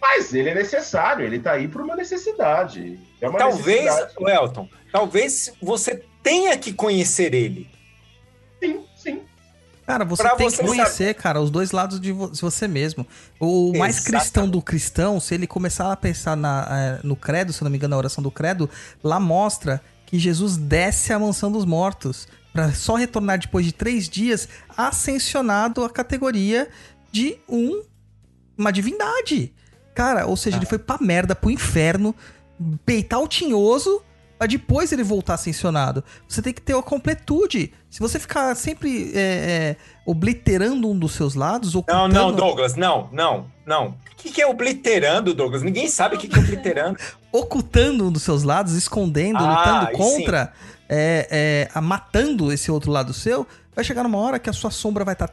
S7: Mas ele é necessário, ele tá aí por uma necessidade. É uma
S3: Talvez,
S7: necessidade.
S3: Elton, talvez você tenha que conhecer ele.
S7: Sim.
S2: Cara, você
S3: Pra
S2: tem
S3: você
S2: que conhecer, cara, os dois lados de vo- de você mesmo. O mais
S3: Exatamente.
S2: cristão do cristão, se ele começar a pensar na, eh, no credo, se eu não me engano, na oração do credo, lá mostra que Jesus desce à mansão dos mortos para só retornar depois de três dias ascensionado à categoria de um uma divindade. Cara, ou seja, ele foi pra merda, pro inferno, peitar o tinhoso pra depois ele voltar ascensionado. Você tem que ter a completude. Se você ficar sempre é, é, obliterando um dos seus lados,
S3: Não,
S2: ocultando...
S3: não, Douglas, não, não, não. O que, que é obliterando, Douglas? Ninguém sabe o que, que é obliterando.
S2: ocultando um dos seus lados, escondendo,
S3: Ah,
S2: lutando contra, é, é, matando esse outro lado seu, vai chegar numa hora que a sua sombra vai estar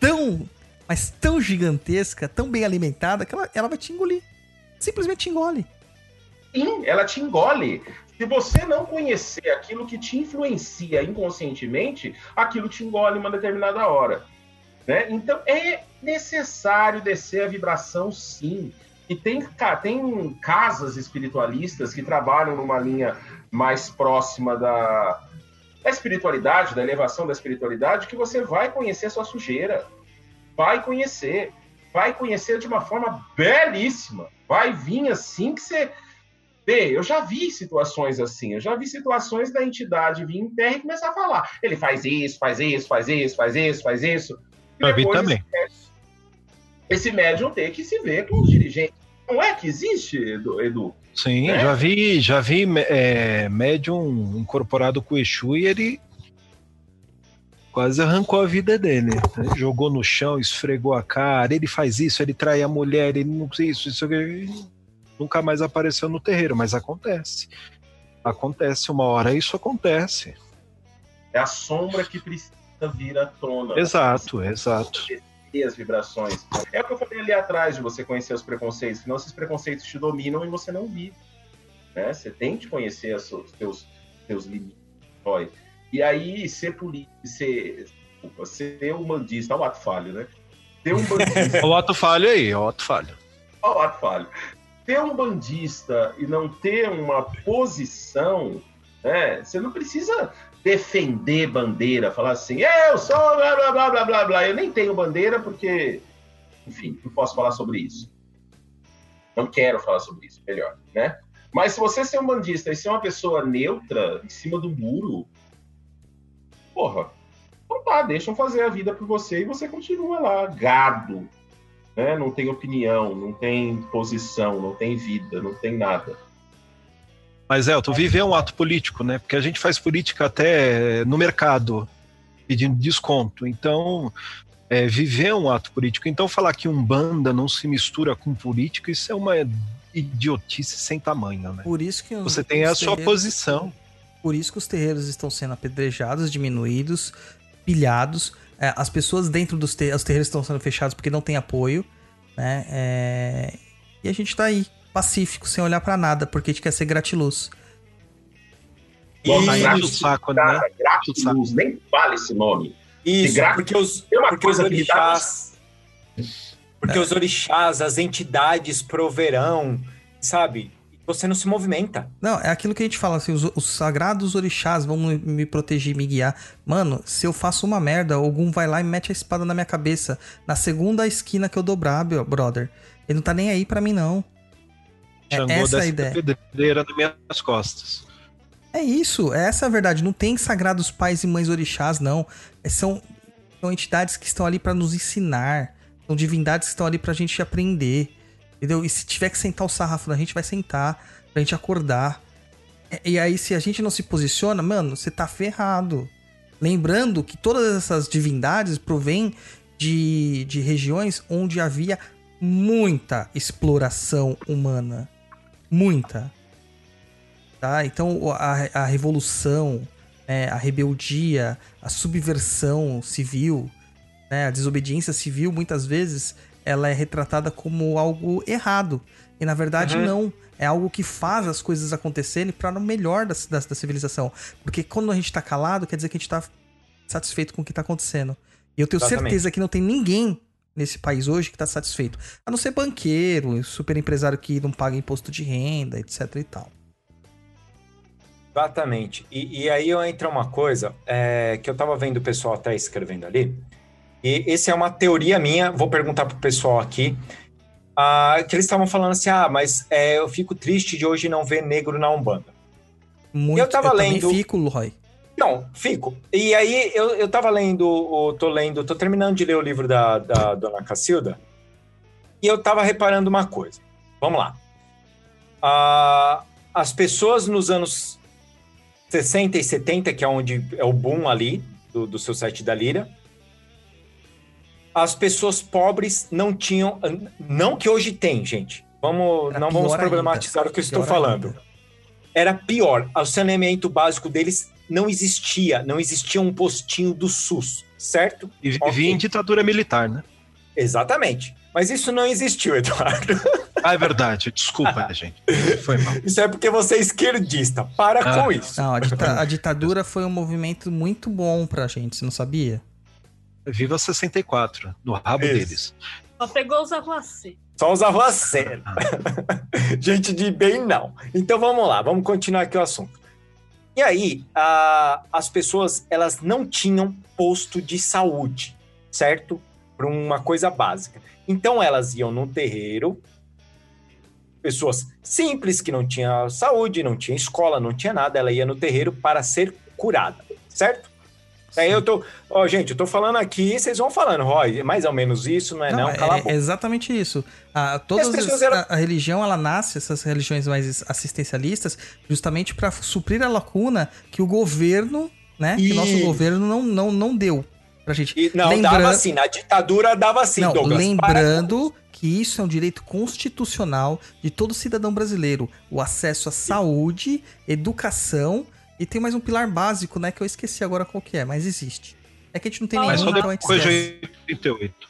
S2: tão, mas tão gigantesca, tão bem alimentada, que ela, ela vai te engolir. Simplesmente te engole.
S7: Sim, ela te engole. Se você não conhecer aquilo que te influencia inconscientemente, aquilo te engole uma determinada hora. Né? Então é necessário descer a vibração, sim. E tem, tem casas espiritualistas que trabalham numa linha mais próxima da, da espiritualidade, da elevação da espiritualidade, que você vai conhecer a sua sujeira. Vai conhecer. Vai conhecer de uma forma belíssima. Vai vir assim que você. Vê, eu já vi situações assim, eu já vi situações da entidade vir em terra e começar a falar. Ele faz isso, faz isso, faz isso, faz isso, faz isso. E
S8: Já vi também.
S7: esse médium tem que se ver com os dirigentes. Não é que existe, Edu? Edu?
S8: Sim,
S7: É?
S8: já vi, já vi é, médium incorporado com o Exu e ele quase arrancou a vida dele. né? Jogou no chão, esfregou a cara, ele faz isso, ele trai a mulher, ele não sei isso, isso aqui. Nunca mais apareceu no terreiro, mas acontece. Acontece, uma hora isso acontece.
S7: É a sombra que precisa vir à tona.
S8: Exato, exato.
S7: E as vibrações. É o que eu falei ali atrás de você conhecer os preconceitos, senão esses preconceitos te dominam e você não vive. Né? Você tem que conhecer os seus, teus limites. E aí, ser político, ser, desculpa, ser um bandista, olha o ato falho, né? Ser um bandista,
S8: o ato falho aí, o ato falho.
S7: o ato falho. Ter um bandista e não ter uma posição, né? Você não precisa defender bandeira, falar assim, eu sou blá blá blá blá blá blá. Eu nem tenho bandeira porque, enfim, não posso falar sobre isso. Não quero falar sobre isso, melhor, né? Mas se você ser um bandista e ser uma pessoa neutra, em cima do muro, porra, então tá, deixam fazer a vida por você e você continua lá, gado, né? Não tem opinião, não tem posição, não tem vida, não tem nada.
S8: Mas, Elton, viver é um ato político, né? Porque a gente faz política até no mercado, pedindo desconto. Então, é, viver é um ato político. Então, falar que um banda não se mistura com política, isso é uma idiotice sem tamanho, né?
S2: Por isso que os-
S8: Você tem a sua
S2: terreiros-
S8: posição.
S2: Por isso que os terreiros estão sendo apedrejados, diminuídos, pilhados. É, as pessoas dentro dos ter os terreiros estão sendo fechados porque não tem apoio, né? É, E a gente tá aí, pacífico, sem olhar pra nada, porque a gente quer ser gratiluz.
S7: Nossa,
S3: E-
S7: grato-
S8: o saco, né?
S7: Cara, gratiluz, nem fale esse nome.
S3: Isso,
S7: gra-
S3: porque os,
S7: Tem uma
S3: porque os
S7: coisa dá
S3: orixás. Porque os orixás, as entidades proverão, sabe? Você não se movimenta.
S2: Não, é aquilo que a gente fala, assim, os, os sagrados orixás vão me, proteger, me guiar. Mano, se eu faço uma merda, algum vai lá e mete a espada na minha cabeça, na segunda esquina que eu dobrar, meu brother. Ele não tá nem aí pra mim, não. É
S8: Xangô
S2: essa a ideia.
S8: pedreira nas minhas costas.
S2: É isso, essa é a verdade. Não tem sagrados pais e mães orixás, não. É, São, são entidades que estão ali pra nos ensinar. São divindades que estão ali pra gente aprender. Entendeu? E se tiver que sentar o sarrafo na gente, vai sentar. Pra gente acordar. E- E aí, se a gente não se posiciona, mano, você tá ferrado. Lembrando que todas essas divindades provêm de, de regiões onde havia muita exploração humana. Muita tá? Então a, a revolução, né, a rebeldia, a subversão civil, né, a desobediência civil, muitas vezes ela é retratada como algo errado. E na verdade
S3: Uhum.
S2: não. É algo que faz as coisas acontecerem para o melhor da, da, da civilização. Porque quando a gente tá calado, quer dizer que a gente tá satisfeito com o que tá acontecendo. E eu tenho
S3: Exatamente.
S2: certeza que não tem ninguém nesse país hoje que tá satisfeito. A não ser banqueiro, super empresário que não paga imposto de renda, etc e tal.
S3: Exatamente. E, e aí eu entra uma coisa é, que eu tava vendo o pessoal até escrevendo ali. E essa é uma teoria minha, vou perguntar pro pessoal aqui. ah, que eles estavam falando assim: ah, mas é, eu fico triste de hoje não ver negro na Umbanda.
S2: Muito,
S3: Eu tava
S2: também
S3: lendo-
S2: fico, Roy.
S3: Não, fico. E aí eu, eu tava lendo, o- tô lendo, tô terminando de ler o livro da, da dona Cacilda. E eu tava reparando uma coisa. Vamos lá. Ah, as pessoas nos anos 60 e 70, que é onde é o boom ali do, do seu site da Lira, as pessoas pobres não tinham. Não que hoje tem, gente. Vamos,
S2: Era
S3: não vamos problematizar
S2: ainda.
S3: o que eu estou falando
S2: ainda.
S3: era pior. O saneamento básico deles não existia. Não existia um postinho do SUS, certo?
S8: E
S3: Ok.
S8: em ditadura militar, né?
S3: Exatamente. Mas isso não existiu, Eduardo.
S8: Ah, é verdade. Desculpa, gente. Foi mal.
S3: Isso é porque você é esquerdista. Para
S8: Ah.
S3: com isso.
S2: Não, a, dita- a ditadura foi um movimento muito bom pra gente, você não sabia?
S8: Viva 64, no rabo
S3: Isso.
S8: deles.
S4: Só pegou os arruacê.
S3: Só usava a sério. Gente de bem, não. Então vamos lá, vamos continuar aqui o assunto. E aí, a- as pessoas, elas não tinham posto de saúde, certo? Para uma coisa básica. Então elas iam no terreiro, pessoas simples que não tinham saúde, não tinha escola, não tinha nada, ela ia no terreiro para ser curada, certo? Aí eu tô. Ó, gente, eu tô falando aqui, vocês vão falando, Roy, é mais ou menos isso, não é? Não,
S2: é,
S3: a
S2: é
S3: boca.
S2: exatamente isso. A, todas
S3: E as
S2: as-
S3: eram-
S2: a, a religião ela nasce, essas religiões mais assistencialistas, justamente para suprir a lacuna que o governo, né? Que o nosso governo não, não, não deu pra gente.
S3: E, não,
S2: Lembra-
S3: dava assim, na ditadura dava assim,
S2: não,
S3: Douglas.
S2: lembrando que isso é um direito constitucional de todo cidadão brasileiro. O acesso à saúde, educação e tem mais um pilar básico, né? Que eu esqueci agora qual que é, mas existe. É que a gente não tem
S4: Mas
S8: Mas
S2: nenhum,
S8: só
S2: então
S8: depois
S2: esquece.
S8: de 88.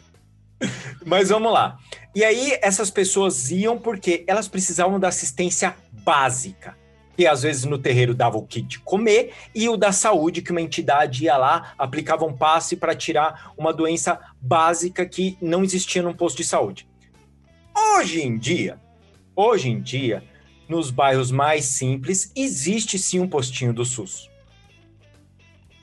S3: Mas vamos lá. E aí, essas pessoas iam porque elas precisavam da assistência básica. Que às vezes no terreiro dava o kit de comer, e o da saúde, que uma entidade ia lá, aplicava um passe para tirar uma doença básica que não existia num posto de saúde. Hoje em dia, hoje em dia, nos bairros mais simples, existe sim um postinho do SUS.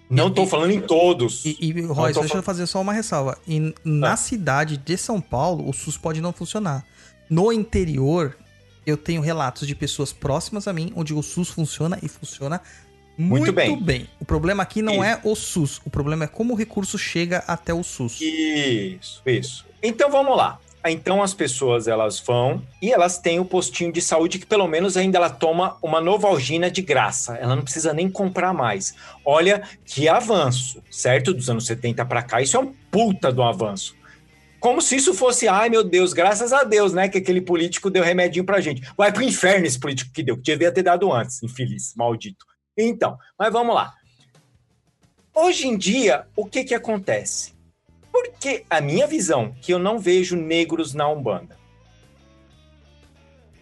S3: Não estou falando em todos.
S2: E, e Royce, deixa eu fazer só uma ressalva. E na
S3: Ah.
S2: cidade de São Paulo, o SUS pode não funcionar. No interior, eu tenho relatos de pessoas próximas a mim, onde o SUS funciona e funciona muito,
S3: Muito
S2: bem.
S3: bem.
S2: O problema aqui não
S3: Isso.
S2: é o SUS, o problema é como o recurso chega até o SUS.
S3: Isso, isso. Então vamos lá. Então as pessoas elas vão e elas têm o postinho de saúde que pelo menos ainda ela toma uma Novalgina de graça. Ela não precisa nem comprar mais. Olha que avanço, certo? Dos anos 70 para cá, isso é um puta do avanço. Como se isso fosse, ai meu Deus, graças a Deus, né? Que aquele político deu remedinho pra gente. Vai pro inferno esse político que deu, que devia ter dado antes, infeliz, maldito. Então, mas vamos lá. Hoje em dia, o que que acontece? Porque a minha visão, que eu não vejo negros na Umbanda.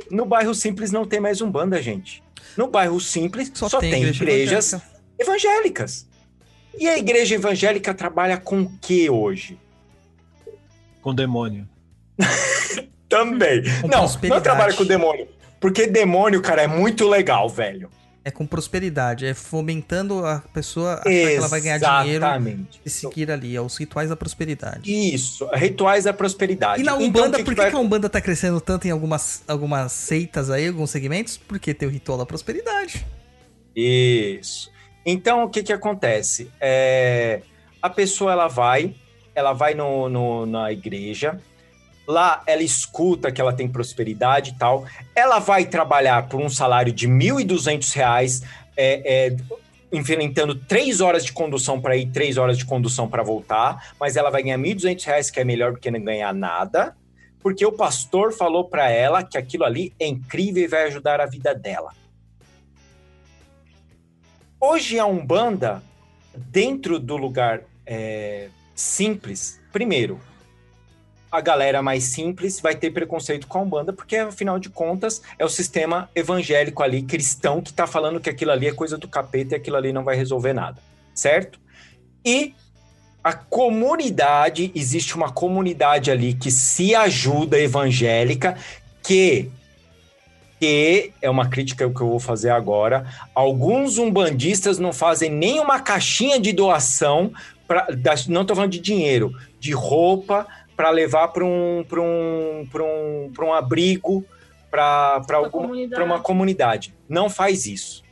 S3: No bairro Simples não tem mais Umbanda, gente. No bairro Simples só, tem,
S2: igreja
S3: igrejas
S2: evangélica.
S3: evangélicas. E a igreja evangélica trabalha com o que hoje?
S8: Com demônio.
S3: Também.
S2: Com
S3: não, não trabalha com demônio. Porque demônio, cara, é muito legal, velho.
S2: É com prosperidade, é fomentando a pessoa achar que ela vai ganhar dinheiro
S3: Exatamente.
S2: e seguir ali, é os rituais da prosperidade.
S3: Isso, rituais da prosperidade.
S2: E na
S3: Então,
S2: Umbanda,
S3: o que
S2: por
S3: que
S2: que,
S3: vai-
S2: que a Umbanda tá crescendo tanto em algumas, algumas seitas aí, alguns segmentos? Porque tem o ritual da prosperidade.
S3: Isso. Então, o que que acontece? É, a pessoa, ela vai, ela vai no, no- na igreja, lá ela escuta que ela tem prosperidade e tal, ela vai trabalhar por um salário de 1.200 reais, é, é, enfrentando três horas de condução para ir, três horas de condução para voltar, mas ela vai ganhar 1.200 reais, que é melhor do que não ganhar nada, porque o pastor falou para ela que aquilo ali é incrível e vai ajudar a vida dela. Hoje a Umbanda, dentro do lugar é, simples, primeiro, a galera mais simples vai ter preconceito com a Umbanda, porque afinal de contas é o sistema evangélico ali, cristão, que tá falando que aquilo ali é coisa do capeta e aquilo ali não vai resolver nada, certo? E a comunidade, existe uma comunidade ali que se ajuda evangélica, que que é uma crítica que eu vou fazer agora. Alguns umbandistas não fazem nem uma caixinha de doação, pra, não estou falando de dinheiro, de roupa para levar para um, pra um, pra um, pra um abrigo, para
S4: Uma
S3: uma
S4: comunidade.
S3: Não faz isso.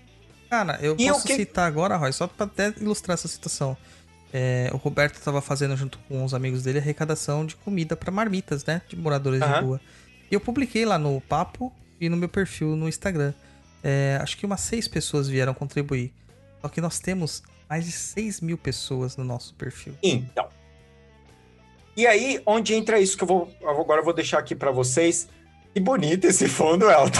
S2: Cara, eu
S3: E
S2: posso
S3: o que-
S2: citar agora, Roy, só pra até ilustrar essa situação. É, o Roberto tava fazendo junto com os amigos dele arrecadação de comida pra marmitas, né? De moradores de
S3: Aham.
S2: rua. E eu publiquei lá no Papo e no meu perfil no Instagram. É, acho que umas seis pessoas vieram contribuir. Só que nós temos mais de 6 mil pessoas no nosso perfil.
S3: Então. E aí, onde entra isso que eu vou. Agora eu vou deixar aqui para vocês. Que bonito esse fundo, Elton.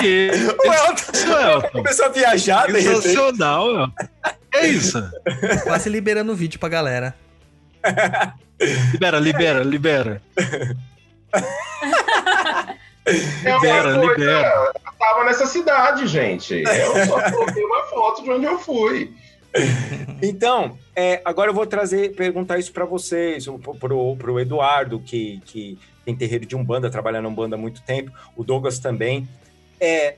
S8: Que
S3: O Elton
S8: isso, Elton?
S3: começou a viajar.
S8: Sensacional, Elton. É isso.
S2: Quase liberando o vídeo pra galera.
S8: Libera, libera, libera.
S7: É uma
S8: Libera,
S7: coisa-
S8: libera.
S7: Eu tava nessa cidade, gente. Eu só coloquei uma foto de onde eu fui.
S3: Então, é, agora eu vou trazer, perguntar isso para vocês, o- pro, pro Eduardo, que, que tem terreiro de Umbanda, trabalha na Umbanda há muito tempo, o Douglas também. É,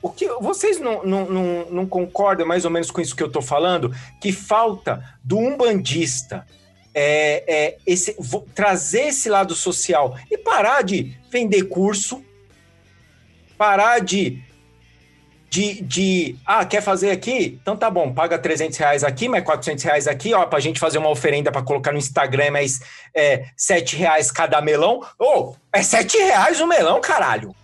S3: o que vocês não, não, não, não concordam mais ou menos com isso que eu tô falando? Que falta do umbandista é, é, esse, trazer esse lado social e parar de vender curso, parar de de, de, ah, quer fazer aqui? Então tá bom, paga 300 reais aqui, mais 400 reais aqui, ó, pra gente fazer uma oferenda para colocar no Instagram, mais é, 7 reais cada melão. Ô, oh, é 7 reais o melão, caralho.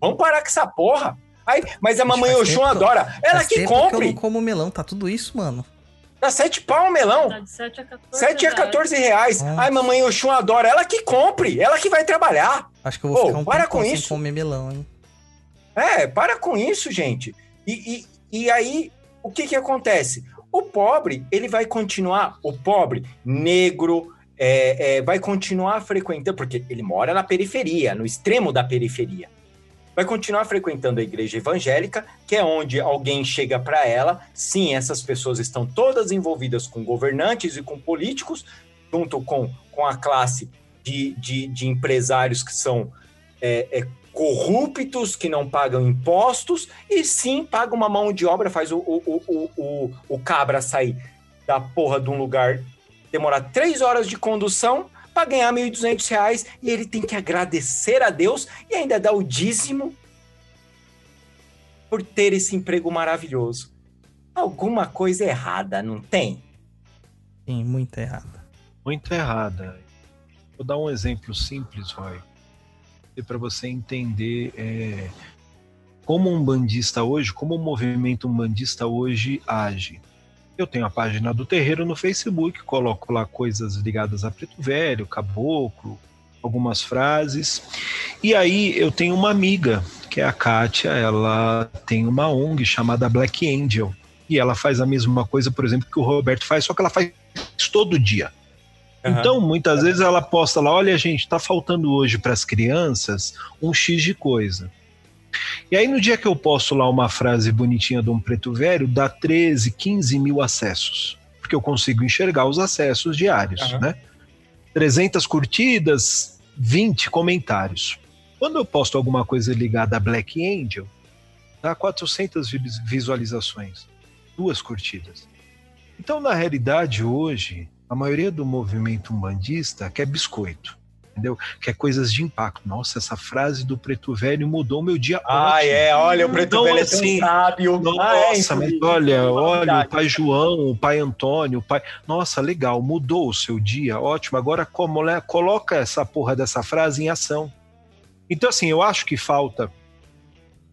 S3: Vamos parar com essa porra. Aí, mas a mamãe Oxum adora. Ela que compre.
S2: Que eu não como melão, tá tudo isso, mano.
S3: Dá 7 pau o melão.
S4: Tá de 7 a 14
S3: 7 a 14 reais. Nossa. Ai, mamãe Oxum adora. Ela que compre. Ela que vai trabalhar.
S2: Acho que eu vou ficar um para com isso. comer melão, hein?
S3: É, para com isso, gente. E, e, e aí, o que que acontece? O pobre, ele vai continuar, o pobre, negro, é, é, vai continuar frequentando, porque ele mora na periferia, no extremo da periferia. Vai continuar frequentando a igreja evangélica, que é onde alguém chega para ela. Sim, essas pessoas estão todas envolvidas com governantes e com políticos, junto com, com a classe de, de, de empresários que são é, é, corruptos, que não pagam impostos, e sim pagam uma mão de obra, faz o, o, o, o, o cabra sair da porra de um lugar, demorar três horas de condução para ganhar R$ 1.200 e ele tem que agradecer a Deus e ainda dar o dízimo por ter esse emprego maravilhoso. Alguma coisa errada, não tem?
S2: Sim, muito errada.
S8: Muito errada. Vou dar um exemplo simples, Roy para você entender é, como um bandista hoje, como o movimento umbandista hoje age. Eu tenho a página do terreiro no Facebook, coloco lá coisas ligadas a Preto Velho, Caboclo, algumas frases. E aí eu tenho uma amiga, que é a Kátia, ela tem uma ONG chamada Black Angel. E ela faz a mesma coisa, por exemplo, que o Roberto faz, só que ela faz todo dia. Uhum. Então, muitas vezes ela posta lá: olha, gente, está faltando hoje para as crianças um X de coisa. E aí, no dia que eu posto lá uma frase bonitinha de um preto velho, dá 13, 15 mil acessos. Porque eu consigo enxergar os acessos diários, uhum. né? 300 curtidas, 20 comentários. Quando eu posto alguma coisa ligada a Black Angel, dá 400 visualizações, duas curtidas. Então, na realidade, hoje, a maioria do movimento umbandista quer biscoito. Entendeu? Quer coisas de impacto. Nossa, essa frase do Preto Velho mudou meu dia.
S3: Ah, ótimo. é, olha, o Preto então, Velho assim, é tão assim, sábio.
S8: Nossa, ah, é, mas olha, olha, o pai João, o pai Antônio, o pai. Nossa, legal, mudou o seu dia, ótimo. Agora como, né, coloca essa porra dessa frase em ação. Então, assim, eu acho que falta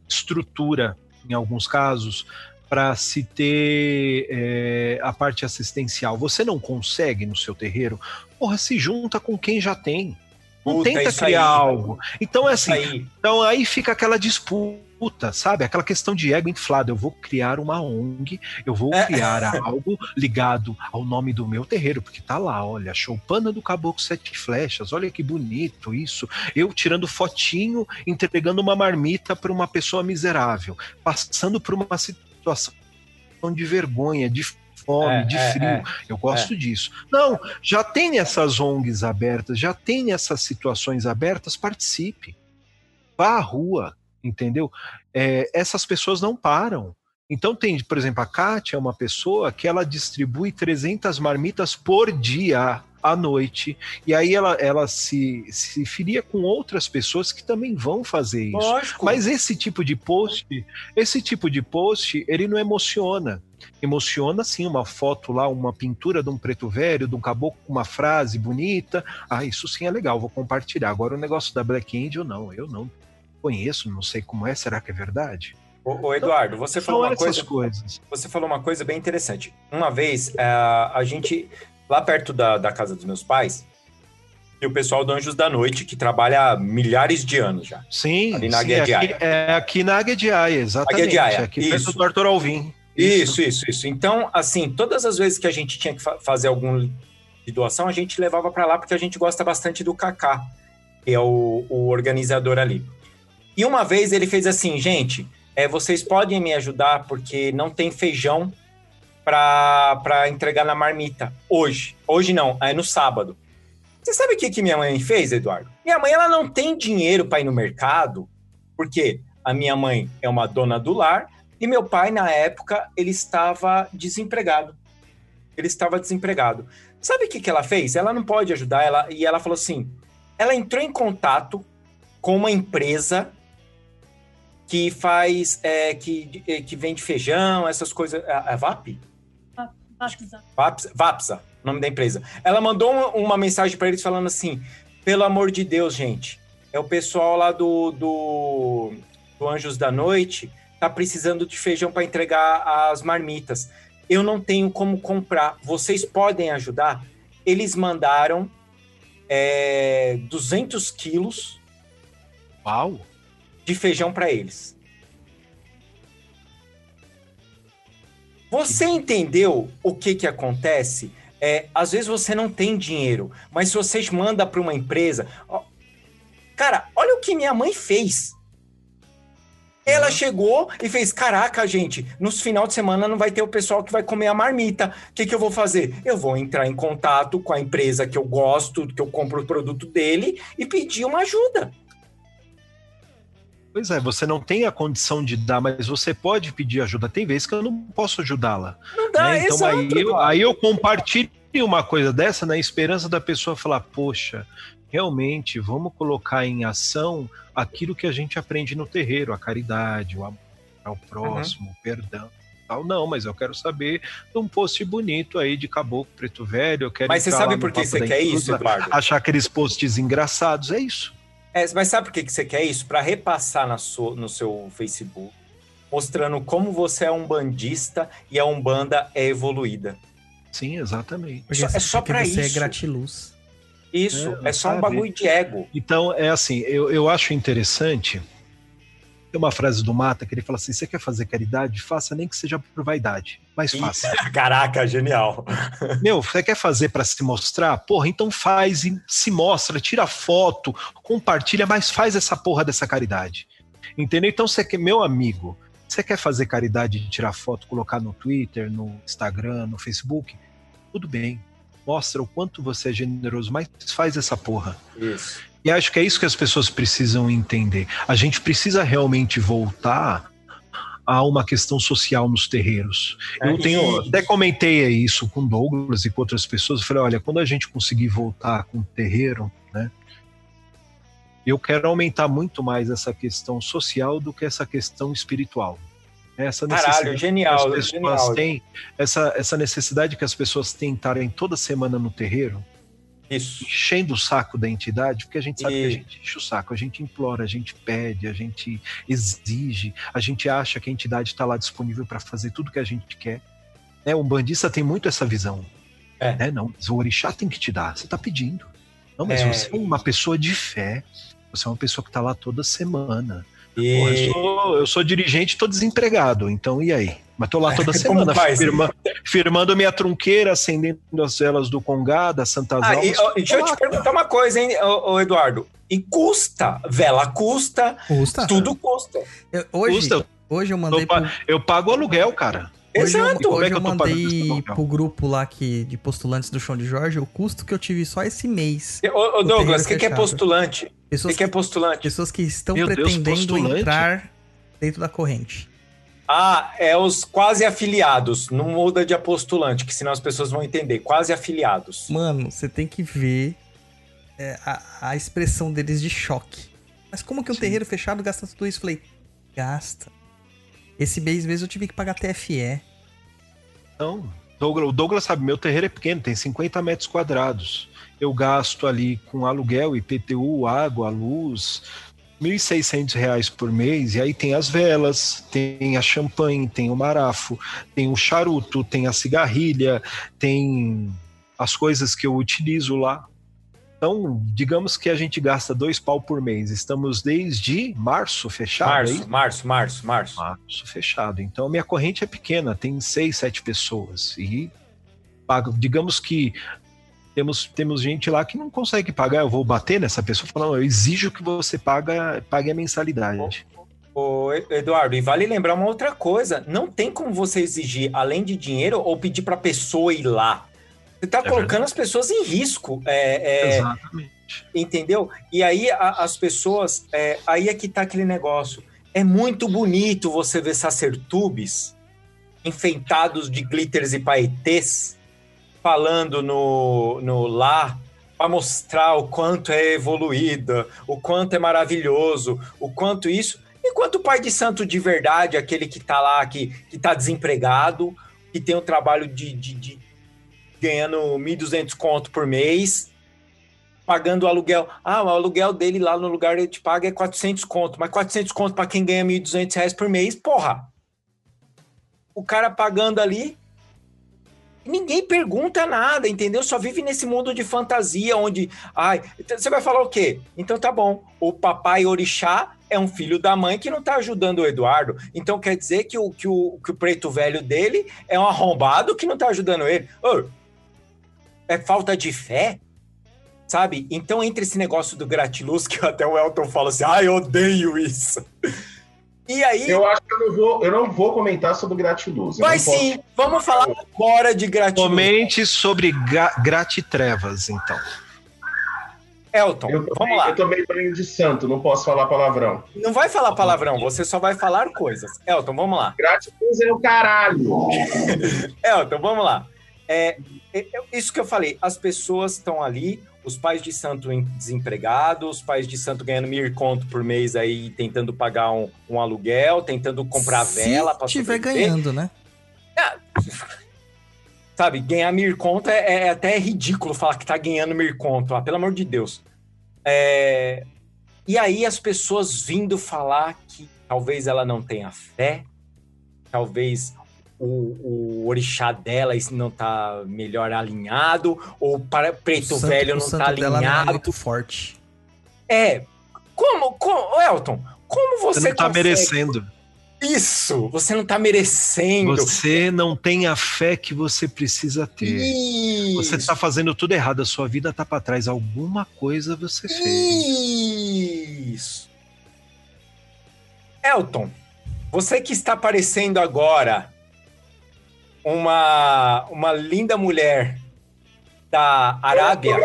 S8: estrutura em alguns casos, para se ter é, a parte assistencial. Você não consegue no seu terreiro, porra, se junta com quem já tem. Não Puta, tenta criar aí, algo. Então é assim, aí. então aí fica aquela disputa, sabe? Aquela questão de ego inflado. Eu vou criar uma ONG, eu vou é. criar algo ligado ao nome do meu terreiro, porque tá lá, olha, choupana do caboclo sete flechas, olha que bonito isso. Eu tirando fotinho, entregando uma marmita para uma pessoa miserável, passando por uma situação situação de vergonha, de fome, é, de é, frio. É, eu gosto é. disso. Não, já tem essas ONGs abertas, já tem essas situações abertas, participe. Vá à rua, entendeu? É, essas pessoas não param. Então tem, por exemplo, a Kátia é uma pessoa que ela distribui 300 marmitas por dia à noite. E aí ela, ela se, se filia com outras pessoas que também vão fazer isso. Lógico. Mas esse tipo de post, esse tipo de post, ele não emociona. Emociona sim uma foto lá, uma pintura de um preto velho, de um caboclo com uma frase bonita. Ah, isso sim é legal, vou compartilhar. Agora o negócio da Black Angel, não, eu não conheço, não sei como é, será que é verdade?
S3: Ô, ô Eduardo, você falou uma coisa. Coisas. Você falou uma coisa bem interessante. Uma vez uh, a gente lá perto da, da casa dos meus pais, e o pessoal do Anjos da Noite, que trabalha há milhares de anos já.
S8: Sim, ali na sim, aqui, é aqui na Águia de Aia, exatamente. Águia de Aia, aqui isso. perto do Arthur Alvim.
S3: Isso. isso, isso, isso. Então, assim, todas as vezes que a gente tinha que fa fazer algum de doação, a gente levava para lá porque a gente gosta bastante do Kaká, que é o, o organizador ali. E uma vez ele fez assim, gente, é, vocês podem me ajudar porque não tem feijão para entregar na marmita hoje. Hoje não, é no sábado. Você sabe o que, que minha mãe fez, Eduardo? Minha mãe ela não tem dinheiro para ir no mercado, porque a minha mãe é uma dona do lar e meu pai, na época, ele estava desempregado. Ele estava desempregado. Sabe o que, que ela fez? Ela não pode ajudar, ela, e ela falou assim: ela entrou em contato com uma empresa que faz, é, que, é, que vende feijão, essas coisas. É, é VAP?
S4: Vapsa.
S3: Vapsa, Vapsa, nome da empresa. Ela mandou uma, uma mensagem para eles falando assim: pelo amor de Deus, gente, é o pessoal lá do, do, do Anjos da Noite tá precisando de feijão para entregar as marmitas. Eu não tenho como comprar. Vocês podem ajudar? Eles mandaram é, 200 quilos
S8: Uau!
S3: de feijão para eles. Você entendeu o que que acontece? É, às vezes você não tem dinheiro, mas se vocês mandam para uma empresa, ó, cara, olha o que minha mãe fez. Ela chegou e fez: Caraca, gente, nos final de semana não vai ter o pessoal que vai comer a marmita. O que, que eu vou fazer? Eu vou entrar em contato com a empresa que eu gosto, que eu compro o produto dele e pedir uma ajuda.
S8: Pois é, você não tem a condição de dar, mas você pode pedir ajuda. Tem vezes que eu não posso ajudá-la.
S3: Não dá,
S8: né? Então
S3: exato,
S8: aí eu, aí eu compartilho uma coisa dessa na esperança da pessoa falar, poxa, realmente vamos colocar em ação aquilo que a gente aprende no terreiro, a caridade, o amor ao próximo, o perdão. Tal. Não, mas eu quero saber de um post bonito aí de caboclo preto velho. Eu quero
S3: Mas você sabe por que você quer
S8: Inclusa,
S3: isso, Eduardo?
S8: Achar aqueles posts engraçados, é isso.
S3: É, mas sabe por que que você quer isso? Para repassar na sua, no seu Facebook, mostrando como você é um bandista e a Umbanda é evoluída.
S8: Sim, exatamente.
S2: Porque,
S3: é só
S2: porque
S3: pra
S2: você é
S3: isso.
S2: gratiluz.
S3: Isso,
S8: É,
S3: é, só um
S8: sabe?
S3: bagulho de ego.
S8: Então, é assim, eu, eu acho interessante. Tem uma frase do Mata que ele fala assim: você quer fazer caridade? Faça nem que seja por vaidade, mas faça.
S3: Caraca, genial.
S8: Meu, você quer fazer para se mostrar? Porra, então faz e se mostra, tira foto, compartilha, mas faz essa porra dessa caridade. Entendeu? Então você quer, meu amigo, você quer fazer caridade de tirar foto, colocar no Twitter, no Instagram, no Facebook? Tudo bem. Mostra o quanto você é generoso, mas faz essa porra.
S3: Isso.
S8: E acho que é isso que as pessoas precisam entender. A gente precisa realmente voltar a uma questão social nos terreiros. Eu
S3: É,
S8: tenho,
S3: e-
S8: até comentei isso com Douglas e com outras pessoas. Eu falei, olha, quando a gente conseguir voltar com o terreiro, né? Eu quero aumentar muito mais essa questão social do que essa questão espiritual. Essa
S3: Caralho,
S8: necessidade que
S3: genial,
S8: as pessoas
S3: genial.
S8: têm, essa, essa necessidade que as pessoas têm estarem toda semana no terreiro,
S3: Isso.
S8: enchendo o saco da entidade, porque a gente sabe
S3: E-
S8: que a gente enche o saco, a gente implora, a gente pede, a gente exige, a gente acha que a entidade está lá disponível para fazer tudo que a gente quer. Né? O bandista tem muito essa visão.
S3: É.
S8: Né? Não, o orixá tem que te dar, você está pedindo. Não, mas
S3: É.
S8: você é uma pessoa de fé, você é uma pessoa que está lá toda semana. Porra, eu,
S3: E...
S8: sou, eu sou dirigente, tô desempregado, então e aí? Mas tô lá toda semana,
S3: faz?
S8: firma- firmando minha trunqueira, acendendo as velas do Congá, das Santas
S3: Ah, e, ó, deixa eu te perguntar uma coisa, hein, ô, ô, Eduardo. E custa? Vela custa,
S2: Custa.
S3: tudo custa.
S2: Eu- hoje,
S8: Custa, eu
S2: hoje eu mandei pro,
S8: Eu pago aluguel, cara.
S2: Hoje eu,
S3: Exato.
S8: É
S2: hoje
S8: que
S2: eu
S8: eu
S2: mandei pro grupo lá que, de postulantes do Chão de Jorge o custo que eu tive só esse mês.
S3: Ô, ô, Douglas, o que, que é postulante? O
S2: Pessoas
S3: que, que é postulante?
S2: Pessoas que estão
S8: Meu Deus,
S2: pretendendo
S8: postulante?
S2: entrar dentro da corrente.
S3: Ah, é os quase afiliados. Não muda de apostulante, que senão as pessoas vão entender. Quase afiliados.
S2: Mano, você tem que ver é, a, a expressão deles de choque. Mas como que um
S8: Sim.
S2: terreiro fechado gasta tudo isso? Falei, gasta. Esse mês mesmo eu tive que pagar TFE.
S8: Douglas, o Douglas sabe, meu terreiro é pequeno, tem 50 metros quadrados. Eu gasto ali com aluguel, IPTU, água, luz, 1.600 reais por mês. E aí tem as velas, tem a champanhe, tem o marafo, tem o charuto, tem a cigarrilha, tem as coisas que eu utilizo lá. Então, digamos que a gente gasta dois pau por mês. Estamos desde março fechado. é?
S3: Março, março, março, março.
S8: março fechado. Então, minha corrente é pequena, tem seis, sete pessoas. E pago, digamos que temos, temos gente lá que não consegue pagar. Eu vou bater nessa pessoa e falar, não, eu exijo que você paga, pague a mensalidade.
S3: Ô, Eduardo, e vale lembrar uma outra coisa: não tem como você exigir, além de dinheiro, ou pedir para a pessoa ir lá. Você está colocando
S8: verdade.
S3: as pessoas em risco. É, é,
S8: Exatamente.
S3: entendeu? E aí a- as pessoas, é, aí é que tá aquele negócio. É muito bonito você ver sacertubes enfeitados de glitters e paetês falando no, no lá para mostrar o quanto é evoluída, o quanto é maravilhoso, o quanto isso. Enquanto o pai de santo de verdade, aquele que tá lá, que, que tá desempregado, que tem um trabalho de, de, de ganhando 1.200 conto por mês, pagando o aluguel. Ah, o aluguel dele lá no lugar ele te paga é 400 conto, mas 400 conto para quem ganha 1.200 reais por mês, porra. O cara pagando ali, ninguém pergunta nada, entendeu? Só vive nesse mundo de fantasia onde, ai, então você vai falar o quê? Então tá bom, o papai orixá é um filho da mãe que não tá ajudando o Eduardo. Então quer dizer que o, que o, que o preto velho dele é um arrombado que não tá ajudando ele. Ô, é falta de fé? Sabe? Então, entre esse negócio do gratiluz, que até o Elton fala assim, ai, eu odeio isso. E aí.
S7: Eu acho que eu não vou, eu não vou comentar sobre gratiluz.
S3: Vai
S7: não posso-
S3: sim, vamos falar agora de gratiluz.
S8: Comente sobre ga- gratitrevas, então.
S3: Elton,
S7: Eu
S3: vamos lá.
S7: eu tomei banho de santo, não posso falar palavrão.
S3: Não vai falar palavrão, você só vai falar coisas. Elton, vamos lá.
S7: Gratiluz é o caralho.
S3: Elton, vamos lá. É, é, é isso que eu falei, as pessoas estão ali, os pais de santo em- desempregados, os pais de santo ganhando mil conto por mês aí, tentando pagar um, um aluguel, tentando comprar vela para
S2: Se tiver ganhando, né?
S3: Sabe, ganhar mil conto é, é até ridículo falar que tá ganhando mil conto, ah, pelo amor de Deus. É, E aí as pessoas vindo falar que talvez ela não tenha fé, talvez o, o orixá dela não tá melhor alinhado, ou para preto
S2: O santo-
S3: velho
S2: o
S3: não
S2: santo
S3: tá
S2: dela não é
S3: alinhado.
S2: muito forte.
S3: É, como, como, Elton, como você,
S8: Você não tá
S3: consegue-
S8: merecendo.
S3: Isso, você não tá merecendo.
S8: Você não tem a fé que você precisa ter.
S3: Isso.
S8: Você tá fazendo tudo errado, a sua vida tá para trás. Alguma coisa você fez.
S3: Isso. Elton, você que está aparecendo agora uma, uma linda mulher da Arábia.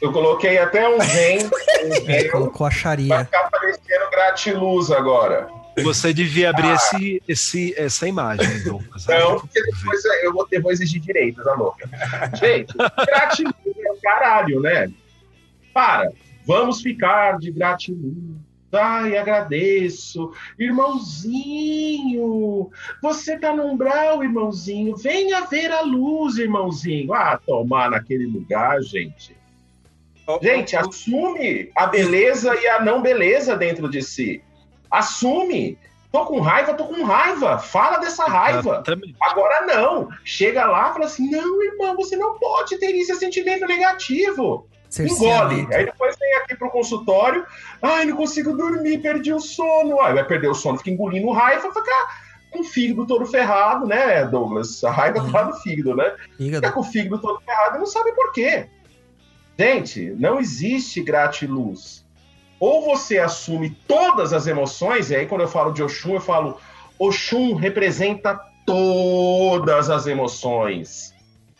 S7: Eu coloquei até um zen, um
S2: É,
S7: zen
S2: colocou a
S7: vai
S2: Sharia.
S7: ficar parecendo gratiluz agora.
S8: Você devia abrir esse, esse, essa imagem, Douglas.
S7: Não, porque depois eu vou, eu vou exigir direitos, tá louca? Gente, gratiluz é caralho, né? Para, vamos ficar de gratiluz. Ai, agradeço. Irmãozinho, você tá no umbral, irmãozinho. Venha ver a luz, irmãozinho. Ah, tomar naquele lugar, gente. Gente, assume a beleza e a não beleza dentro de si. Assume. Tô com raiva, tô com raiva. Fala dessa raiva.
S8: Exatamente.
S7: Agora não. Chega lá e fala assim: não, irmão, você não pode ter esse sentimento negativo. Engole. Aí depois vem aqui pro consultório. Ai, não consigo dormir, perdi o sono. Aí vai perder o sono, fica engolindo raiva, fica com o fígado todo ferrado, né, Douglas? A raiva tá no fígado, né?
S2: Fígado.
S7: Fica com o fígado todo ferrado e não sabe por quê. Gente, não existe gratiluz. Ou você assume todas as emoções, e aí quando eu falo de Oxum, eu falo Oxum representa todas as emoções.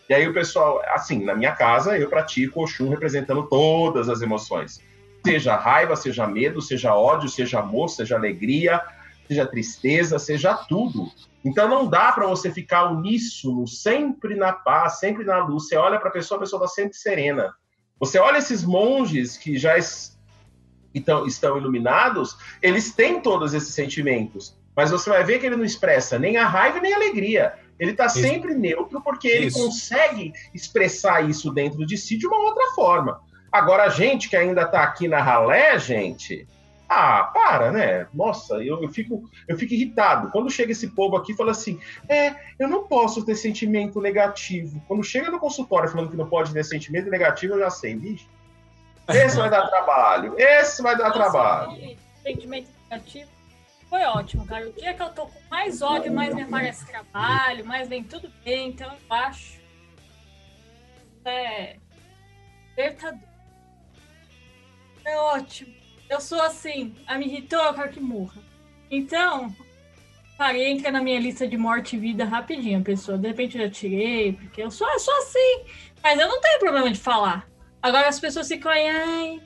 S7: E aí o pessoal, assim, na minha casa eu pratico Oxum representando todas as emoções. Seja raiva, seja medo, seja ódio, seja amor, seja alegria, seja tristeza, seja tudo. Então não dá para você ficar uníssono, sempre na paz, sempre na luz. Você olha para a pessoa, a pessoa está sempre serena. Você olha esses monges que já então, estão iluminados, eles têm todos esses sentimentos. Mas você vai ver que ele não expressa nem a raiva nem a alegria. Ele está
S3: Isso.
S7: sempre neutro porque ele
S3: Isso.
S7: consegue expressar isso dentro de si de uma outra forma. Agora, a gente que ainda está aqui na ralé, gente. Ah, para, né? Nossa, eu, eu, fico, eu fico irritado. Quando chega esse povo aqui e fala assim: é, eu não posso ter sentimento negativo. Quando chega no consultório falando que não pode ter sentimento negativo, eu já sei, bicho. Esse vai dar trabalho. Esse vai dar
S4: Nossa,
S7: trabalho.
S4: Sentimento negativo foi ótimo, cara. O dia que eu tô com mais ódio, mais me aparece trabalho, mais vem tudo bem, então eu acho. É. Libertador. É ótimo. Eu sou assim, a me irritou, eu quero que morra. Então, parei, entra na minha lista de morte e vida rapidinho, pessoa. De repente eu já tirei, porque eu sou, eu sou assim. Mas eu não tenho problema de falar. Agora as pessoas ficam aí, ai,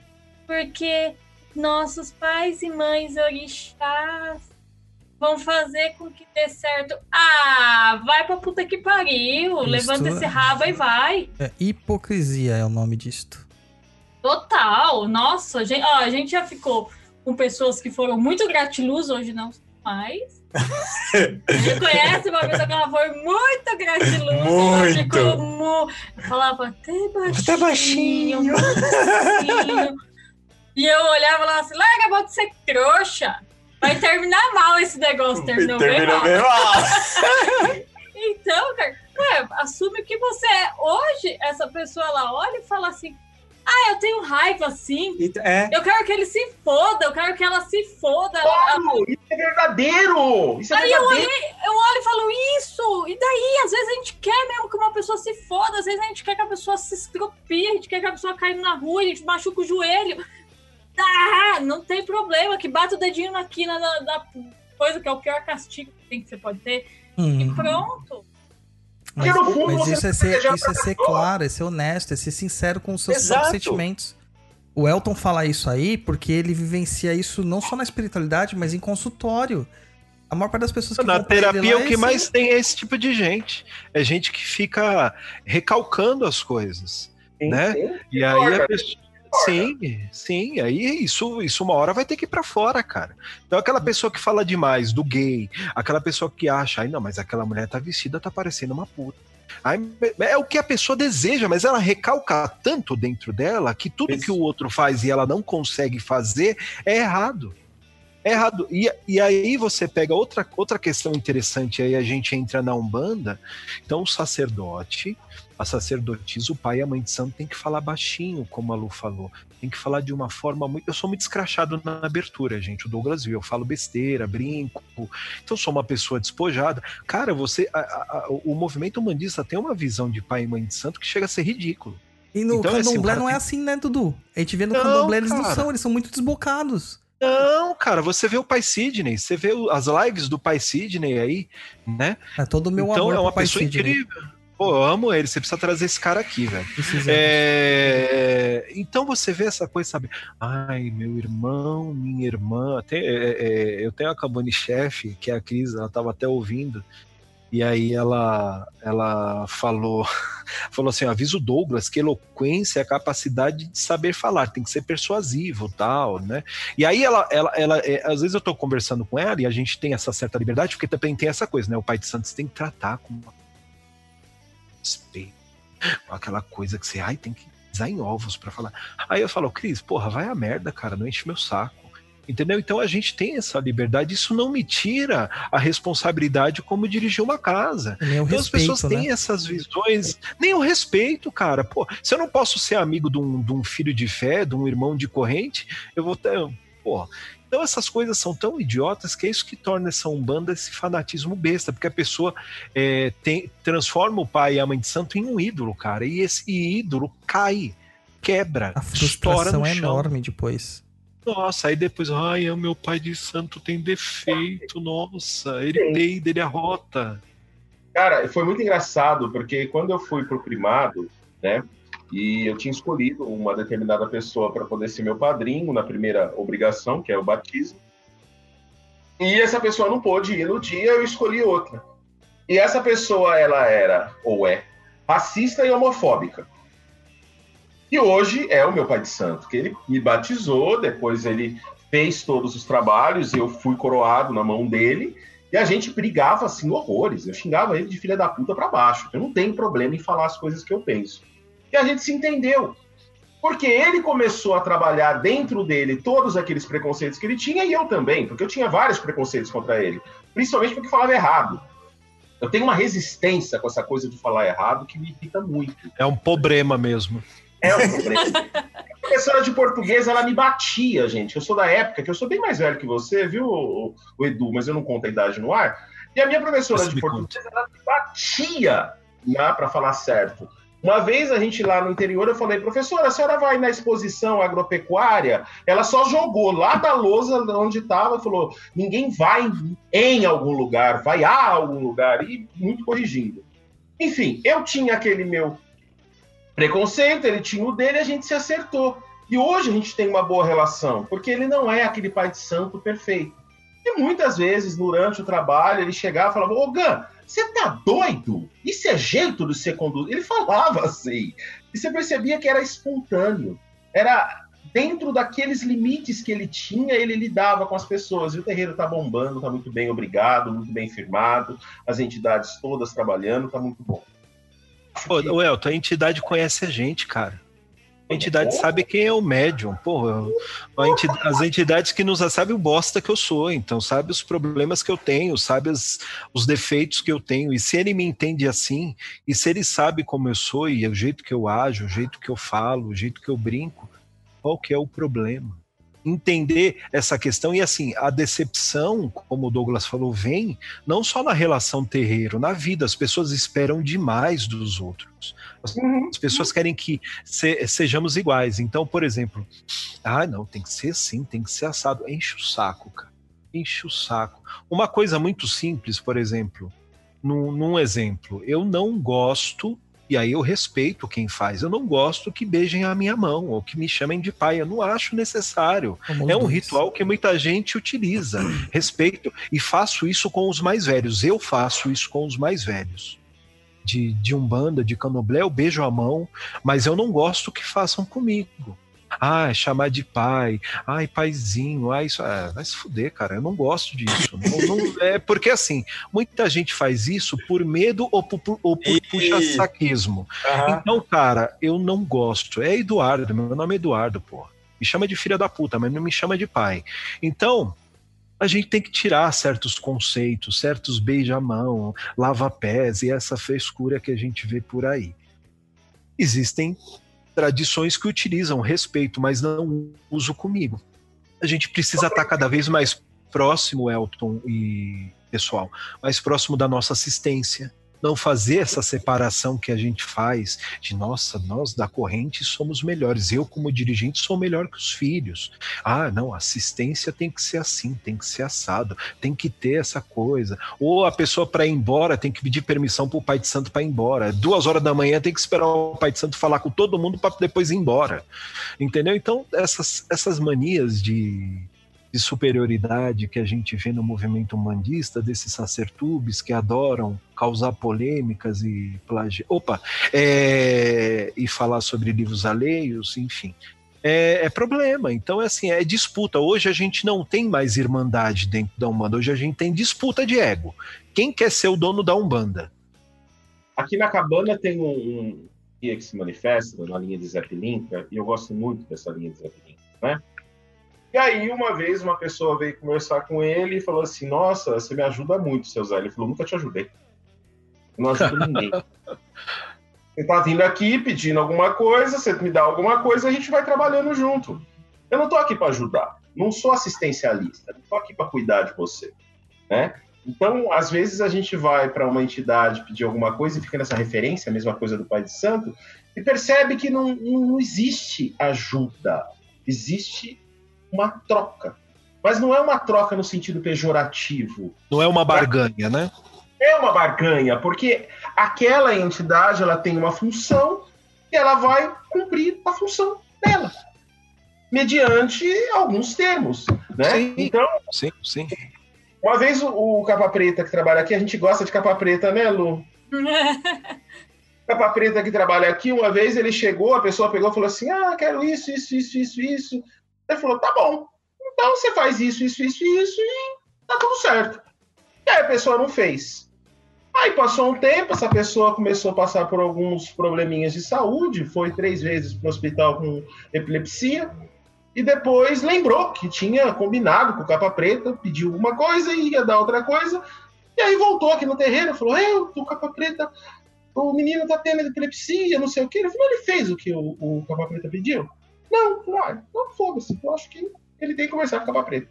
S4: porque nossos pais e mães orixás vão fazer com que dê certo. Ah, vai pra puta que pariu.
S2: Isso
S4: Levanta
S2: é-
S4: esse rabo e vai.
S2: É, hipocrisia é o nome disto.
S4: Total. Nossa, a gente, ó, a gente já ficou com pessoas que foram muito gratiluz, hoje não são mais. Ele conhece uma pessoa que ela foi muito gratiluz. Ela
S3: Muito.
S4: ficou mu... Falava até baixinho.
S3: Até baixinho.
S4: muito baixinho. E eu olhava lá assim, larga a mão de ser trouxa. Vai terminar mal esse negócio. Terminou bem
S3: Terminou
S4: mal.
S3: bem mal.
S4: Então, cara, ué, assume que você é. Hoje, essa pessoa ela olha e fala assim: Ah, eu tenho raiva assim.
S3: É.
S4: Eu quero que ele se foda, eu quero que ela se foda. Ela-
S7: Claro, isso é verdadeiro! Isso é
S4: Aí eu
S7: verdadeiro!
S4: Eu olho e falo isso! E daí, às vezes a gente quer mesmo que uma pessoa se foda, às vezes a gente quer que a pessoa se estropie, a gente quer que a pessoa caia na rua, a gente machuca o joelho. Ah, não tem problema, que bata o dedinho na quina da, da coisa, que é o pior castigo que tem que você pode ter. E
S2: Hum,
S4: pronto.
S2: mas,
S7: Porque no fundo
S2: mas isso é ser, isso é ser claro, é ser honesto, é ser sincero com os seus
S3: Exato.
S2: sentimentos. O Elton fala isso aí porque ele vivencia isso não só na espiritualidade, mas em consultório. A maior parte das pessoas que
S8: Na terapia, o que
S2: é
S8: mais
S2: assim.
S8: tem é esse tipo de gente. É gente que fica recalcando as coisas.
S7: Sim,
S8: né?
S7: sim.
S8: E aí a pessoa. Sim, sim, aí isso, isso uma hora vai ter que ir pra fora, cara. Então aquela pessoa que fala demais do gay, aquela pessoa que acha, ai não, mas aquela mulher tá vestida, tá parecendo uma puta. Aí, é o que a pessoa deseja, mas ela recalca tanto dentro dela que tudo que o outro faz e ela não consegue fazer é errado. É errado. E, e aí você pega outra, outra questão interessante, aí a gente entra na Umbanda. Então o sacerdote, a sacerdotisa, o pai e a mãe de santo tem que falar baixinho, como a Lu falou. Tem que falar de uma forma muito. Eu sou muito escrachado na abertura, gente. O Douglas viu, eu falo besteira, brinco. Então sou uma pessoa despojada. Cara, você. a- a- o movimento humanista tem uma visão de pai e mãe de santo que chega a ser ridículo.
S2: E no
S8: Então, assim, o
S2: candomblé
S8: cara
S2: não é assim, né, Dudu? A gente vê no
S8: Não,
S2: candomblé, eles não
S8: cara.
S2: são, eles são muito desbocados.
S8: Não, cara, você vê o pai Sidney, você vê as lives do pai Sidney aí, né?
S2: É todo o meu
S8: então
S2: amor
S8: é
S2: pro
S8: uma pessoa
S2: Sidney.
S8: incrível. Pô, eu amo ele, você precisa trazer esse cara aqui, velho. É, Então você vê essa coisa, sabe? Ai, meu irmão, minha irmã. Tem- é, é, eu tenho a Cabane chefe, que é a Cris, ela tava até ouvindo. E aí ela, ela falou, falou assim: avisa o Douglas que eloquência é a capacidade de saber falar, tem que ser persuasivo, tal, né? E aí ela, ela, ela é, às vezes eu tô conversando com ela e a gente tem essa certa liberdade, porque também tem essa coisa, né? O pai de Santos tem que tratar com uma respeito, com aquela coisa que você, ai, tem que pisar em ovos pra falar. Aí eu falo, Cris, porra, vai a merda, cara, não enche meu saco. Entendeu? Então a gente tem essa liberdade, isso não me tira a responsabilidade como dirigir uma casa.
S2: Nem o
S8: Então as pessoas
S2: respeito, né?
S8: têm essas visões, nem o respeito, cara. Pô, se eu não posso ser amigo de um, de um filho de fé, de um irmão de corrente, eu vou ter. Pô. Então essas coisas são tão idiotas que é isso que torna essa umbanda esse fanatismo besta, porque a pessoa é, tem, transforma o pai e a mãe de santo em um ídolo, cara, e esse ídolo cai, quebra,
S2: A
S8: estoura
S2: frustração
S8: no
S2: é
S8: chão.
S2: enorme depois.
S8: Nossa, aí depois, ai, o meu pai de santo tem defeito, nossa, ele
S7: Sim.
S8: peida, ele arrota.
S7: Cara, foi muito engraçado, porque quando eu fui pro primado, né, e eu tinha escolhido uma determinada pessoa para poder ser meu padrinho na primeira obrigação, que é o batismo. E essa pessoa não pôde ir no dia, eu escolhi outra. E essa pessoa, ela era, ou é, racista e homofóbica. E hoje é o meu pai de santo, que ele me batizou, depois ele fez todos os trabalhos, eu fui coroado na mão dele, e a gente brigava assim horrores. Eu xingava ele de filha da puta pra baixo. Eu não tenho problema em falar as coisas que eu penso. E a gente se entendeu. Porque ele começou a trabalhar dentro dele todos aqueles preconceitos que ele tinha e eu também, porque eu tinha vários preconceitos contra ele, principalmente porque falava errado. Eu tenho uma resistência com essa coisa de falar errado que me irrita muito.
S8: É um problema mesmo.
S7: É um problema. A professora de português, ela me batia, gente. Eu sou da época que eu sou bem mais velho que você, viu, o, Edu, mas eu não conto a idade no ar. E a minha professora
S8: Você
S7: de português, ela me batia né, para falar certo. Uma vez a gente lá no interior, eu falei, professora, a senhora vai na exposição agropecuária? Ela só jogou lá da lousa onde estava, falou, ninguém vai em algum lugar, vai a algum lugar, e muito corrigindo. Enfim, eu tinha aquele meu preconceito, ele tinha o dele, a gente se acertou. E hoje a gente tem uma boa relação, porque ele não é aquele pai de santo perfeito. E muitas vezes, durante o trabalho, ele chegava e falava: Ô Gan, você tá doido? Isso é jeito de ser conduzido? Ele falava assim. E você percebia que era espontâneo. Era dentro daqueles limites que ele tinha, ele lidava com as pessoas. E o terreiro está bombando, está muito bem, obrigado, muito bem firmado, as entidades todas trabalhando, está muito bom.
S8: Pô, Elton, a entidade conhece a gente, cara. A entidade sabe quem é o médium. Porra, entidade, as entidades que nos sabem o bosta que eu sou, então sabe os problemas que eu tenho, sabe as, os defeitos que eu tenho. E se ele me entende assim, e se ele sabe como eu sou, e é o jeito que eu ajo, o jeito que eu falo, o jeito que eu brinco, qual que é o problema? Entender essa questão e assim a decepção, como o Douglas falou, vem não só na relação terreiro, na vida as pessoas esperam demais dos outros. As, uhum. as pessoas querem que se, sejamos iguais. Então, por exemplo, ah, não, tem que ser assim, tem que ser assado. Enche o saco, cara. Enche o saco. Uma coisa muito simples, por exemplo, num, num exemplo, eu não gosto e aí eu respeito quem faz. Eu não gosto que beijem a minha mão ou que me chamem de pai. Eu não acho necessário. é um ritual que muita gente utiliza. Respeito. E faço isso com os mais velhos. Eu faço isso com os mais velhos. De, de Umbanda, de Candomblé, eu beijo a mão, mas eu não gosto que façam comigo. Ah, chamar de pai, ai, paizinho, ai, isso. É, vai se fuder, cara. Eu não gosto disso. não, não, é porque assim, muita gente faz isso por medo ou por, ou por puxa-saquismo. Uhum. Então, cara, eu não gosto. É Eduardo, meu nome é Eduardo, pô. Me chama de filha da puta, mas não me chama de pai. Então, a gente tem que tirar certos conceitos, certos beija-mão, lava-pés e essa frescura que a gente vê por aí. Existem tradições que utilizam respeito, mas não uso comigo. A gente precisa estar cada vez mais próximo, Elton e pessoal, mais próximo da nossa assistência, não fazer essa separação que a gente faz de nossa, nós da corrente somos melhores. Eu, como dirigente, sou melhor que os filhos. Ah, não, assistência tem que ser assim, tem que ser assado, tem que ter essa coisa. Ou a pessoa para ir embora tem que pedir permissão para o pai de santo para ir embora. Duas horas da manhã tem que esperar o pai de santo falar com todo mundo para depois ir embora. Entendeu? Então, essas, essas manias de de superioridade que a gente vê no movimento humanista, desses sacertubes que adoram causar polêmicas e opa, é, e falar sobre livros alheios, enfim. É, é, problema. Então, é assim, é disputa. Hoje a gente não tem mais irmandade dentro da Umbanda, hoje a gente tem disputa de ego. Quem quer ser o dono da Umbanda?
S7: Aqui na cabana tem um, um guia que se manifesta na linha de Zé e eu gosto muito dessa linha de Pilinca, né? E aí, uma vez, uma pessoa veio conversar com ele e falou assim: Nossa, você me ajuda muito, seu Zé. Ele falou: Nunca te ajudei. Eu não ajudo ninguém. Você tá vindo aqui pedindo alguma coisa, você me dá alguma coisa, a gente vai trabalhando junto. Eu não tô aqui para ajudar. Não sou assistencialista. Não tô aqui para cuidar de você. Né? Então, às vezes a gente vai para uma entidade pedir alguma coisa e fica nessa referência, a mesma coisa do Pai de Santo, e percebe que não, não existe ajuda, existe uma troca. Mas não é uma troca no sentido pejorativo.
S8: Não é uma barganha, né?
S7: É uma barganha, porque aquela entidade ela tem uma função e ela vai cumprir a função dela, mediante alguns termos, né?
S8: Sim, então, sim, sim.
S7: Uma vez o, o capa preta que trabalha aqui, a gente gosta de capa preta, né, Lu? capa preta que trabalha aqui, uma vez ele chegou, a pessoa pegou e falou assim: Ah, quero isso, isso, isso, isso, isso. Ele falou: tá bom, então você faz isso, isso, isso, isso e tá tudo certo. E aí a pessoa não fez. Aí passou um tempo, essa pessoa começou a passar por alguns probleminhas de saúde, foi três vezes para o hospital com epilepsia, e depois lembrou que tinha combinado com o capa preta, pediu alguma coisa e ia dar outra coisa, e aí voltou aqui no terreiro, falou, eu, o capa preta, o menino tá tendo epilepsia, não sei o que, ele falou, ele fez o que o, o capa preta pediu? Não, não, então foda-se. Eu acho que ele tem que conversar com a capa preta.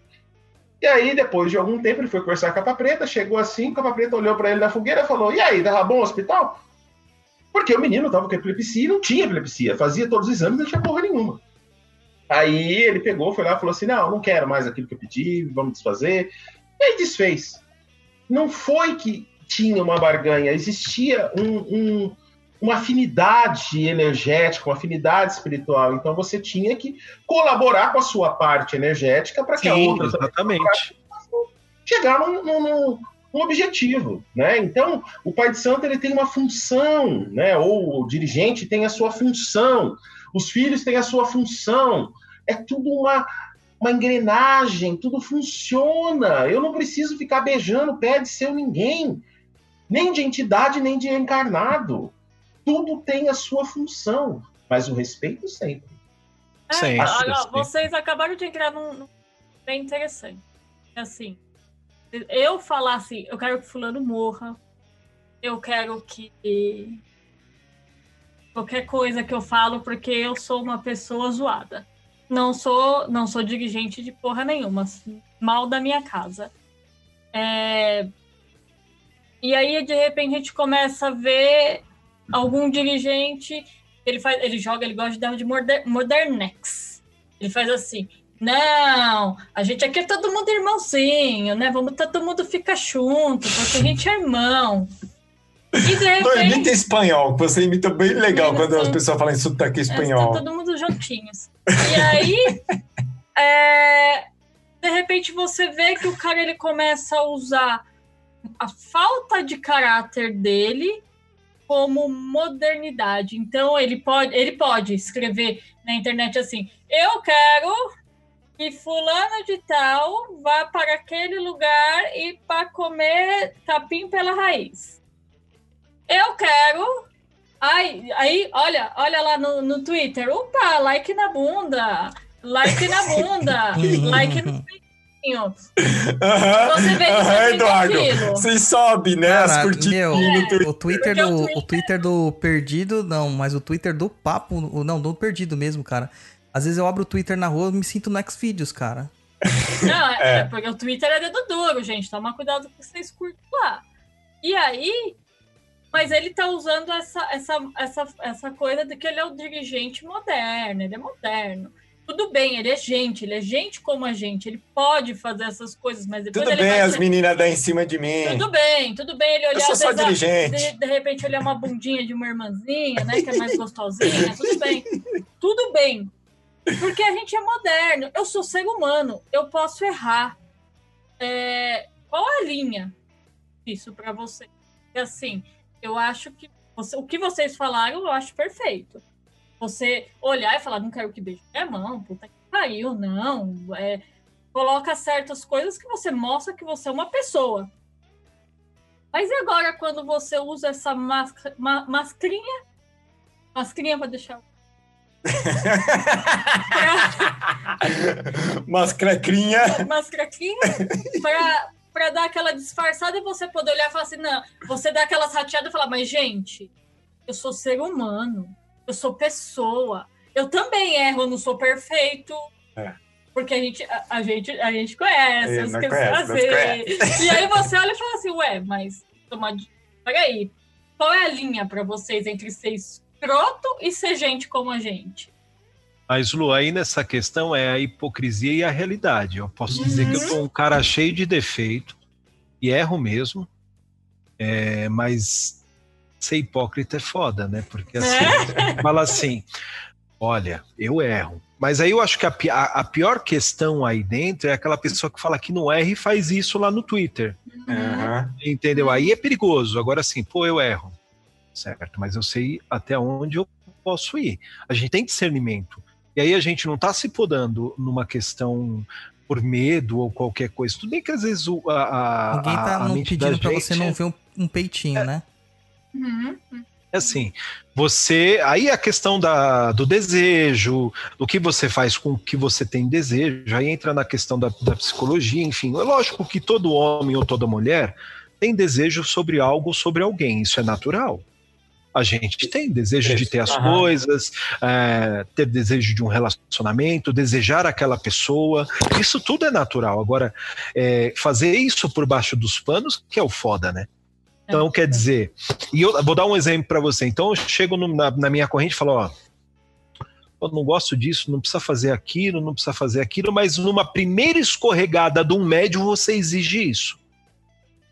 S7: E aí, depois de algum tempo, ele foi conversar com a capa preta, chegou assim, a capa preta olhou para ele na fogueira e falou: E aí, tava bom o hospital? Porque o menino tava com epilepsia e não tinha epilepsia, fazia todos os exames e não tinha porra nenhuma. Aí ele pegou, foi lá e falou assim: Não, não quero mais aquilo que eu pedi, vamos desfazer. E aí desfez. Não foi que tinha uma barganha, existia um, um uma afinidade energética, uma afinidade espiritual. Então você tinha que colaborar com a sua parte energética para que Sim, a outra
S8: exatamente.
S7: chegar num, num, num, objetivo, né? Então o pai de santo ele tem uma função, né? Ou o dirigente tem a sua função, os filhos têm a sua função. é tudo uma, uma engrenagem, tudo funciona. Eu não preciso ficar beijando o pé de seu ninguém, nem de entidade, nem de encarnado. Tudo tem a sua função, mas o respeito sempre.
S4: É,
S8: Sim,
S4: olha, vocês acabaram de entrar num, num bem interessante. Assim, eu falar assim, eu quero que fulano morra, eu quero que qualquer coisa que eu falo porque eu sou uma pessoa zoada. Não sou, não sou dirigente de porra nenhuma, mal da minha casa. É, E aí de repente a gente começa a ver algum dirigente ele faz, ele joga, ele gosta de dar de moder, modernex. Ele faz assim: não, a gente aqui é todo mundo irmãozinho, né? Vamos todo mundo ficar junto, porque a gente é irmão. E de
S3: Não, imita espanhol, que você imita bem legal quando as pessoas falam em sotaque
S4: É,
S3: espanhol.
S4: tá todo mundo juntinhos. E aí, é, de repente você vê que o cara ele começa a usar a falta de caráter dele como modernidade. Então ele pode, ele pode escrever na internet assim: "Eu quero que fulano de tal vá para aquele lugar e para comer capim pela raiz. Eu quero Ai, aí, olha, olha lá no, no Twitter. Opa, like na bunda. Like na bunda. like no peitinho. Você vê que tem
S3: Eduardo.
S4: aquilo.
S3: Você sobe, né? as
S2: Cara,
S3: curtidas
S2: meu,
S3: no Twitter.
S2: o Twitter
S4: o
S2: do
S4: Twitter-
S2: o Twitter do perdido, não, mas o Twitter do papo, o- não, do perdido mesmo, cara. Às vezes eu abro o Twitter na rua, eu me sinto no Xvideos, cara.
S4: Não, é,
S3: É.
S4: porque o Twitter é dedo duro, gente. Toma cuidado com vocês curtem lá. E aí, mas ele tá usando essa, essa, essa, essa coisa de que ele é o dirigente moderno, ele é moderno. Tudo bem, ele é gente, ele é gente como a gente, ele pode fazer essas coisas, mas depois
S3: Tudo
S4: ele
S3: bem, as
S4: ser-
S3: meninas dão em cima de mim.
S4: Tudo bem, tudo bem ele olhar
S3: Eu sou só
S4: vezes, a-
S3: dirigente.
S4: de, de repente olhar uma bundinha de uma irmãzinha, né, que é mais gostosinha, tudo bem. Tudo bem. Porque a gente é moderno. Eu sou ser humano, eu posso errar. É, qual a linha disso pra você? Assim, eu acho que você- o que vocês falaram, eu acho perfeito. Você olhar e falar, não quero que beije minha mão, puta que pariu, não. É, coloca certas coisas que você mostra que você é uma pessoa. Mas e agora quando você usa essa máscara, ma, mascarinha? Mascarinha pra deixar.
S3: Mas crecrinha.
S4: Mascarinha pra, pra dar aquela disfarçada e você poder olhar e falar assim: não, você dá aquelas rateadas e falar, mas gente, eu sou ser humano, eu sou pessoa, eu também erro, eu não sou perfeito.
S3: É.
S4: Porque a gente, a, a gente, a gente conhece,
S3: É,
S4: as
S3: nós
S4: questões
S3: conhece,
S4: assim. E aí você olha e fala assim, ué, mas toma peraí, qual é a linha pra vocês entre ser escroto e ser gente como a gente?
S8: Mas, Lu, aí nessa questão é a hipocrisia e a realidade. Eu posso dizer que eu sou um cara cheio de defeito e erro mesmo, é, mas ser hipócrita é foda, né? Porque assim, fala assim: olha, eu erro. Mas aí eu acho que a, a- a pior questão aí dentro é aquela pessoa que fala que não erra e faz isso lá no Twitter.
S3: Aham.
S8: Entendeu? Aí é perigoso. Agora sim, pô, eu erro. Certo, mas eu sei até onde eu posso ir. A gente tem discernimento. E aí a gente não está se podando numa questão por medo ou qualquer coisa. Tudo bem que às vezes o, a, a,
S2: Ninguém tá
S8: a
S2: não pedindo pra você não
S8: é-
S2: ver um, um peitinho, né?
S4: Uhum.
S8: é assim, você. Aí a questão da, do desejo, do que você faz com o que você tem desejo, aí entra na questão da, da psicologia, enfim. É lógico que todo homem ou toda mulher tem desejo sobre algo ou sobre alguém, isso é natural. A gente tem desejo de ter as
S3: Aham.
S8: coisas, é, ter desejo de um relacionamento, desejar aquela pessoa, isso tudo é natural. Agora, é, fazer isso por baixo dos panos, que é o foda, né? Então, quer dizer, e eu vou dar um exemplo para você. Então, eu chego no- na, na minha corrente e falo: ó, eu não gosto disso, não precisa fazer aquilo, não precisa fazer aquilo, mas numa primeira escorregada de um médio, você exige isso.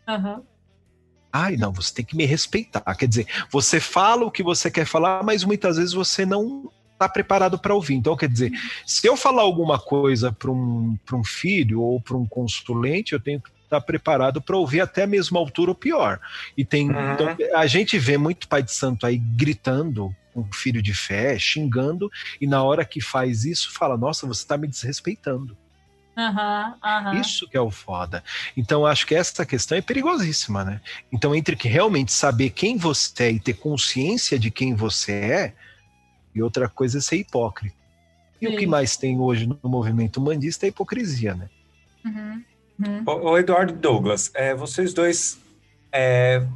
S4: Aham.
S8: Ai, não, você tem que me respeitar. Quer dizer, você fala o que você quer falar, mas muitas vezes você não está preparado para ouvir. Então, quer dizer, se eu falar alguma coisa para um, pra um filho ou para um consulente, eu tenho que estar preparado para ouvir até a mesma altura ou pior. E tem.
S3: Uhum.
S8: então, a gente vê muito pai de santo aí gritando um filho de fé, xingando, e na hora que faz isso, fala: Nossa, você está me desrespeitando.
S4: Aham, aham.
S8: Isso que é o foda. Então, acho que essa questão é perigosíssima, né? Então, entre que realmente saber quem você é e ter consciência de quem você é, e outra coisa é ser hipócrita. E o
S4: Sim.
S8: que mais tem hoje no movimento humanista é a hipocrisia, né?
S4: Uhum, uhum.
S3: Ô, ô, Eduardo e Douglas, é, vocês dois. é,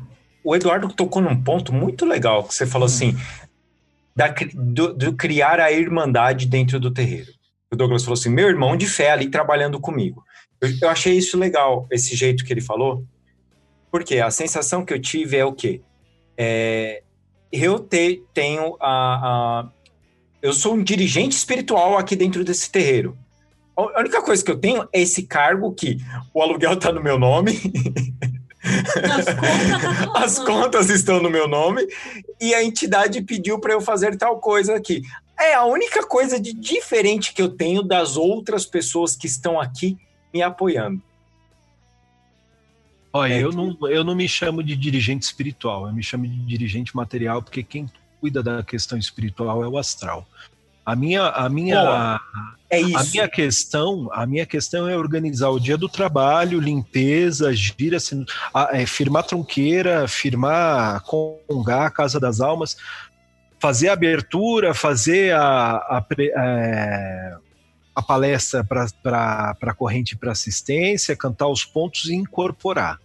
S3: o Eduardo tocou num ponto muito legal, que você falou assim, da, do, do criar a irmandade dentro do terreiro. O Douglas falou assim: meu irmão de fé ali trabalhando comigo. Eu, eu achei isso legal, esse jeito que ele falou, porque a sensação que eu tive é o quê? É, eu te- tenho a, a- Eu sou um dirigente espiritual aqui dentro desse terreiro. A única coisa que eu tenho é esse cargo que o aluguel está no meu nome,
S4: As contas tá
S3: as contas estão no meu nome e a entidade pediu para eu fazer tal coisa aqui. É a única coisa de diferente que eu tenho das outras pessoas que estão aqui me apoiando.
S8: Olha,
S3: É
S8: eu
S3: que-
S8: não, eu não me chamo de dirigente espiritual, eu me chamo de dirigente material, porque quem cuida da questão espiritual é o astral. A minha, a minha.
S3: É
S8: a
S3: isso.
S8: minha questão, a minha questão é organizar o dia do trabalho, limpeza, gira, a- é, firmar tronqueira, firmar congá, a casa das almas, fazer a abertura, fazer a, a, pre- é, a palestra para a corrente para assistência, cantar os pontos e incorporar.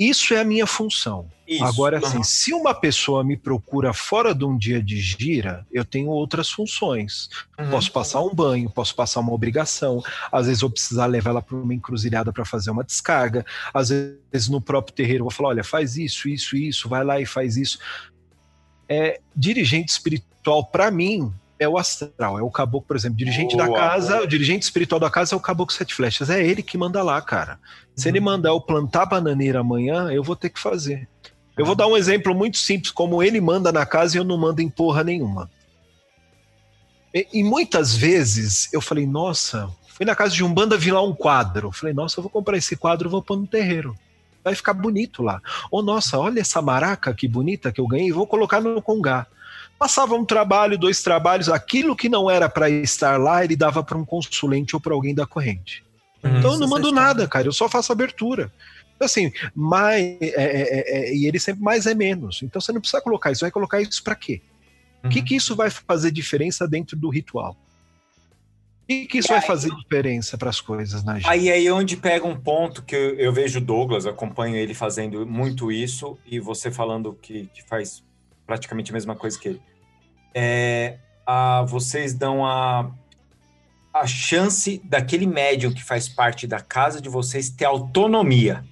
S8: Isso é a minha função.
S3: Isso.
S8: Agora, assim,
S3: Aham.
S8: se uma pessoa me procura fora de um dia de gira, eu tenho outras funções.
S3: Uhum.
S8: Posso passar um banho, posso passar uma obrigação. Às vezes vou precisar levar ela para uma encruzilhada para fazer uma descarga. Às vezes no próprio terreiro eu vou falar: olha, faz isso, isso, isso, vai lá e faz isso. É, dirigente espiritual, para mim, é o astral, é o caboclo, por exemplo. Dirigente da
S3: Boa,
S8: casa,
S3: boa.
S8: o dirigente espiritual da casa é o caboclo sete flechas. É ele que manda lá, cara. Se
S3: Uhum.
S8: ele mandar eu plantar bananeira amanhã, eu vou ter que fazer. Eu vou dar um exemplo muito simples, como ele manda na casa e eu não mando em porra nenhuma. E, e muitas vezes eu falei, nossa, fui na casa de um banda vi lá um quadro. Falei, nossa, eu vou comprar esse quadro e vou pôr no terreiro. Vai ficar bonito lá. Ou, nossa, olha essa maraca que bonita que eu ganhei, vou colocar no congá. Passava um trabalho, dois trabalhos, aquilo que não era para estar lá, ele dava para um consulente ou para alguém da corrente.
S3: Uhum.
S8: Então eu não
S2: Isso
S8: mando nada, cara, eu só faço abertura. Então, Assim, mais, é, é, é, e ele sempre mais é menos. Então você não precisa colocar isso. Vai colocar isso para quê? O que,
S3: Uhum.
S8: que isso vai fazer diferença dentro do ritual? O que, que isso vai fazer diferença para as coisas na gente?
S3: Aí aí onde pega um ponto que eu, eu vejo o Douglas, acompanho ele fazendo muito isso, e você falando que, que faz praticamente a mesma coisa que ele. É, a, vocês dão a, a chance daquele médium que faz parte da casa de vocês ter autonomia.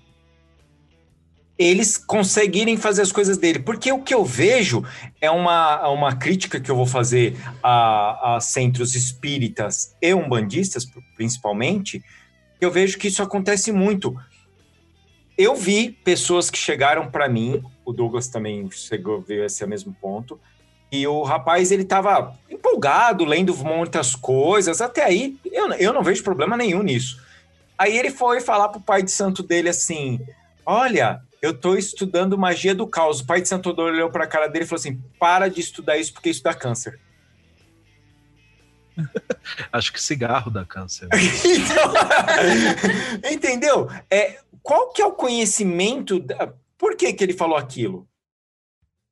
S3: Eles conseguirem fazer as coisas dele. Porque o que eu vejo é uma, uma crítica que eu vou fazer a, a centros espíritas e umbandistas, principalmente, eu vejo que isso acontece muito. Eu vi pessoas que chegaram para mim, o Douglas também chegou, veio a esse mesmo ponto, e o rapaz ele estava empolgado, lendo muitas coisas, até aí eu, eu não vejo problema nenhum nisso. Aí ele foi falar pro pai de santo dele assim: Olha, eu tô estudando magia do caos. O pai de santo olhou pra cara dele e falou assim: Para de estudar isso porque isso dá câncer.
S8: Acho que cigarro dá câncer.
S3: Então, entendeu? É, qual que é o conhecimento? da- por que, que ele falou aquilo?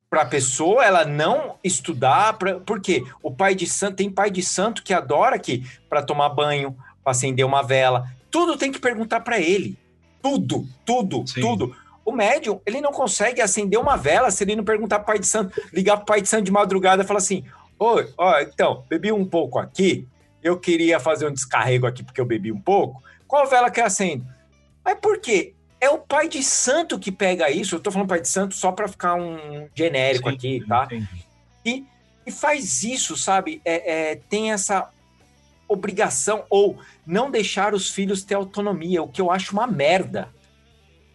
S3: Para a pessoa ela não estudar, pra, porque o pai de santo tem pai de santo que adora que para tomar banho, para acender uma vela, tudo tem que perguntar para ele. Tudo, tudo,
S8: Sim.
S3: tudo. O médium, ele não consegue acender uma vela se ele não perguntar pro pai de santo, ligar pro pai de santo de madrugada e falar assim: Oi, ó, então, bebi um pouco aqui, eu queria fazer um descarrego aqui porque eu bebi um pouco. Qual vela que eu acendo? Mas por quê? É o pai de santo que pega isso. Eu tô falando pai de santo só para ficar um genérico
S8: Sim,
S3: aqui, tá?
S8: entendi.
S3: E faz isso, sabe? É, é, tem essa obrigação ou não deixar os filhos ter autonomia, o que eu acho uma merda.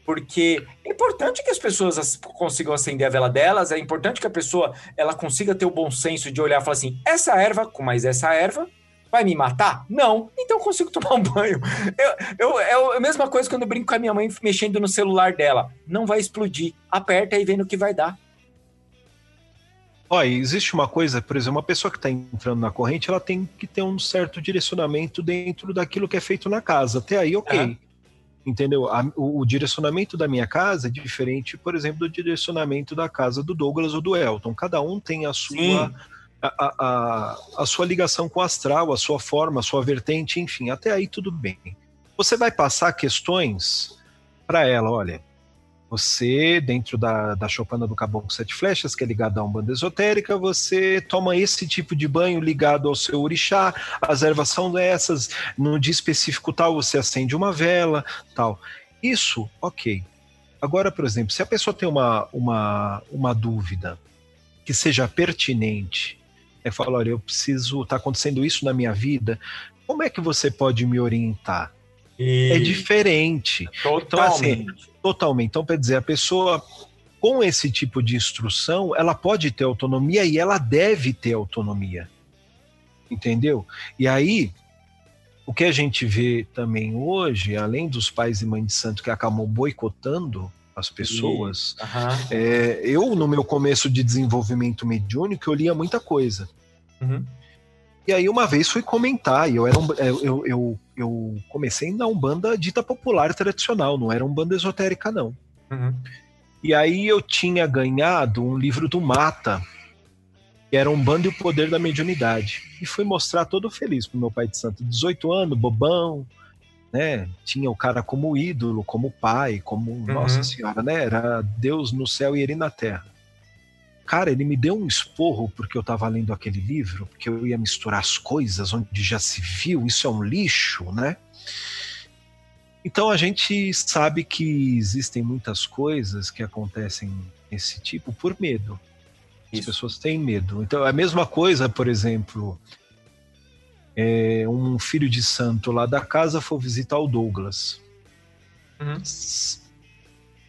S3: Porque é importante que as pessoas as- consigam acender a vela delas, é importante que a pessoa ela consiga ter o bom senso de olhar e falar assim: essa erva, com mais essa erva, vai me matar? Não, então eu consigo tomar um banho. Eu, eu, é a mesma coisa quando eu brinco com a minha mãe mexendo no celular dela. Não vai explodir. Aperta e vê no que vai dar.
S8: Olha, existe uma coisa, por exemplo, uma pessoa que está entrando na corrente, ela tem que ter um certo direcionamento dentro daquilo que é feito na casa. Até aí, ok.
S3: Aham.
S8: Entendeu? A- o, o direcionamento da minha casa é diferente, por exemplo, do direcionamento da casa do Douglas ou do Elton. Cada um tem a sua,
S3: Sim.
S8: A, a, a, sua ligação com o astral, a sua forma, a sua vertente, enfim. Até aí tudo bem. Você vai passar questões para ela, olha. Você, dentro da, da Chopana do Caboclo Sete Flechas, que é ligado a Umbanda Esotérica, você toma esse tipo de banho ligado ao seu orixá, as ervas são dessas, no dia específico tal, você acende uma vela, tal. Isso, ok. Agora, por exemplo, se a pessoa tem uma, uma, uma dúvida que seja pertinente, é falar, olha, eu preciso, tá acontecendo isso na minha vida, como é que você pode me orientar? É diferente.
S3: Totalmente.
S8: Totalmente. Então, quer dizer, a pessoa com esse tipo de instrução, ela pode ter autonomia e ela deve ter autonomia. Entendeu? E aí, o que a gente vê também hoje, além dos pais e mães de santo que acabam boicotando as pessoas, é, eu, no meu começo de desenvolvimento mediúnico, eu lia muita coisa.
S3: Uhum.
S8: E aí uma vez fui comentar, e eu era um, eu, eu, eu comecei na Umbanda dita popular tradicional, não era Umbanda esotérica, não.
S3: Uhum.
S8: E aí eu tinha ganhado um livro do Mata, que era Umbanda e o Poder da Mediunidade. E fui mostrar todo feliz pro meu pai de santo. 18 anos, bobão, né? Tinha o cara como ídolo, como pai, como. Nossa Senhora, né? Era Deus no céu e ele na terra. Cara, ele me deu um esporro porque eu tava lendo aquele livro, porque eu ia misturar as coisas onde já se viu, isso é um lixo, né? Então a gente sabe que existem muitas coisas que acontecem desse tipo por medo. As
S3: Isso.
S8: pessoas têm medo. Então a mesma coisa, por exemplo, é, um filho de santo lá da casa foi visitar o Douglas
S3: Uhum.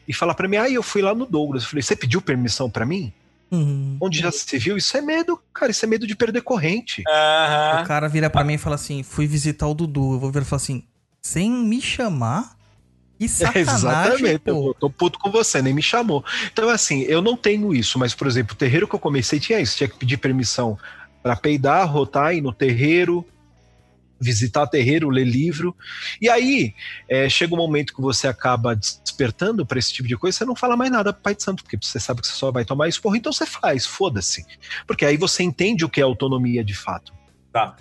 S8: e falar pra mim, ah, eu fui lá no Douglas. Eu falei, você pediu permissão pra mim?
S2: Uhum.
S8: Onde já se viu? Isso é medo, cara. Isso é medo de perder corrente.
S3: Aham.
S2: O cara vira pra mim e fala assim: fui visitar o Dudu. Eu vou virar e falar assim: sem me chamar? Que sacanagem,
S8: Exatamente.
S2: pô.
S8: Eu tô puto com você, nem me chamou. Então, assim, eu não tenho isso, mas, por exemplo, o terreiro que eu comecei tinha isso. Tinha que pedir permissão pra peidar, rotar, ir no terreiro, visitar terreiro, ler livro. E aí, é, chega um momento que você acaba despertando pra esse tipo de coisa, você não fala mais nada pro Pai de Santo, porque você sabe que você só vai tomar esporro, então você faz, foda-se. Porque aí você entende o que é autonomia de fato.
S3: Tá.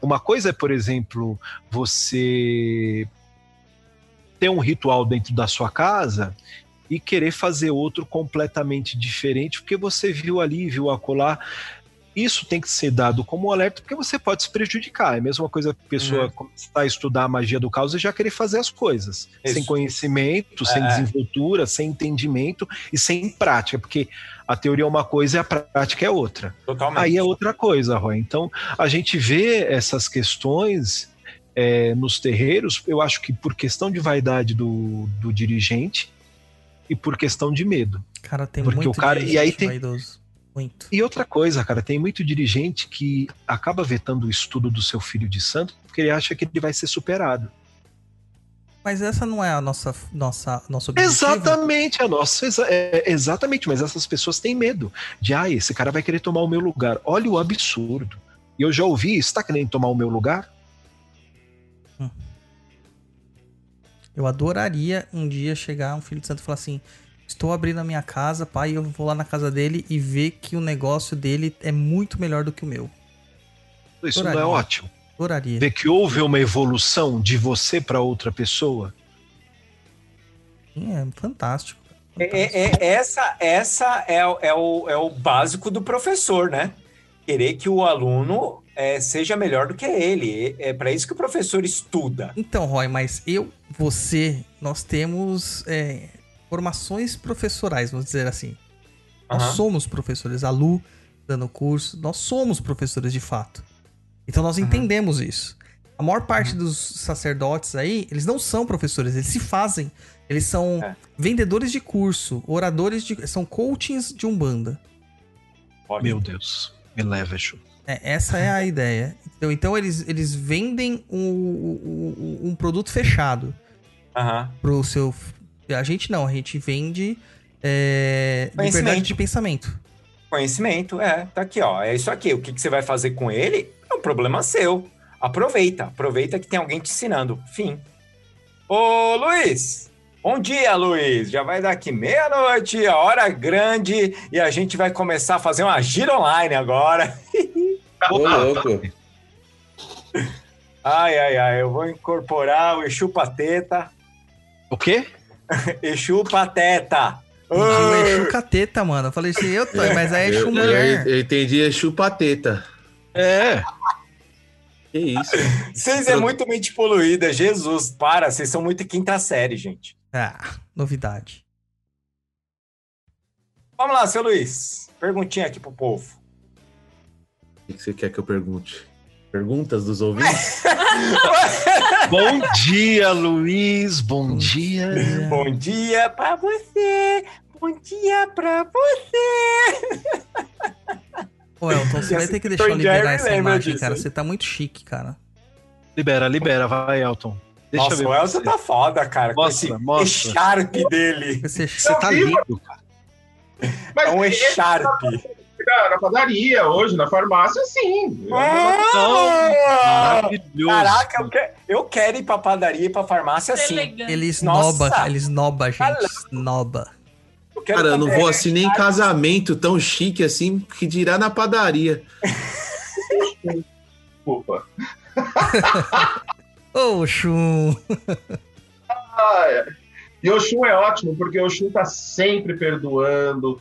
S8: Uma coisa é, por exemplo, você ter um ritual dentro da sua casa e querer fazer outro completamente diferente, porque você viu ali, viu acolá. Isso tem que ser dado como alerta, porque você pode se prejudicar. É a mesma coisa que a pessoa
S3: Uhum.
S8: começar a estudar a magia do caos e já querer fazer as coisas.
S3: Isso.
S8: Sem conhecimento, sem
S3: É.
S8: desenvoltura, sem entendimento e sem prática, porque a teoria é uma coisa e a prática é outra.
S3: Totalmente.
S8: Aí é outra coisa, Roy. Então, a gente vê essas questões é, nos terreiros, eu acho que por questão de vaidade do, do dirigente e por questão de medo.
S2: Cara, tem
S8: Porque
S2: muito
S8: o cara- e aí tem-
S2: vaidoso. Muito.
S8: E outra coisa, cara, tem muito dirigente que acaba vetando o estudo do seu filho de santo porque ele acha que ele vai ser superado.
S2: Mas essa não é a nossa, nossa, nosso objetivo.
S8: Exatamente, a nossa, é, exatamente, mas essas pessoas têm medo de, ah, esse cara vai querer tomar o meu lugar. Olha o absurdo. E eu já ouvi, está querendo tomar o meu lugar?
S2: Eu adoraria um dia chegar um filho de santo e falar assim: Estou abrindo a minha casa, pai, eu vou lá na casa dele e ver que o negócio dele é muito melhor do que o meu.
S8: Isso não é ótimo.
S2: Adoraria.
S8: ver que houve uma evolução de você para outra pessoa.
S2: Sim, é fantástico.
S3: É, é- é- essa essa é, o- é, o, é o básico do professor, né? Querer que o aluno é, seja melhor do que ele. É, é para isso que o professor estuda.
S2: Então, Roy, mas eu, você, nós temos é, formações professorais, vamos dizer assim. Nós
S3: Aham.
S2: somos professores. A Lu, dando curso, nós somos professores de fato. Então nós
S3: Uhum.
S2: entendemos isso. A maior parte dos sacerdotes aí, eles não são professores, eles se fazem. Eles são
S3: É.
S2: vendedores de curso, oradores de. São coachings de Umbanda.
S3: Olha.
S8: Meu Deus, me leva.
S2: É, essa é a ideia. Então, então eles, eles vendem um, um, um produto fechado
S3: Aham.
S2: pro seu. A gente não, a gente vende é,
S3: Conhecimento.
S2: liberdade de pensamento.
S3: Conhecimento, é, tá aqui, ó. É isso aqui. O que, que você vai fazer com ele é um problema seu. Aproveita, aproveita que tem alguém te ensinando. Fim. Ô, Luiz! Bom dia, Luiz! Já vai dar aqui meia-noite, a hora grande, e a gente vai começar a fazer uma gira online agora.
S5: Ô, louco.
S3: Ai, ai, ai, eu vou incorporar o Exu Pateta.
S8: O quê?
S3: Exu Pateta.
S2: O Exu cateta, mano. Eu falei assim, eu tô, mas aí é Exu
S5: Eu,
S2: mulher.
S5: eu, eu entendi é chupateta.
S8: É.
S5: Que isso?
S3: Vocês é muito mente poluída, Jesus, para, vocês são muito quinta série, gente.
S2: Ah, novidade.
S3: Vamos lá, seu Luiz. Perguntinha aqui pro povo.
S5: O que você quer que eu pergunte? Perguntas dos ouvintes?
S8: Bom dia, Luiz. Bom dia.
S3: Bom dia pra você. Bom dia pra você.
S2: Ô, Elton, você vai ter que deixar eu liberar essa imagem,
S3: disso.
S2: cara. Você tá muito chique, cara.
S8: Libera, libera, vai, Elton. Deixa
S3: Nossa,
S8: eu ver.
S3: o Elton
S8: você.
S3: tá foda, cara.
S8: Mostra,
S3: com esse
S8: mostra.
S3: echarpe dele.
S2: Você,
S8: Você tá lindo, cara.
S7: Mas
S3: É um
S7: esse
S3: echarpe.
S7: Na, na padaria, hoje, na farmácia, sim.
S3: Ah!
S8: Maravilhoso.
S3: Caraca, eu, que- eu quero ir pra padaria e pra farmácia assim.
S4: Elegante.
S2: ele esnoba, ele esnoba, a gente. Esnoba.
S3: Eu quero
S5: Cara, eu não vou assim nem em casamento tão chique assim que dirá na padaria.
S7: Desculpa.
S2: Ô, Chum.
S7: Ah, é. E o Oxum é ótimo, porque o Oxum tá sempre perdoando,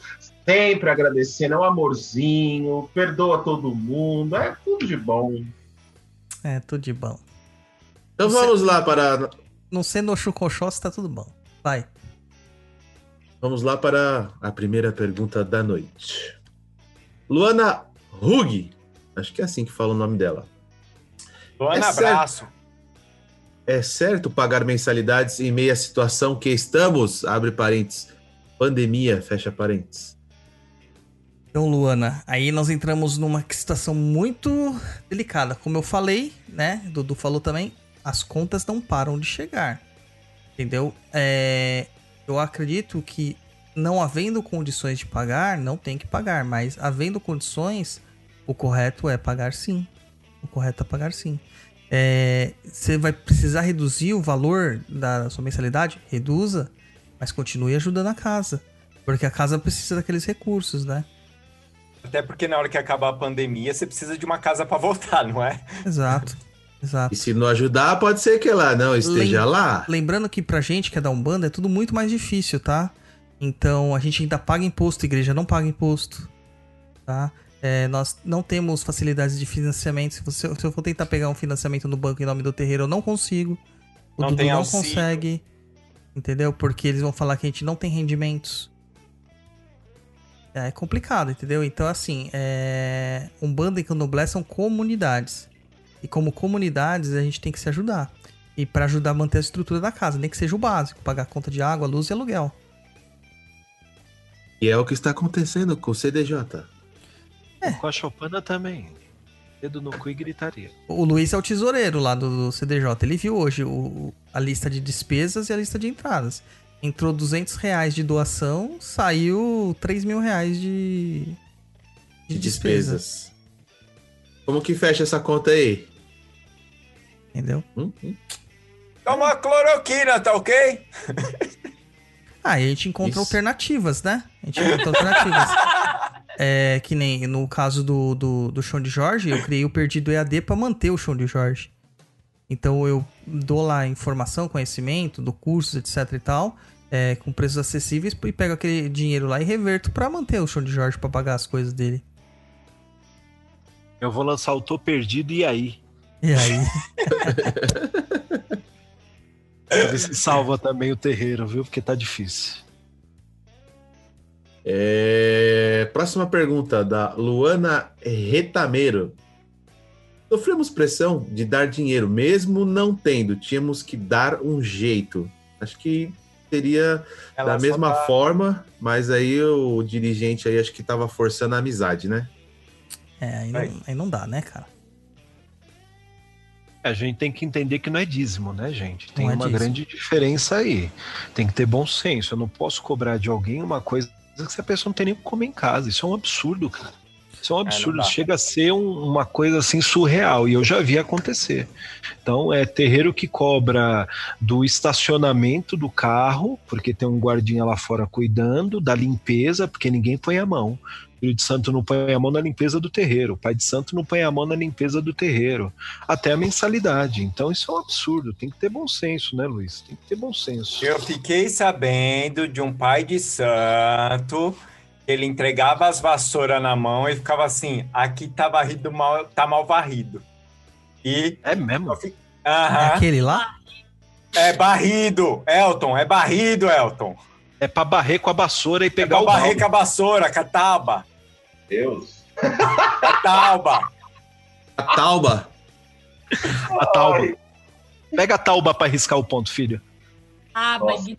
S7: sempre agradecendo, é um amorzinho, perdoa todo mundo, é tudo de bom.
S2: É, tudo de bom.
S5: Então
S2: Você-
S5: vamos lá para
S2: Não sendo Oxum Coxós, tá tudo bom. Vai.
S5: vamos lá para a primeira pergunta da noite. Luana Hug, acho que é assim que fala o nome dela.
S3: Luana,
S5: É
S3: abraço.
S5: É certo pagar mensalidades em meio à situação que estamos? Abre parênteses. Pandemia, fecha parênteses.
S2: Então, Luana, aí nós entramos numa situação muito delicada. Como eu falei, né? Dudu falou também, as contas não param de chegar. Entendeu? É, eu acredito que não havendo condições de pagar, não tem que pagar. Mas havendo condições, o correto é pagar sim. O correto é pagar sim. É, você vai precisar reduzir o valor da sua mensalidade? Reduza, mas continue ajudando a casa. Porque a casa precisa daqueles recursos, né?
S3: Até porque na hora que acabar a pandemia, você precisa de uma casa pra voltar, não é?
S2: Exato. Exato.
S5: E se não ajudar, pode ser que ela não esteja
S2: Lem-
S5: lá.
S2: Lembrando que pra gente que é da Umbanda é tudo muito mais difícil, tá? Então a gente ainda paga imposto, a igreja não paga imposto, tá? É, nós não temos facilidades de financiamento. Se, você- se eu for tentar pegar um financiamento no banco em nome do terreiro, eu não consigo. O
S3: Não
S2: Dudu
S3: tem
S2: não
S3: auxílio.
S2: consegue. Entendeu? Porque eles vão falar que a gente não tem rendimentos. É complicado, entendeu? Então, assim, é... Umbanda e Candomblé são comunidades. E como comunidades, a gente tem que se ajudar. E pra ajudar a manter a estrutura da casa, nem que seja o básico, pagar conta de água, luz e aluguel.
S5: E é o que está acontecendo com o CDJ.
S8: Com a Chopana também. Dedo no cu e gritaria.
S2: O Luiz é o tesoureiro lá do, do CDJ. Ele viu hoje o- a lista de despesas e a lista de entradas. Entrou 200 reais de doação, saiu 3 mil reais de, de
S5: De
S2: despesas.
S5: despesas. Como que fecha essa conta aí?
S2: Entendeu?
S5: Hum, hum.
S3: Toma cloroquina, tá ok?
S2: Ah, a gente encontra
S5: Isso.
S2: alternativas, né? A gente encontra alternativas. É, que nem no caso do, do, do Chão de Jorge, eu criei o Perdido EAD pra manter o Chão de Jorge. Então eu dou lá informação, conhecimento, do cursos, etc e tal, é, com preços acessíveis, e pego aquele dinheiro lá e reverto pra manter o Chão de Jorge pra pagar as coisas dele.
S8: Eu vou lançar o Tô Perdido e aí?
S2: E aí?
S8: Se salva também o terreiro, viu? Porque tá difícil.
S5: É, Próxima pergunta da Luana Retameiro. Sofremos pressão de dar dinheiro, mesmo não tendo, tínhamos que dar um jeito. Acho que seria
S3: Ela
S5: da mesma
S3: tá-
S5: forma, mas aí o dirigente aí acho que tava forçando a amizade, né?
S2: É, aí não, aí não dá, né, cara?
S8: A gente tem que entender que não é dízimo, né, gente? Tem
S2: Não é
S8: uma
S2: dízimo.
S8: grande diferença aí. Tem que ter bom senso. Eu não posso cobrar de alguém uma coisa que a pessoa não tem nem o que comer em casa. Isso é um absurdo, cara. Isso é um
S3: não
S8: absurdo.
S3: dá.
S8: Chega a ser um- uma coisa assim surreal. E eu já vi acontecer. Então, é terreiro que cobra do estacionamento do carro, porque tem um guardinha lá fora cuidando, da limpeza, porque ninguém põe a mão. O filho de santo não põe a mão na limpeza do terreiro. O pai de santo não põe a mão na limpeza do terreiro. Até a mensalidade. Então, isso é um absurdo. Tem que ter bom senso, né, Luiz? Tem que ter bom senso.
S3: Eu fiquei sabendo de um pai de santo ele entregava as vassouras na mão e ficava assim: aqui tá varrido mal, tá mal varrido. E.
S8: É mesmo?
S2: É
S3: Aham.
S2: aquele lá?
S3: É barrido, Elton, é barrido, Elton.
S8: É pra barrer com a vassoura e
S3: É
S8: pegar
S3: pra
S8: o
S3: barrer
S8: balde.
S3: com a vassoura, cataba.
S7: Deus.
S3: Catauba.
S5: A Tauba.
S8: A tauba. Pega a tauba pra riscar o ponto, filho.
S4: Ah,
S7: Nossa.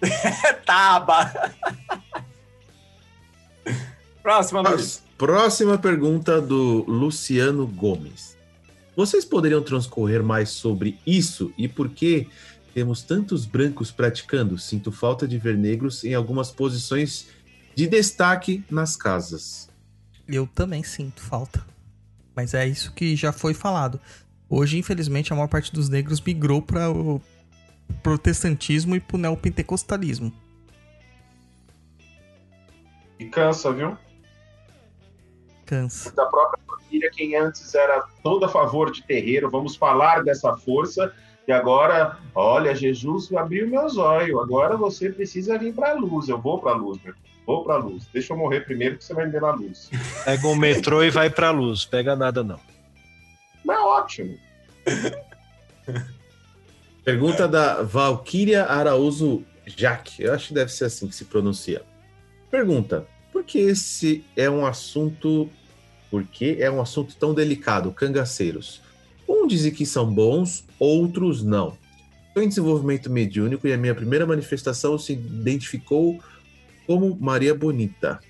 S3: Taba. Próxima, Luiz.
S5: Próxima- Próxima pergunta do Luciano Gomes. Vocês poderiam transcorrer mais sobre isso e por que temos tantos brancos praticando? Sinto falta de ver negros em algumas posições de destaque nas casas.
S2: Eu também sinto falta. Mas é isso que já foi falado. Hoje, infelizmente, a maior parte dos negros migrou para o protestantismo e para o neopentecostalismo.
S7: E cansa, viu?
S2: Cansa.
S7: Da própria família, quem antes era todo a favor de terreiro, vamos falar dessa força. E agora, olha, Jesus abriu meus olhos. Agora você precisa vir para a luz. Eu vou para a luz, meu. Vou para a luz. Deixa eu morrer primeiro que você vai me ver na luz.
S8: Pega o metrô e vai pra luz. Pega nada, não.
S7: Mas é ótimo.
S5: Pergunta da Valquíria Araújo Jaque. Eu acho que deve ser assim que se pronuncia. Pergunta: por que esse é um assunto. Por que é um assunto tão delicado, cangaceiros? Um dizem que são bons, outros não. Estou em desenvolvimento mediúnico e a minha primeira manifestação se identificou como Maria Bonita.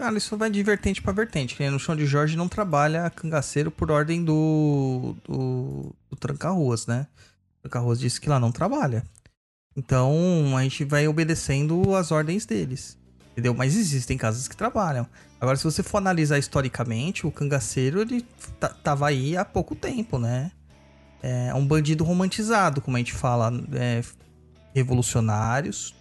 S2: Cara, isso vai de vertente pra vertente. Nem no chão de Jorge não trabalha cangaceiro por ordem do, do, do Tranca-Ruas, né? O Tranca-Ruas disse que lá não trabalha. Então a gente vai obedecendo as ordens deles. Entendeu? Mas existem casas que trabalham. Agora, se você for analisar historicamente, o cangaceiro ele ta- tava aí há pouco tempo, né? É um bandido romantizado, como a gente fala, é, revolucionários,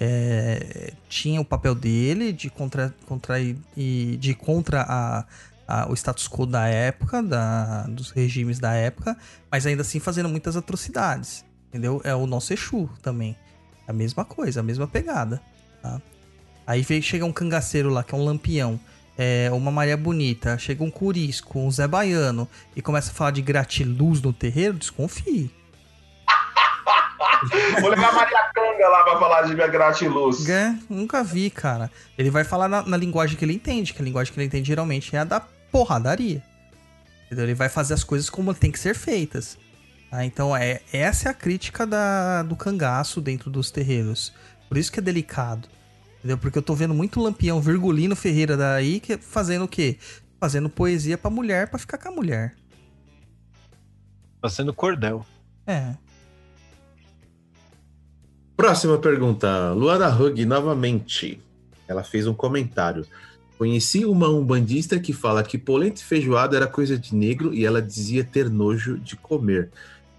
S2: é, tinha o papel dele de contra, contra e de contra a, a- o status quo da época, da, dos regimes da época, mas ainda assim fazendo muitas atrocidades, entendeu? É o nosso Exu também, a mesma coisa, a mesma pegada. tá? Aí chega um cangaceiro lá que é um lampião, é, uma Maria Bonita, chega um Curisco, um Zé Baiano e começa a falar de gratiluz no terreiro, desconfie.
S7: Vou levar a Maria Canga lá pra falar de minha gratiluz.
S2: É, nunca vi, cara. Ele vai falar na, na linguagem que ele entende, que a linguagem que ele entende geralmente é a da porradaria. Entendeu? Ele vai fazer as coisas como tem que ser feitas. tá? Então, é, essa é a crítica da, do cangaço dentro dos terreiros. Por isso que é delicado. Entendeu? Porque eu tô vendo muito lampião virgulino Ferreira daí que, fazendo o quê? Fazendo poesia pra mulher pra ficar com a mulher.
S8: Fazendo cordel.
S2: É.
S5: Próxima pergunta. Luana Hug, novamente. Ela fez um comentário. Conheci uma umbandista que fala que polenta e feijoada era coisa de negro e ela dizia ter nojo de comer.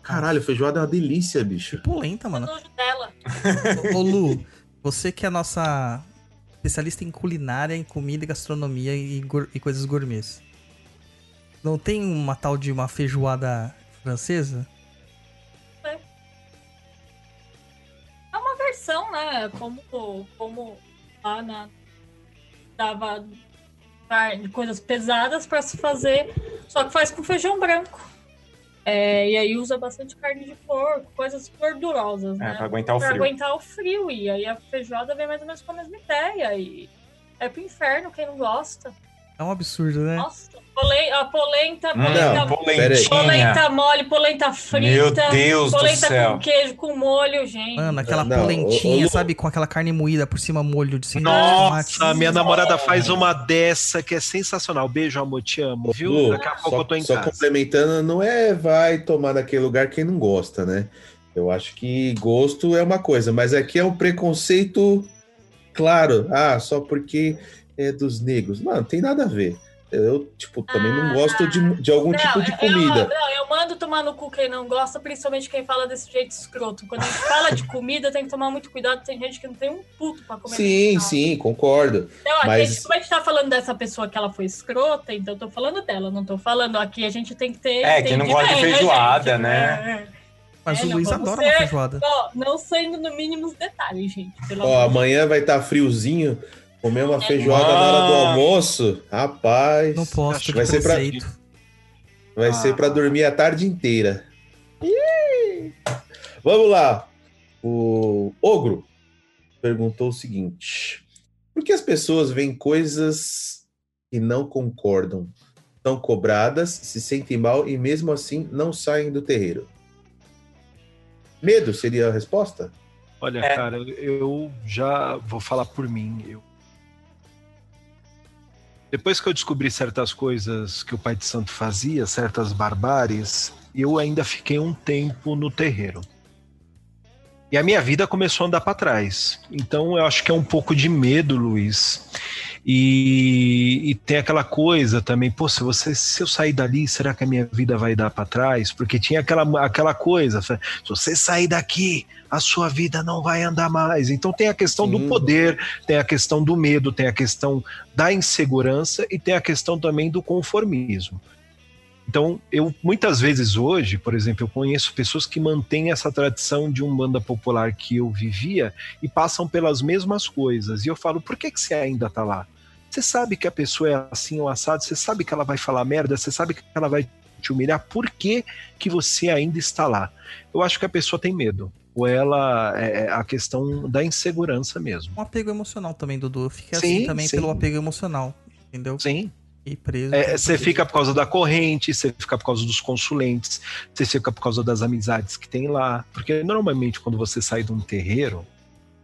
S5: Caralho, feijoada é uma delícia, bicho.
S2: Polenta, mano.
S4: Nojo dela.
S2: Ô, Lu, você que é a nossa especialista em culinária, em comida gastronomia e, e coisas gourmets. Não tem uma tal de uma feijoada francesa?
S4: É uma versão, né? Como, como lá na. Dava carne, coisas pesadas pra se fazer, só que faz com feijão branco. É, e aí usa bastante carne de porco, coisas gordurosas,
S3: É,
S4: né?
S3: pra aguentar o
S4: Pra
S3: frio.
S4: aguentar o frio. E aí a feijoada vem mais ou menos com a mesma ideia. E é pro inferno quem não gosta.
S2: É um absurdo, né?
S4: Nossa, polenta, polenta,
S5: peraí.
S4: polenta mole, polenta frita.
S3: Meu Deus do
S4: polenta
S3: céu.
S4: com queijo, com molho, gente.
S2: Mano, aquela
S5: Não,
S2: polentinha, sabe? Com aquela carne moída por cima, molho de cima de tomate.
S8: Nossa, minha namorada faz uma dessa que é sensacional. Beijo, amor, te amo, viu?
S5: Lu,
S8: Daqui a pouco
S5: só,
S8: eu tô em
S5: só
S8: casa.
S5: complementando, não é vai tomar naquele lugar quem não gosta, né? Eu acho que gosto é uma coisa, mas aqui é um preconceito claro. Ah, só porque é dos negros. Não, não tem nada a ver. Eu, tipo, também não
S4: Ah,
S5: gosto de, de algum
S4: Não,
S5: tipo de comida.
S4: Eu, não, eu mando tomar no cu quem não gosta, principalmente quem fala desse jeito escroto. Quando a gente fala de comida, tem que tomar muito cuidado. Tem gente que não tem um puto pra comer.
S5: Sim,
S4: Não.
S5: sim, concordo.
S4: Então, a
S5: Mas-
S4: gente, como a gente tá falando dessa pessoa que ela foi escrota, então eu tô falando dela, não tô falando aqui. A gente tem que ter.
S3: É, quem não gosta de feijoada,
S4: gente?
S3: né?
S4: É,
S2: Mas
S4: É,
S2: o
S4: não,
S2: Luiz adora uma
S4: ser-
S2: feijoada.
S4: Ó, não sendo no mínimo os detalhes, gente. Pelo
S5: Ó, amanhã vai estar friozinho. Comer uma feijoada na hora do
S3: Ah.
S5: almoço, rapaz.
S2: Não posso,
S5: vai ser pra-
S2: preconceito.
S5: Vai
S8: Ah.
S5: ser pra dormir a tarde inteira. Vamos lá. O Ogro perguntou o seguinte: Por que as pessoas veem coisas que não concordam? São cobradas, se sentem mal e mesmo assim não saem do terreiro? Medo seria a resposta?
S8: Olha,
S3: É.
S8: cara, eu já vou falar por mim. Eu... Depois que eu descobri certas coisas que o Pai de Santo fazia, certas barbáries, eu ainda fiquei um tempo no terreiro. E a minha vida começou a andar para trás. Então eu acho que é um pouco de medo, Luiz. E, e tem aquela coisa também, pô, se, você, se eu sair dali, será que a minha vida vai dar para trás? Porque tinha aquela, aquela coisa, se você sair daqui, a sua vida não vai andar mais. Então tem a questão do
S5: Sim.
S8: poder, tem a questão do medo, tem a questão da insegurança e tem a questão também do conformismo. Então, eu muitas vezes hoje, por exemplo, eu conheço pessoas que mantêm essa tradição de um banda popular que eu vivia e passam pelas mesmas coisas. E eu falo, por que, que você ainda tá lá? Você sabe que a pessoa é assim ou assado, você sabe que ela vai falar merda, você sabe que ela vai te humilhar, por que, que você ainda está lá? Eu acho que a pessoa tem medo. Ou ela é a questão da insegurança mesmo.
S2: Um apego emocional também, Dudu. Fica
S8: Sim,
S2: assim também
S8: sim.
S2: pelo apego emocional. Entendeu?
S8: Sim.
S2: E preso.
S8: É, você fica por causa da corrente, você fica por causa dos consulentes, você fica por causa das amizades que tem lá. Porque normalmente quando você sai de um terreiro,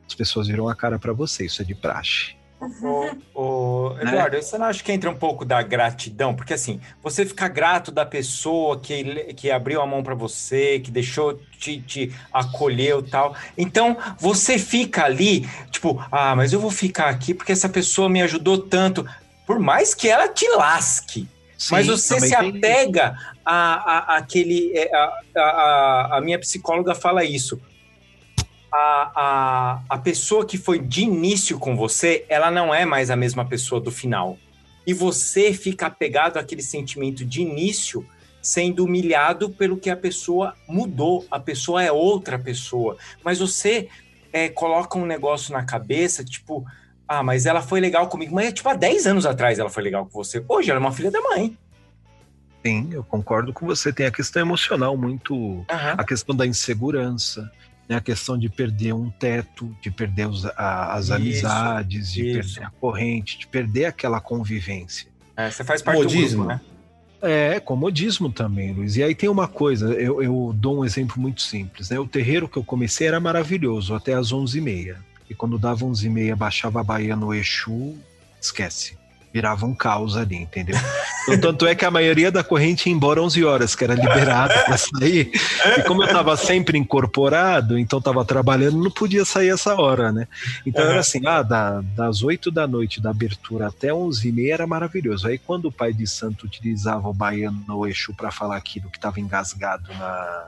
S8: as pessoas viram a cara pra você, isso é de praxe.
S3: Ô, ô, Eduardo, você não acha que entra um pouco da gratidão? Porque assim, você fica grato da pessoa que, que abriu a mão para você, que deixou, te, te acolheu e tal. Então, você fica ali, tipo, ah, mas eu vou ficar aqui porque essa pessoa me ajudou tanto. Por mais que ela te lasque. Mas
S8: Sim,
S3: você
S8: também
S3: se apega a, a, aquele. é, A, a, a, a minha psicóloga fala isso. A, a, a pessoa que foi de início com você, ela não é mais a mesma pessoa do final. E você fica apegado àquele sentimento de início, sendo humilhado pelo que a pessoa mudou. A pessoa é outra pessoa. Mas você é, coloca um negócio na cabeça, tipo, ah, mas ela foi legal comigo. Mas, tipo, há 10 anos atrás ela foi legal com você. Hoje ela é uma filha da mãe.
S8: Sim, eu concordo com você. Tem a questão emocional muito.
S3: Aham.
S8: A questão da insegurança, né? a questão de perder um teto, de perder os- a- as
S3: Isso,
S8: amizades, de
S3: isso.
S8: perder a corrente, de perder aquela convivência.
S3: É, você faz parte do
S5: Modismo.
S3: grupo, né?
S8: É, comodismo também, Luiz. E aí tem uma coisa, eu, eu dou um exemplo muito simples, né? O terreiro que eu comecei era maravilhoso, até às 11h30. E quando dava 11h30, baixava a baía no Exu, esquece. Virava um caos ali, entendeu? Então, tanto é que a maioria da corrente ia embora 11 horas, que era liberado para sair. E como eu estava sempre incorporado, então estava trabalhando, não podia sair essa hora, né? Então
S3: Aham.
S8: era assim, ah, da- das 8 da noite da abertura até 11 e meia era maravilhoso. Aí quando o pai de santo utilizava o baiano no Exu para falar aquilo que estava engasgado na,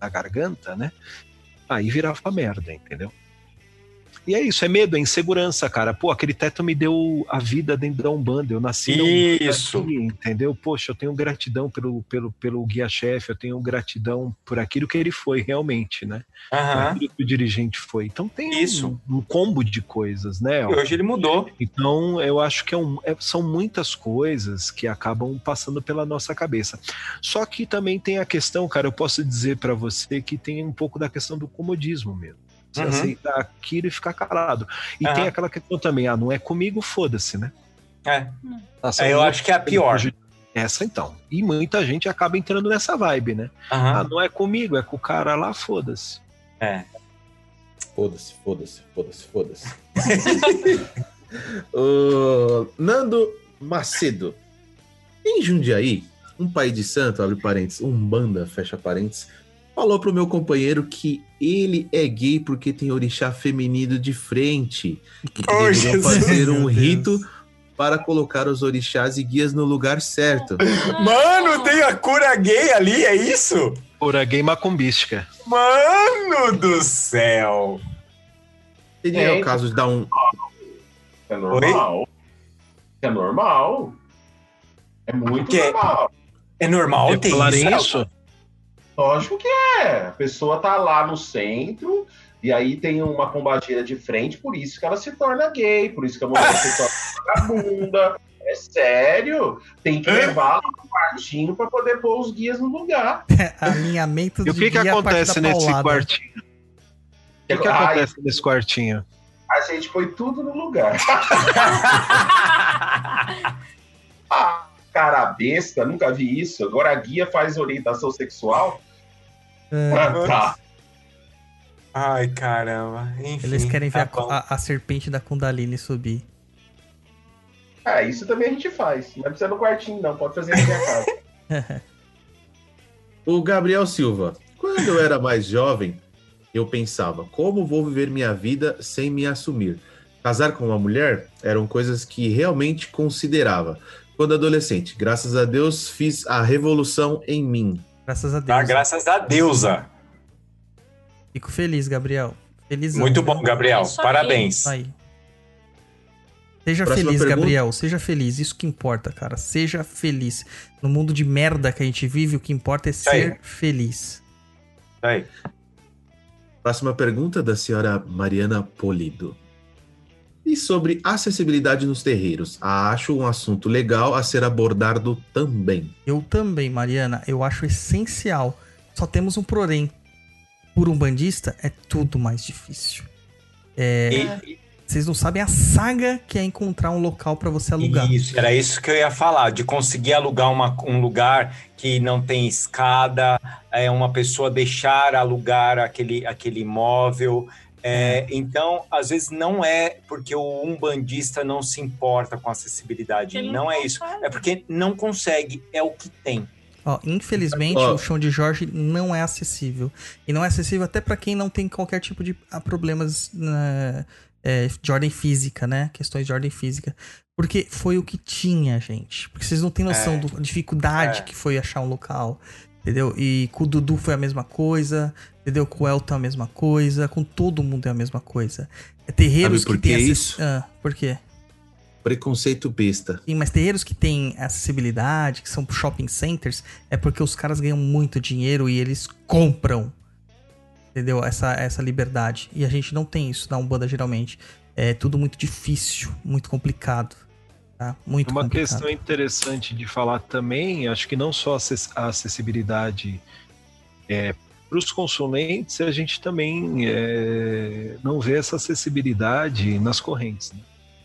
S8: na garganta, né? Aí virava merda, entendeu? E é isso, é medo, é insegurança, cara. Pô, aquele teto me deu a vida dentro da Umbanda. Eu nasci
S3: Isso.
S8: aqui, entendeu? Poxa, eu tenho gratidão pelo, pelo, pelo guia-chefe, eu tenho gratidão por aquilo que ele foi realmente, né? Por
S3: Aham.
S8: aquilo que o dirigente foi. Então tem
S3: Isso.
S8: Um, um combo de coisas, né?
S3: E hoje ele mudou.
S8: Então, eu acho que é um- é- são muitas coisas que acabam passando pela nossa cabeça. Só que também tem a questão, cara, eu posso dizer pra você que tem um pouco da questão do comodismo mesmo. Você
S3: Uhum.
S8: aceitar aquilo e ficar calado. E
S3: Aham.
S8: tem aquela questão também, ah, não é comigo, foda-se, né?
S3: É.
S8: Ah, são
S3: É, eu acho que é a pior.
S8: Essa então. E muita gente acaba entrando nessa vibe, né? Ah,
S3: Aham.
S8: não é comigo, é com o cara lá, foda-se.
S3: É.
S5: Foda-se, foda-se, foda-se, foda-se. Ô, Nando Macedo. Em Jundiaí, um pai de santo, abre parênteses, um banda, fecha parênteses, falou pro meu companheiro que ele é gay porque tem orixá feminino de frente. E
S3: Oh,
S5: deveriam fazer um rito para colocar os orixás e guias no lugar certo.
S3: Mano, tem a cura gay ali, é isso?
S8: Pura gay macumbística.
S3: Mano do céu!
S5: Seria
S7: É,
S5: o caso de dar um.
S7: É normal. É normal. É muito
S3: Que-
S7: normal.
S3: É normal
S8: É
S3: ter
S8: falarem
S3: isso?
S7: Lógico que é. A pessoa tá lá no centro e aí tem uma combateira de frente, por isso que ela se torna gay, por isso que a mulher se torna vagabunda. É sério. Tem que levar no quartinho pra poder pôr os guias no lugar.
S2: Alinhamento
S8: E o que, que acontece nesse
S2: paulada.
S8: quartinho? O que, que
S7: Ai,
S8: acontece nesse quartinho?
S7: A gente põe tudo no lugar. Ah, cara besta, nunca vi isso. Agora a guia faz orientação sexual.
S2: É,
S7: Ah, tá.
S3: Ai, caramba. Enfim,
S2: eles querem ver
S3: tá
S2: a, a- a serpente da Kundalini subir.
S7: É, isso também a gente faz. Não precisa no quartinho, não. Pode fazer na minha casa.
S5: O Gabriel Silva. Quando eu era mais jovem, eu pensava: como vou viver minha vida sem me assumir? Casar com uma mulher eram coisas que realmente considerava. Quando adolescente, graças a Deus, fiz a revolução em mim.
S2: Graças a Deus.
S3: Tá, graças a deusa.
S2: Fico feliz, Gabriel. Felizão.
S3: Muito bom? Gabriel.
S4: Aí.
S3: Parabéns.
S2: Aí. Seja
S5: Próxima
S2: feliz,
S5: pergunta.
S2: Gabriel. Seja feliz. Isso que importa, cara. Seja feliz. No mundo de merda que a gente vive, o que importa é
S3: aí.
S2: ser feliz.
S3: Aí.
S5: Próxima pergunta da senhora Mariana Polido. E sobre acessibilidade nos terreiros? Acho um assunto legal a ser abordado também.
S2: Eu também, Mariana. Eu acho essencial. Só temos um porém. Por um bandista, é tudo mais difícil. É,
S3: E-
S2: Vocês não sabem a saga que é encontrar um local pra você alugar.
S3: Isso, era isso que eu ia falar, de conseguir alugar uma- um lugar que não tem escada, é, uma pessoa deixar alugar aquele, aquele imóvel. É, Então, às vezes não é porque o umbandista não se importa com acessibilidade, não
S4: não
S3: é isso. É porque não consegue, é o que tem.
S2: Ó, infelizmente,
S5: Ó.
S2: o chão de Jorge não é acessível. E não é acessível até pra quem não tem qualquer tipo de ah, problemas né, é, de ordem física, né? Questões de ordem física. Porque foi o que tinha, gente. Porque vocês não têm noção
S3: É.
S2: da dificuldade
S3: É.
S2: que foi achar um local. Entendeu? E com o Dudu foi a mesma coisa. Entendeu? Com o Elton é a mesma coisa. Com todo mundo é a mesma coisa. É terreiros
S5: Sabe por
S2: que
S5: que
S2: têm
S5: isso?
S2: Ah, por quê?
S5: Preconceito besta.
S2: Sim, mas terreiros que têm acessibilidade, que são shopping centers, é porque os caras ganham muito dinheiro e eles compram. Entendeu? Essa, essa liberdade. E a gente não tem isso na Umbanda, geralmente. É tudo muito difícil, muito complicado. Tá? Muito
S8: Uma
S2: complicado.
S8: questão interessante de falar também, acho que não só a acessibilidade para os consulentes, a gente também é, não vê essa acessibilidade nas correntes né?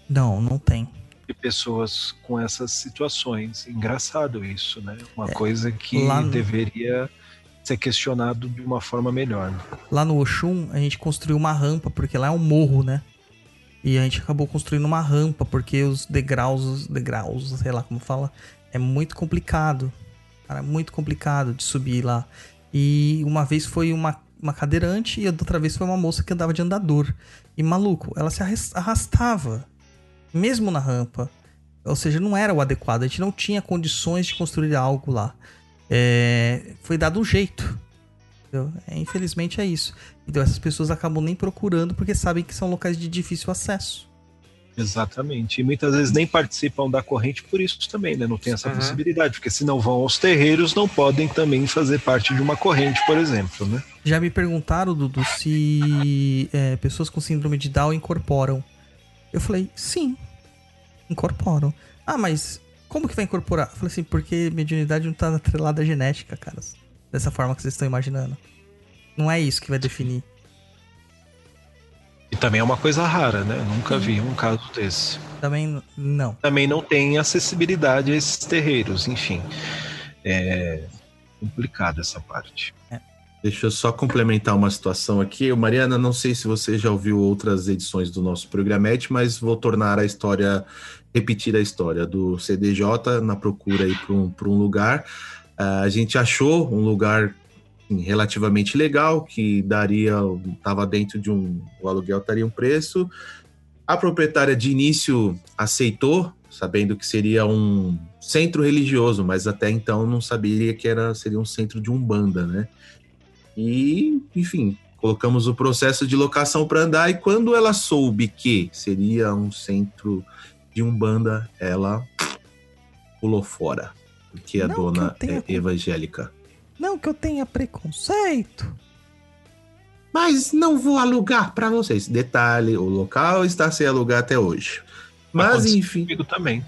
S2: Não, não tem.
S8: de pessoas com essas situações. Engraçado isso, né? Uma
S2: É,
S8: coisa que
S2: no-
S8: deveria ser questionado de uma forma melhor. né?
S2: Lá no Oxum, a gente construiu uma rampa, porque lá é um morro, né? E a gente acabou construindo uma rampa, porque os degraus, os degraus, sei lá como fala, é muito complicado. Cara, é muito complicado de subir lá. E uma vez foi uma, uma cadeirante e outra vez foi uma moça que andava de andador. E maluco, ela se arras- arrastava, mesmo na rampa. Ou seja, não era o adequado. A gente não tinha condições de construir algo lá. É, foi dado um jeito. É, infelizmente é isso. Então essas pessoas acabam nem procurando porque sabem que são locais de difícil acesso.
S8: Exatamente. E muitas vezes nem participam da corrente por isso também, né? Não tem essa
S3: Uhum.
S8: possibilidade, porque se não vão aos terreiros, não podem também fazer parte de uma corrente, por exemplo, né?
S2: Já me perguntaram, Dudu, se é, pessoas com síndrome de Down incorporam. Eu falei, sim, incorporam. Ah, mas como que vai incorporar? Eu falei assim, porque mediunidade não tá atrelada à genética, cara. Dessa forma que vocês estão imaginando. Não é isso que vai definir.
S8: E também é uma coisa rara, né? Nunca vi um caso desse.
S2: Também não.
S8: Também não tem acessibilidade a esses terreiros, enfim. É complicada essa parte.
S5: Deixa eu só complementar uma situação aqui. Mariana, não sei se você já ouviu outras edições do nosso programete, mas vou tornar a história, repetir a história do CDJ na procura aí para um, pra um lugar. Ah, a gente achou um lugar relativamente legal, que daria, estava dentro de um, o aluguel estaria um preço. A proprietária de início aceitou, sabendo que seria um centro religioso, mas até então não sabia que era seria um centro de umbanda, né? E, enfim, colocamos o processo de locação para andar e quando ela soube que seria um centro de umbanda, ela pulou fora, porque a
S2: Não
S5: dona é evangélica.
S2: Não que eu tenha preconceito.
S5: Mas não vou alugar para vocês. Detalhe, o local está sem alugar até hoje. Mas
S8: Aconteceu
S5: enfim,
S8: Comigo também.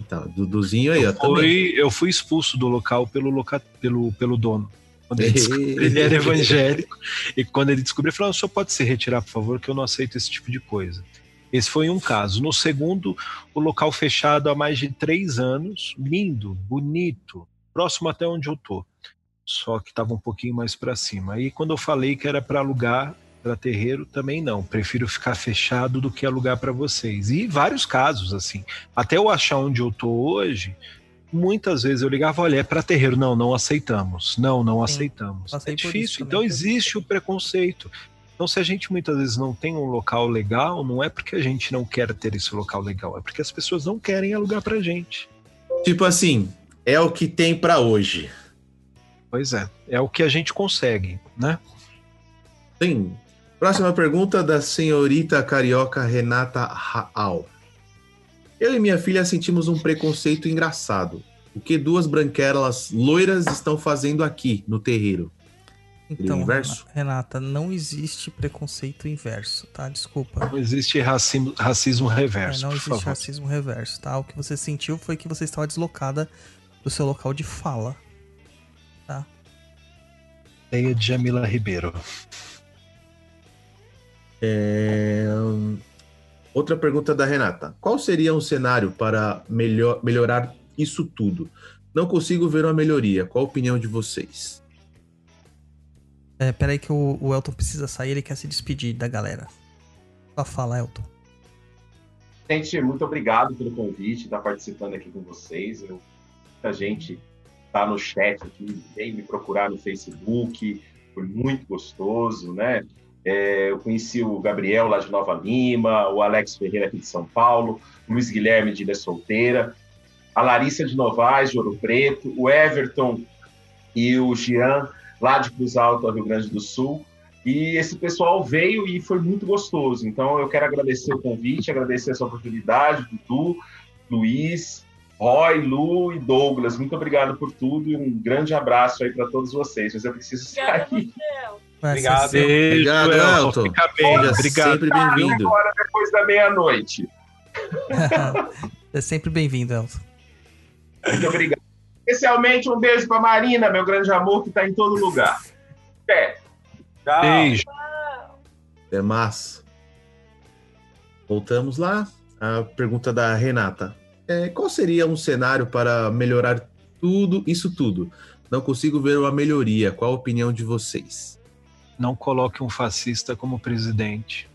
S5: então, Duduzinho aí, ó,
S8: Eu
S5: também.
S8: fui, eu fui expulso do local pelo, loca, pelo, pelo dono. Quando ele, descobriu- ele era evangélico. E quando ele descobriu, ele falou: "Ah, o senhor pode se retirar, por favor, que eu não aceito esse tipo de coisa. Esse foi um caso. No segundo, o local fechado há mais de três anos, lindo, bonito, próximo até onde eu tô. Só que estava um pouquinho mais para cima. Aí quando eu falei que era para alugar para terreiro, também não. Prefiro ficar fechado do que alugar para vocês. E vários casos assim. Até eu achar onde eu tô hoje, muitas vezes eu ligava, olha, é para terreiro, não, não aceitamos. Não, não
S2: Sim,
S8: aceitamos.
S2: passei
S8: É difícil. Então existe o preconceito. Então, se a gente muitas vezes não tem um local legal, não é porque a gente não quer ter esse local legal, é porque as pessoas não querem alugar pra gente.
S5: Tipo assim, é o que tem para hoje.
S8: Pois é, é o que a gente consegue, né?
S5: Sim. Próxima pergunta da senhorita carioca Renata Raal. Eu e minha filha sentimos um preconceito engraçado. O que duas branquelas loiras estão fazendo aqui no terreiro?
S2: Então,
S5: inverso?
S2: Renata, não existe preconceito inverso, tá? Desculpa.
S8: Não existe racismo, racismo
S2: É,
S8: reverso,
S2: não
S8: por
S2: existe
S8: favor.
S2: racismo reverso, tá? O que você sentiu foi que você estava deslocada do seu local de fala.
S8: Leia de Jamila Ribeiro.
S5: É, Outra pergunta da Renata. Qual seria um cenário para melhor, melhorar isso tudo? Não consigo ver uma melhoria. Qual a opinião de vocês?
S2: É, peraí que o, o Elton precisa sair, ele quer se despedir da galera. Só fala, Elton.
S7: Gente, muito obrigado pelo convite, estar participando aqui com vocês. Eu, muita gente está no chat aqui, veio me procurar no Facebook, foi muito gostoso, né? É, eu conheci o Gabriel lá de Nova Lima, o Alex Ferreira aqui de São Paulo, o Luiz Guilherme de Ilha Solteira, a Larissa de Novaes, de Ouro Preto, o Everton e o Jean lá de Cruz Alta, Rio Grande do Sul. E esse pessoal veio e foi muito gostoso. Então eu quero agradecer o convite, agradecer essa oportunidade, Dudu, Luiz, Roy, Lu e Douglas. Muito obrigado por tudo e um grande abraço aí para todos vocês. Mas eu preciso
S4: Obrigada
S7: sair
S3: Obrigado.
S5: Obrigado, Elton.
S8: Fica bem,
S5: Seja
S8: obrigado.
S5: sempre bem-vindo.
S7: agora depois da meia-noite.
S2: é sempre bem-vindo, Elton.
S7: Muito obrigado. Especialmente um beijo para Marina, meu grande amor, que está em todo lugar. Até.
S3: Tchau.
S8: Beijo.
S5: É massa. Voltamos lá. A pergunta da Renata. É, qual seria um cenário para melhorar tudo, isso tudo? Não consigo ver uma melhoria. Qual a opinião de vocês?
S8: Não coloque um fascista como presidente.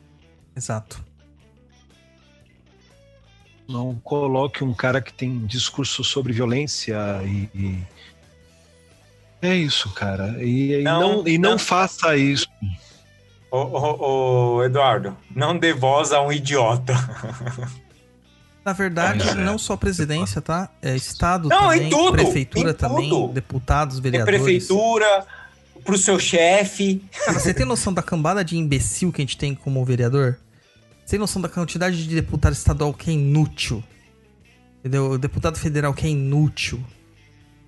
S2: Exato.
S8: Não coloque um cara que tem discurso sobre violência e. e- É isso, cara. E, e
S3: Não,
S8: não, e não,
S3: não.
S8: faça isso.
S3: Ô, ô, ô, Eduardo, não dê voz a um idiota.
S2: Na verdade,
S8: é.
S2: não só presidência, tá? É estado
S3: Não,
S2: também,
S3: em tudo,
S2: prefeitura
S3: em
S2: também,
S3: tudo.
S2: deputados,
S3: Tem
S2: vereadores.
S3: prefeitura, pro seu chefe.
S2: Cara, você tem noção da cambada de imbecil que a gente tem como vereador? Você tem noção da quantidade de deputado estadual que é inútil? Entendeu? O deputado federal que é inútil.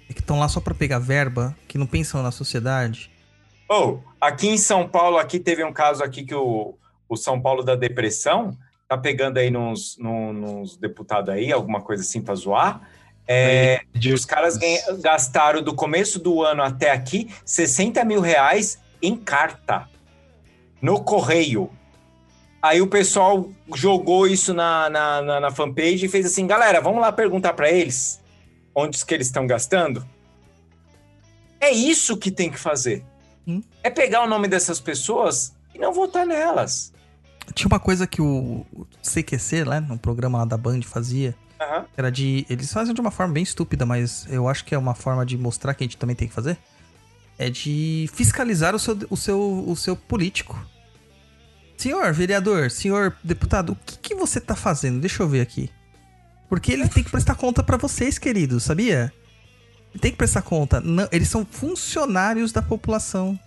S2: E que estão lá só pra pegar verba, que não pensam na sociedade.
S3: Ou, aqui em São Paulo, aqui teve um caso aqui que o, o São Paulo da depressão tá pegando aí nos, nos deputados aí, alguma coisa assim pra zoar. É, os caras gastaram do começo do ano até aqui 60 mil reais em carta no correio. Aí o pessoal jogou isso na, na, na, na fanpage e fez assim: galera, vamos lá perguntar para eles onde que eles estão gastando. É isso que tem que fazer.
S2: Hum.
S3: É pegar o nome dessas pessoas e não votar nelas.
S2: Tinha uma coisa que o CQC, né, no programa lá da Band fazia, que era de. Eles fazem de uma forma bem estúpida, mas eu acho que é uma forma de mostrar que a gente também tem que fazer. é de fiscalizar o seu, o seu, o seu político. Senhor vereador, senhor deputado, o que, que você tá fazendo? Deixa eu ver aqui. Porque ele tem que prestar conta pra vocês, queridos, sabia? Ele tem que prestar conta. Não, eles são funcionários da população.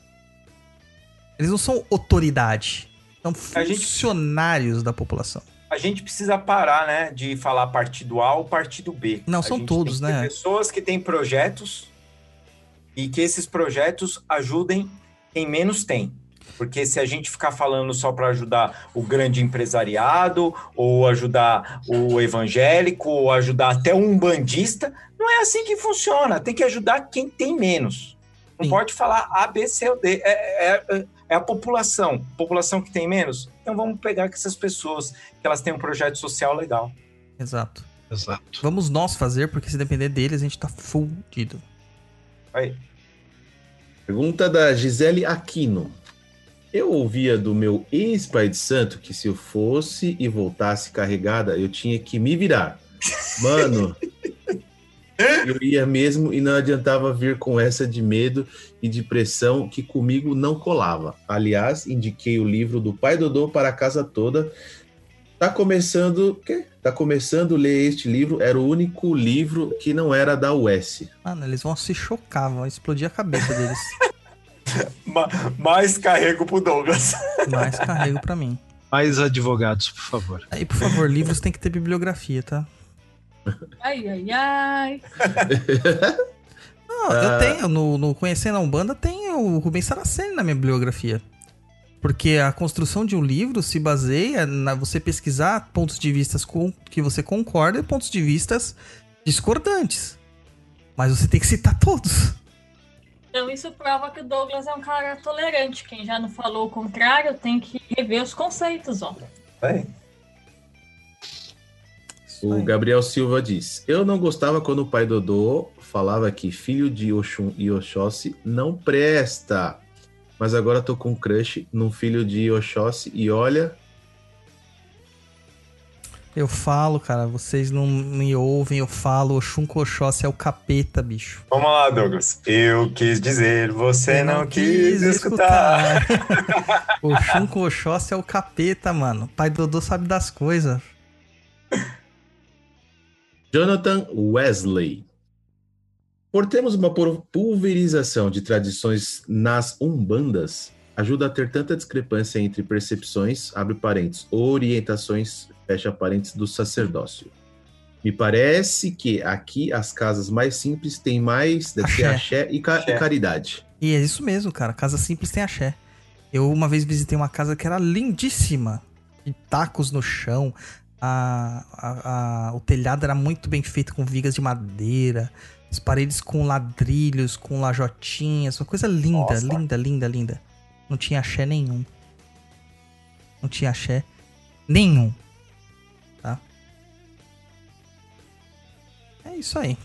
S2: Eles não são autoridade. São
S3: A gente-
S2: funcionários da população.
S3: A gente precisa parar, né, de falar partido A ou partido B.
S2: Não,
S3: A
S2: são todos, né?
S3: Pessoas que têm projetos e que esses projetos ajudem quem menos tem. Porque se a gente ficar falando só para ajudar o grande empresariado, ou ajudar o evangélico, ou ajudar até um bandista, não é assim que funciona. Tem que ajudar quem tem menos. Não
S2: Sim.
S3: pode falar A, B, C ou D. É, é- é a população. População que tem menos. Então vamos pegar com essas pessoas que elas têm um projeto social legal.
S2: Exato.
S8: Exato.
S2: Vamos nós fazer, porque se depender deles, a gente tá fudido.
S3: Aí.
S5: Pergunta da Gisele Aquino. Eu ouvia do meu ex-pai de santo que se eu fosse e voltasse carregada, eu tinha que me virar. Mano, eu ia mesmo e não adiantava vir com essa de medo e de pressão que comigo não colava. Aliás, indiquei o livro do Pai Dodô para a casa toda. Tá começando, quê? Tá começando a ler este livro, era o único livro que não era da US.
S2: Mano, eles vão se chocar, vão explodir a cabeça deles.
S3: Ma- mais carrego pro Douglas.
S2: Mais carrego pra mim.
S8: Mais advogados, por favor.
S2: Aí, por favor, livros tem que ter bibliografia, tá?
S4: Ai, ai, ai.
S2: Não,
S5: Ah.
S2: eu tenho, no, no Conhecendo a Umbanda, tem o Rubens Saraceni na minha bibliografia. Porque a construção de um livro se baseia na você pesquisar pontos de vistas com que você concorda e pontos de vistas discordantes. Mas você tem que citar todos.
S4: Então isso prova que o Douglas é um cara tolerante. Quem já não falou o contrário tem que rever os conceitos, ó.
S2: Isso
S5: O. Gabriel Silva diz: Eu não gostava quando o pai Dodô falava que filho de Oxum e Oxóssi não presta. Mas agora tô com crush num filho de Oxóssi e olha.
S2: Eu falo, cara, vocês não me ouvem, eu falo, o Shunko Oxóssi é o capeta, bicho.
S3: Vamos lá, Douglas. Eu quis dizer, você não, quis escutar.
S2: o Shunko Oxóssi é o capeta, mano. O pai Dodô sabe das coisas.
S5: Jonathan Wesley. Por termos uma pul- pulverização de tradições nas umbandas, ajuda a ter tanta discrepância entre percepções, abre parênteses, orientações, fecha parênteses, do sacerdócio. Me parece que aqui as casas mais simples têm mais, deve ser
S2: Axé.
S5: axé e, ca-
S3: Axé.
S5: e caridade.
S2: E é isso mesmo, cara. Casa simples tem axé. Eu uma vez visitei uma casa que era lindíssima. De tacos no chão. A, a- a- o telhado era muito bem feito com vigas de madeira. As paredes com ladrilhos, com lajotinhas. Uma coisa linda,
S3: Nossa.
S2: linda, linda, linda. Não tinha axé nenhum. Não tinha axé nenhum. Tá? É isso aí.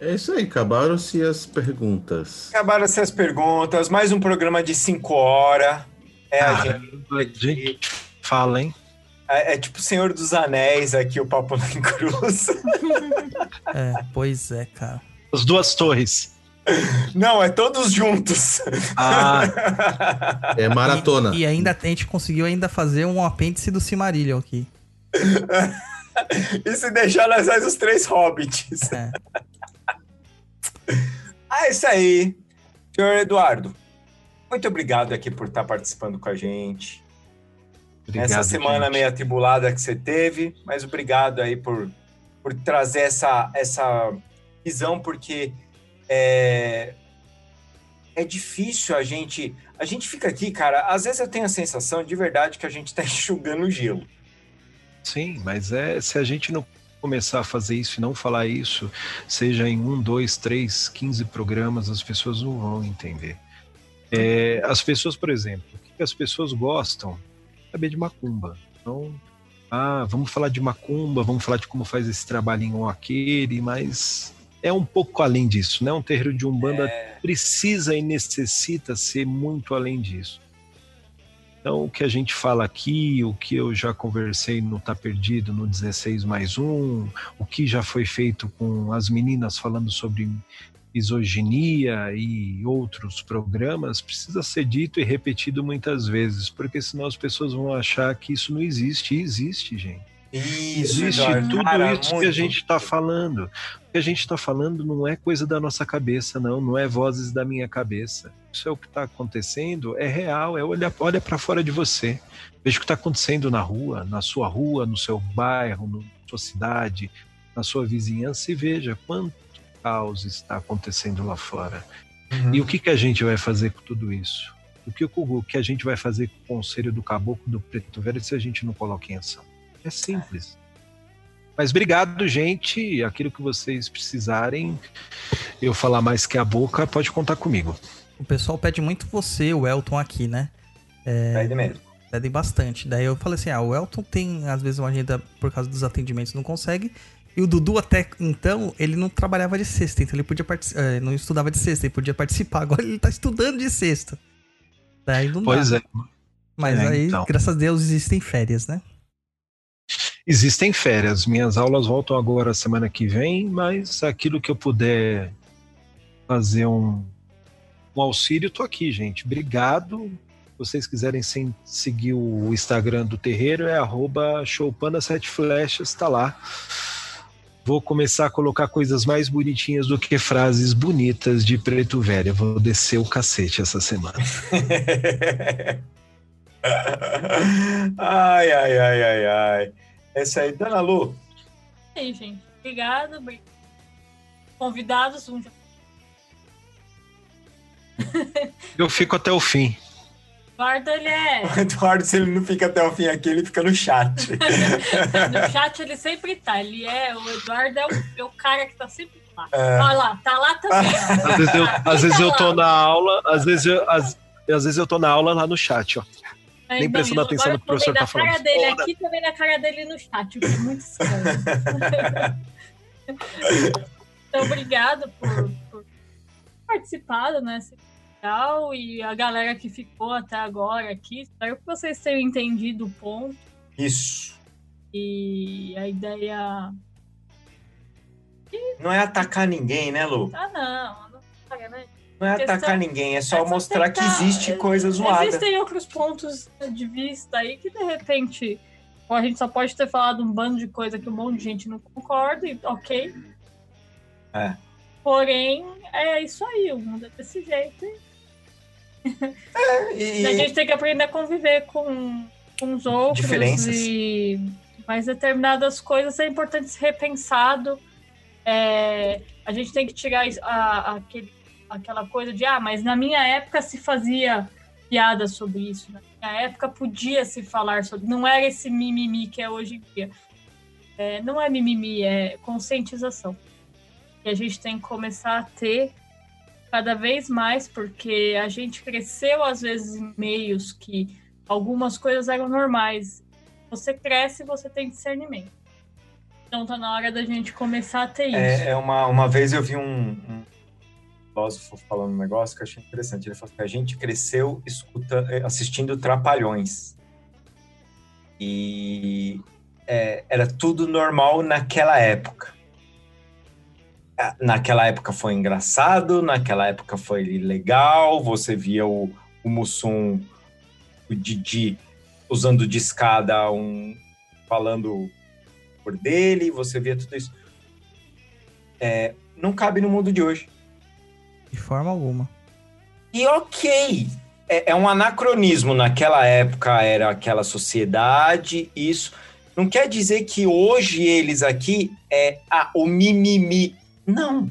S5: É isso aí, acabaram-se as perguntas.
S3: Acabaram essas perguntas. Mais um programa de 5 horas. É, a
S8: Cara,
S3: gente,
S8: Gente, fala, hein?
S3: é, é tipo Senhor dos Anéis aqui, o Papo na Cruz.
S2: É, pois é, cara.
S8: As duas torres.
S3: Não, é todos juntos.
S8: Ah,
S5: É maratona.
S2: E, e ainda a gente conseguiu ainda fazer um apêndice do Cimarillion aqui.
S3: e se deixar, nós faz os três hobbits.
S2: É.
S3: Ah, é isso aí. Senhor Eduardo, muito obrigado aqui por estar participando com a gente.
S8: obrigado,
S3: Essa semana
S8: gente.
S3: meio atribulada que você teve, mas obrigado aí por, por trazer essa, essa visão, porque é, é difícil a gente. A gente fica aqui, cara. Às vezes eu tenho a sensação de verdade que a gente está enxugando gelo.
S8: Sim, mas é se a gente não começar a fazer isso e não falar isso, seja em um, dois, três, quinze programas, as pessoas não vão entender. É, as pessoas, por exemplo, o que as pessoas gostam? Saber de macumba. Então, ah, vamos falar de macumba, vamos falar de como faz esse trabalhinho ou aquele, mas é um pouco além disso, né? Um terreiro de umbanda precisa e necessita ser muito além disso. Então, o que a gente fala aqui, o que eu já conversei no Tá Perdido, no 16 mais um, o que já foi feito com as meninas falando sobre misoginia e outros programas, precisa ser dito e repetido muitas vezes, porque senão as pessoas vão achar que isso não existe. E existe, gente.
S3: Isso,
S8: Existe
S3: Jorge.
S8: tudo
S3: Cara,
S8: isso que a gente está falando. O que a gente está falando não é coisa da nossa cabeça, não. Não é vozes da minha cabeça. Isso é o que está acontecendo, é real. É olha, olha para fora de você. Veja o que está acontecendo na rua, na sua rua, no seu bairro, na sua cidade, na sua vizinhança e veja quanto caos está acontecendo lá fora.
S3: Uhum.
S8: E o que, que a gente vai fazer com tudo isso? O que, o que a gente vai fazer com o conselho do caboclo do preto velho se a gente não coloca em ação? É simples. Mas obrigado, gente. Aquilo que vocês precisarem, eu falar mais que a boca, pode contar comigo.
S2: O pessoal pede muito você, o Elton, aqui, né?
S3: Pede mesmo.
S2: Pedem bastante. Daí eu falei assim: ah, o Elton tem, às vezes, uma agenda por causa dos atendimentos, não consegue. E o Dudu, até então, ele não trabalhava de sexta, então ele podia participar. não estudava de sexta, ele podia participar. Agora ele tá estudando de sexta. Daí não
S8: Pois
S2: dá.
S8: é.
S2: Mas
S8: É,
S2: aí,
S8: então.
S2: graças a Deus, existem férias, né?
S8: Existem férias. Minhas aulas voltam agora semana que vem, mas aquilo que eu puder fazer um, um auxílio, tô aqui, gente. Obrigado. Se vocês quiserem seguir o Instagram do terreiro, é arroba showpanda7flechas, tá lá. Vou começar a colocar coisas mais bonitinhas do que frases bonitas de preto velho. Eu Vou descer o cacete essa semana.
S3: ai, ai, ai, ai, ai. Essa aí, Dona Lu.
S4: E aí, gente. Obrigado. obri- Convidados, um
S8: Eu fico até o fim.
S4: Eduardo, ele é.
S3: O Eduardo, se ele não fica até o fim aqui, ele fica no chat.
S4: No chat ele sempre tá. Ele é. O Eduardo é o, é o cara que tá sempre lá.
S3: É.
S4: Olha lá, tá lá também. ó.
S8: Às vezes eu, às vezes eu tô
S4: lá.
S8: na aula, às vezes eu, às, às vezes eu tô na aula lá no chat, ó.
S4: É,
S8: Nem
S4: não,
S8: prestando
S4: e
S8: atenção
S4: agora
S8: no que o professor tá
S4: a cara
S8: falando.
S4: dele
S8: Foda.
S4: aqui, também na cara dele no chat, é muito estranho. então, obrigado por, por participado, né? E a galera que ficou até agora aqui. Espero que vocês tenham entendido o ponto
S3: Isso.
S4: e a ideia.
S3: Não é atacar ninguém, né, Lu?
S4: Ah, não, não para, né?
S3: Não é
S4: Questão-
S3: atacar ninguém, é só
S4: É
S3: mostrar que
S4: tentar-
S3: existe coisa zoada.
S4: Existem outros pontos de vista aí que, de repente, a gente só pode ter falado um bando de coisa que um monte de gente não concorda, e ok.
S3: É.
S4: Porém, é isso aí, o mundo é desse jeito.
S3: E-
S4: E a gente tem que aprender a conviver com, com os outros.
S3: Diferenças.
S4: E mas determinadas coisas é importante ser repensado. É, a gente tem que tirar isso- a- aquele, aquela coisa de, ah, mas na minha época se fazia piada sobre isso. Na minha época podia se falar sobre. Não era esse mimimi que é hoje em dia. É, não é mimimi, é conscientização. E a gente tem que começar a ter cada vez mais, porque a gente cresceu às vezes em meios que algumas coisas eram normais. Você cresce, você tem discernimento. Então tá na hora da gente começar a ter isso.
S3: É, é uma, uma vez eu vi um, um filósofo falando um negócio que eu achei interessante. Ele falou que a gente cresceu escuta, eh, assistindo Trapalhões. E é, era tudo normal naquela época. Ah, Naquela época foi engraçado, naquela época foi legal. Você via o, o Mussum, o Didi, usando de escada, um, falando por dele, você via tudo isso É, não cabe no mundo de hoje.
S2: De forma alguma.
S3: E ok, é, é um anacronismo. Naquela época era aquela sociedade, isso. Não quer dizer que hoje eles aqui é ah, o mimimi. Não.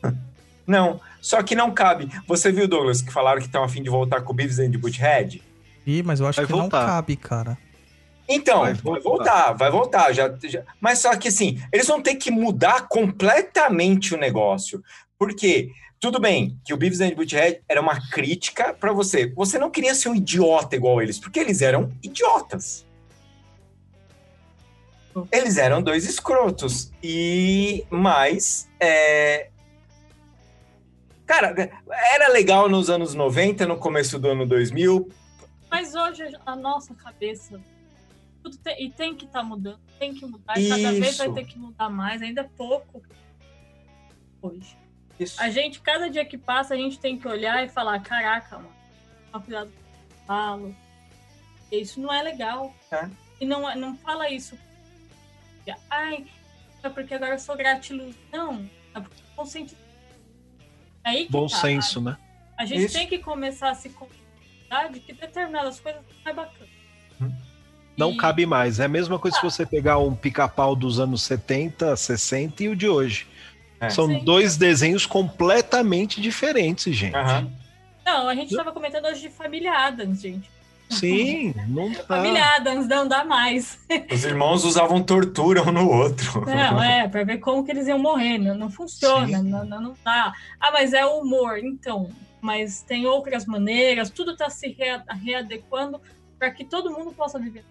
S3: Não. Só que não cabe. Você viu, Douglas, que falaram que estão a fim de voltar com o Beavis and Butthead?
S2: Ih, mas eu acho
S8: Vai
S2: que
S8: voltar.
S2: não cabe, cara.
S3: Então,
S8: Vai
S3: vai
S8: voltar.
S3: vai voltar. Já, já- Mas só que assim, eles vão ter que mudar completamente o negócio. Por quê? Tudo bem que o Beavis and Butthead era uma crítica pra você. Você não queria ser um idiota igual eles, porque eles eram idiotas. Eles eram dois escrotos. E mais, é... cara, era legal nos anos 90, no começo do ano 2000.
S4: Mas Mas hoje a nossa cabeça tem, e tem que estar mudando, tem que mudar, e cada vez vai
S3: Isso.
S4: ter que mudar mais, ainda é pouco hoje.
S3: Isso.
S4: A gente, cada dia que passa, a gente tem que olhar e falar, caraca, mano, toma cuidado com eu falo. Isso não é legal.
S3: É.
S4: E não, é- não fala isso. Ai, é porque agora eu sou gratiluz. Não, é porque é consciente. É aí que
S8: Bom
S4: tá,
S8: senso, né?
S4: a gente
S3: Isso.
S4: tem que começar a se contar de que determinadas coisas não é bacana.
S8: Não
S4: E-
S8: cabe mais. É a mesma coisa se você pegar um pica-pau dos anos 70, 60 e o de hoje.
S3: É.
S8: São
S4: Sim.
S8: dois desenhos completamente diferentes, gente.
S3: Aham.
S4: Não, a gente estava comentando hoje de Família Adams, gente.
S8: Sim, não dá.
S4: Família Adams não dá mais.
S3: Os irmãos usavam tortura um no outro.
S4: Não, é, pra ver como que eles iam morrer. Não, não funciona, não, não, não dá. Ah, mas é o humor, então. Mas tem outras maneiras, tudo está se rea- readequando para que todo mundo possa viver.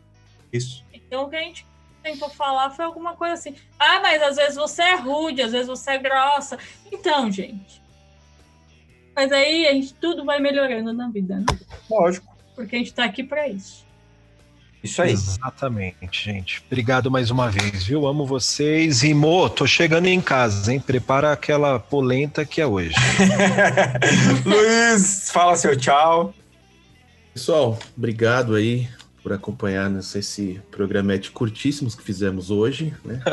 S3: Isso.
S4: Então o que a gente tentou falar foi alguma coisa assim. Ah, mas às vezes você é rude, às vezes você é grossa. Então, gente. Mas aí a gente tudo vai melhorando na vida, né?
S3: Lógico.
S4: Porque a gente tá aqui para isso.
S3: Isso aí.
S8: Exatamente, gente. Obrigado mais uma vez, viu? Amo vocês. E, Mo, tô chegando em casa, hein? Prepara aquela polenta que é hoje.
S3: Luiz, fala seu tchau.
S5: Pessoal, obrigado aí por acompanhar nesse esse programete curtíssimos que fizemos hoje, né?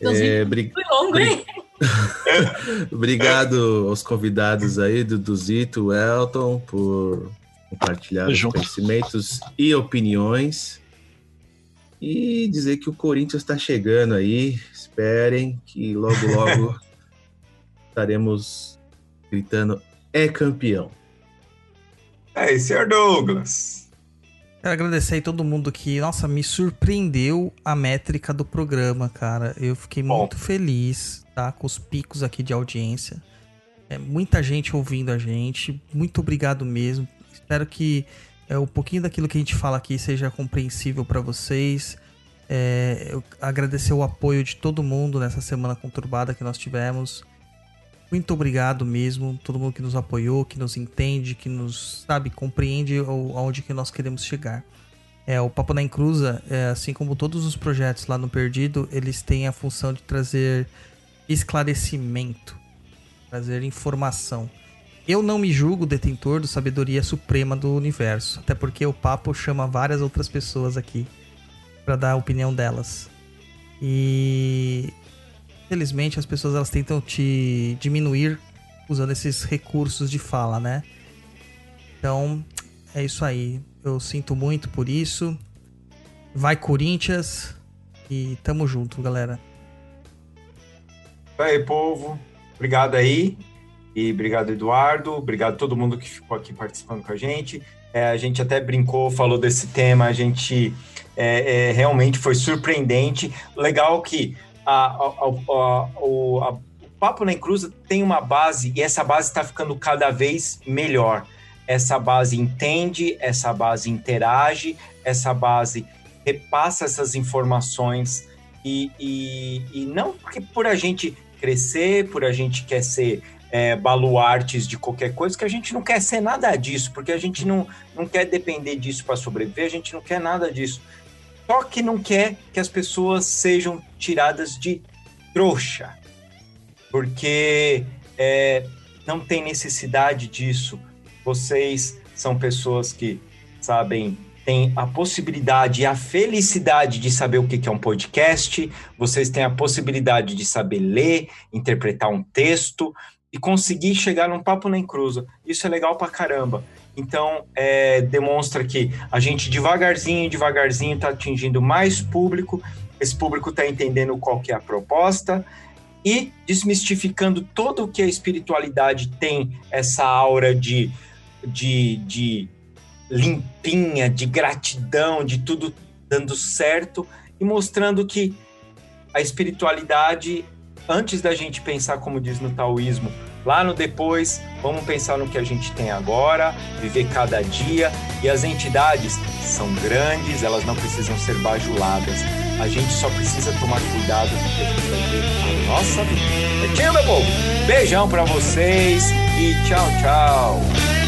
S5: É, bri-
S4: Foi longo, hein?
S5: Obrigado aos convidados aí, Duduzito, Elton, por compartilhar os conhecimentos e opiniões. E dizer que o Corinthians está chegando aí. Esperem que logo, logo estaremos gritando é campeão.
S3: É, senhor Douglas.
S2: Quero agradecer aí todo mundo que, nossa, me surpreendeu a métrica do programa, cara. Eu fiquei
S3: Bom.
S2: muito feliz, tá? Com os picos aqui de audiência. É muita gente ouvindo a gente. Muito obrigado mesmo. Espero que é, um pouquinho daquilo que a gente fala aqui seja compreensível para vocês. É, eu agradecer o apoio de todo mundo nessa semana conturbada que nós tivemos. Muito obrigado mesmo, todo mundo que nos apoiou, que nos entende, que nos, sabe, compreende aonde que nós queremos chegar. É, o Papo na Encruza, é, assim como todos os projetos lá no Perdido, eles têm a função de trazer esclarecimento, trazer informação. Eu não me julgo detentor do sabedoria suprema do universo, até porque o Papo chama várias outras pessoas aqui para dar a opinião delas. E infelizmente as pessoas elas tentam te diminuir usando esses recursos de fala, né? Então, é isso aí. Eu sinto muito por isso. Vai Corinthians e tamo junto, galera.
S3: Isso aí, povo. Obrigado aí. E obrigado, Eduardo. Obrigado a todo mundo que ficou aqui participando com a gente. É, a gente até brincou, falou desse tema. A gente é, é, realmente foi surpreendente. Legal que a, a, a- o, Papo na Encruza tem uma base e essa base está ficando cada vez melhor. Essa base entende, essa base interage, essa base repassa essas informações e, e, e não porque por a gente crescer, por a gente quer ser é, baluartes de qualquer coisa, que a gente não quer ser nada disso, porque a gente não, não quer depender disso para sobreviver, a gente não quer nada disso. Só que não quer que as pessoas sejam tiradas de trouxa, porque é, não tem necessidade disso. Vocês são pessoas que sabem, têm a possibilidade e a felicidade de saber o que é um podcast, vocês têm a possibilidade de saber ler, interpretar um texto e conseguir chegar num papo na encruza. Isso é legal pra caramba. Então, é, demonstra que a gente devagarzinho, devagarzinho está atingindo mais público, esse público está entendendo qual que é a proposta e desmistificando todo o que a espiritualidade tem, essa aura de, de, de limpinha, de gratidão, de tudo dando certo e mostrando que a espiritualidade, antes da gente pensar, como diz no taoísmo, lá no depois, vamos pensar no que a gente tem agora, viver cada dia. E as entidades são grandes, elas não precisam ser bajuladas. A gente só precisa tomar cuidado com o que a gente vai ver à nossa vida. Certinho, meu povo? Beijão pra vocês e tchau, tchau.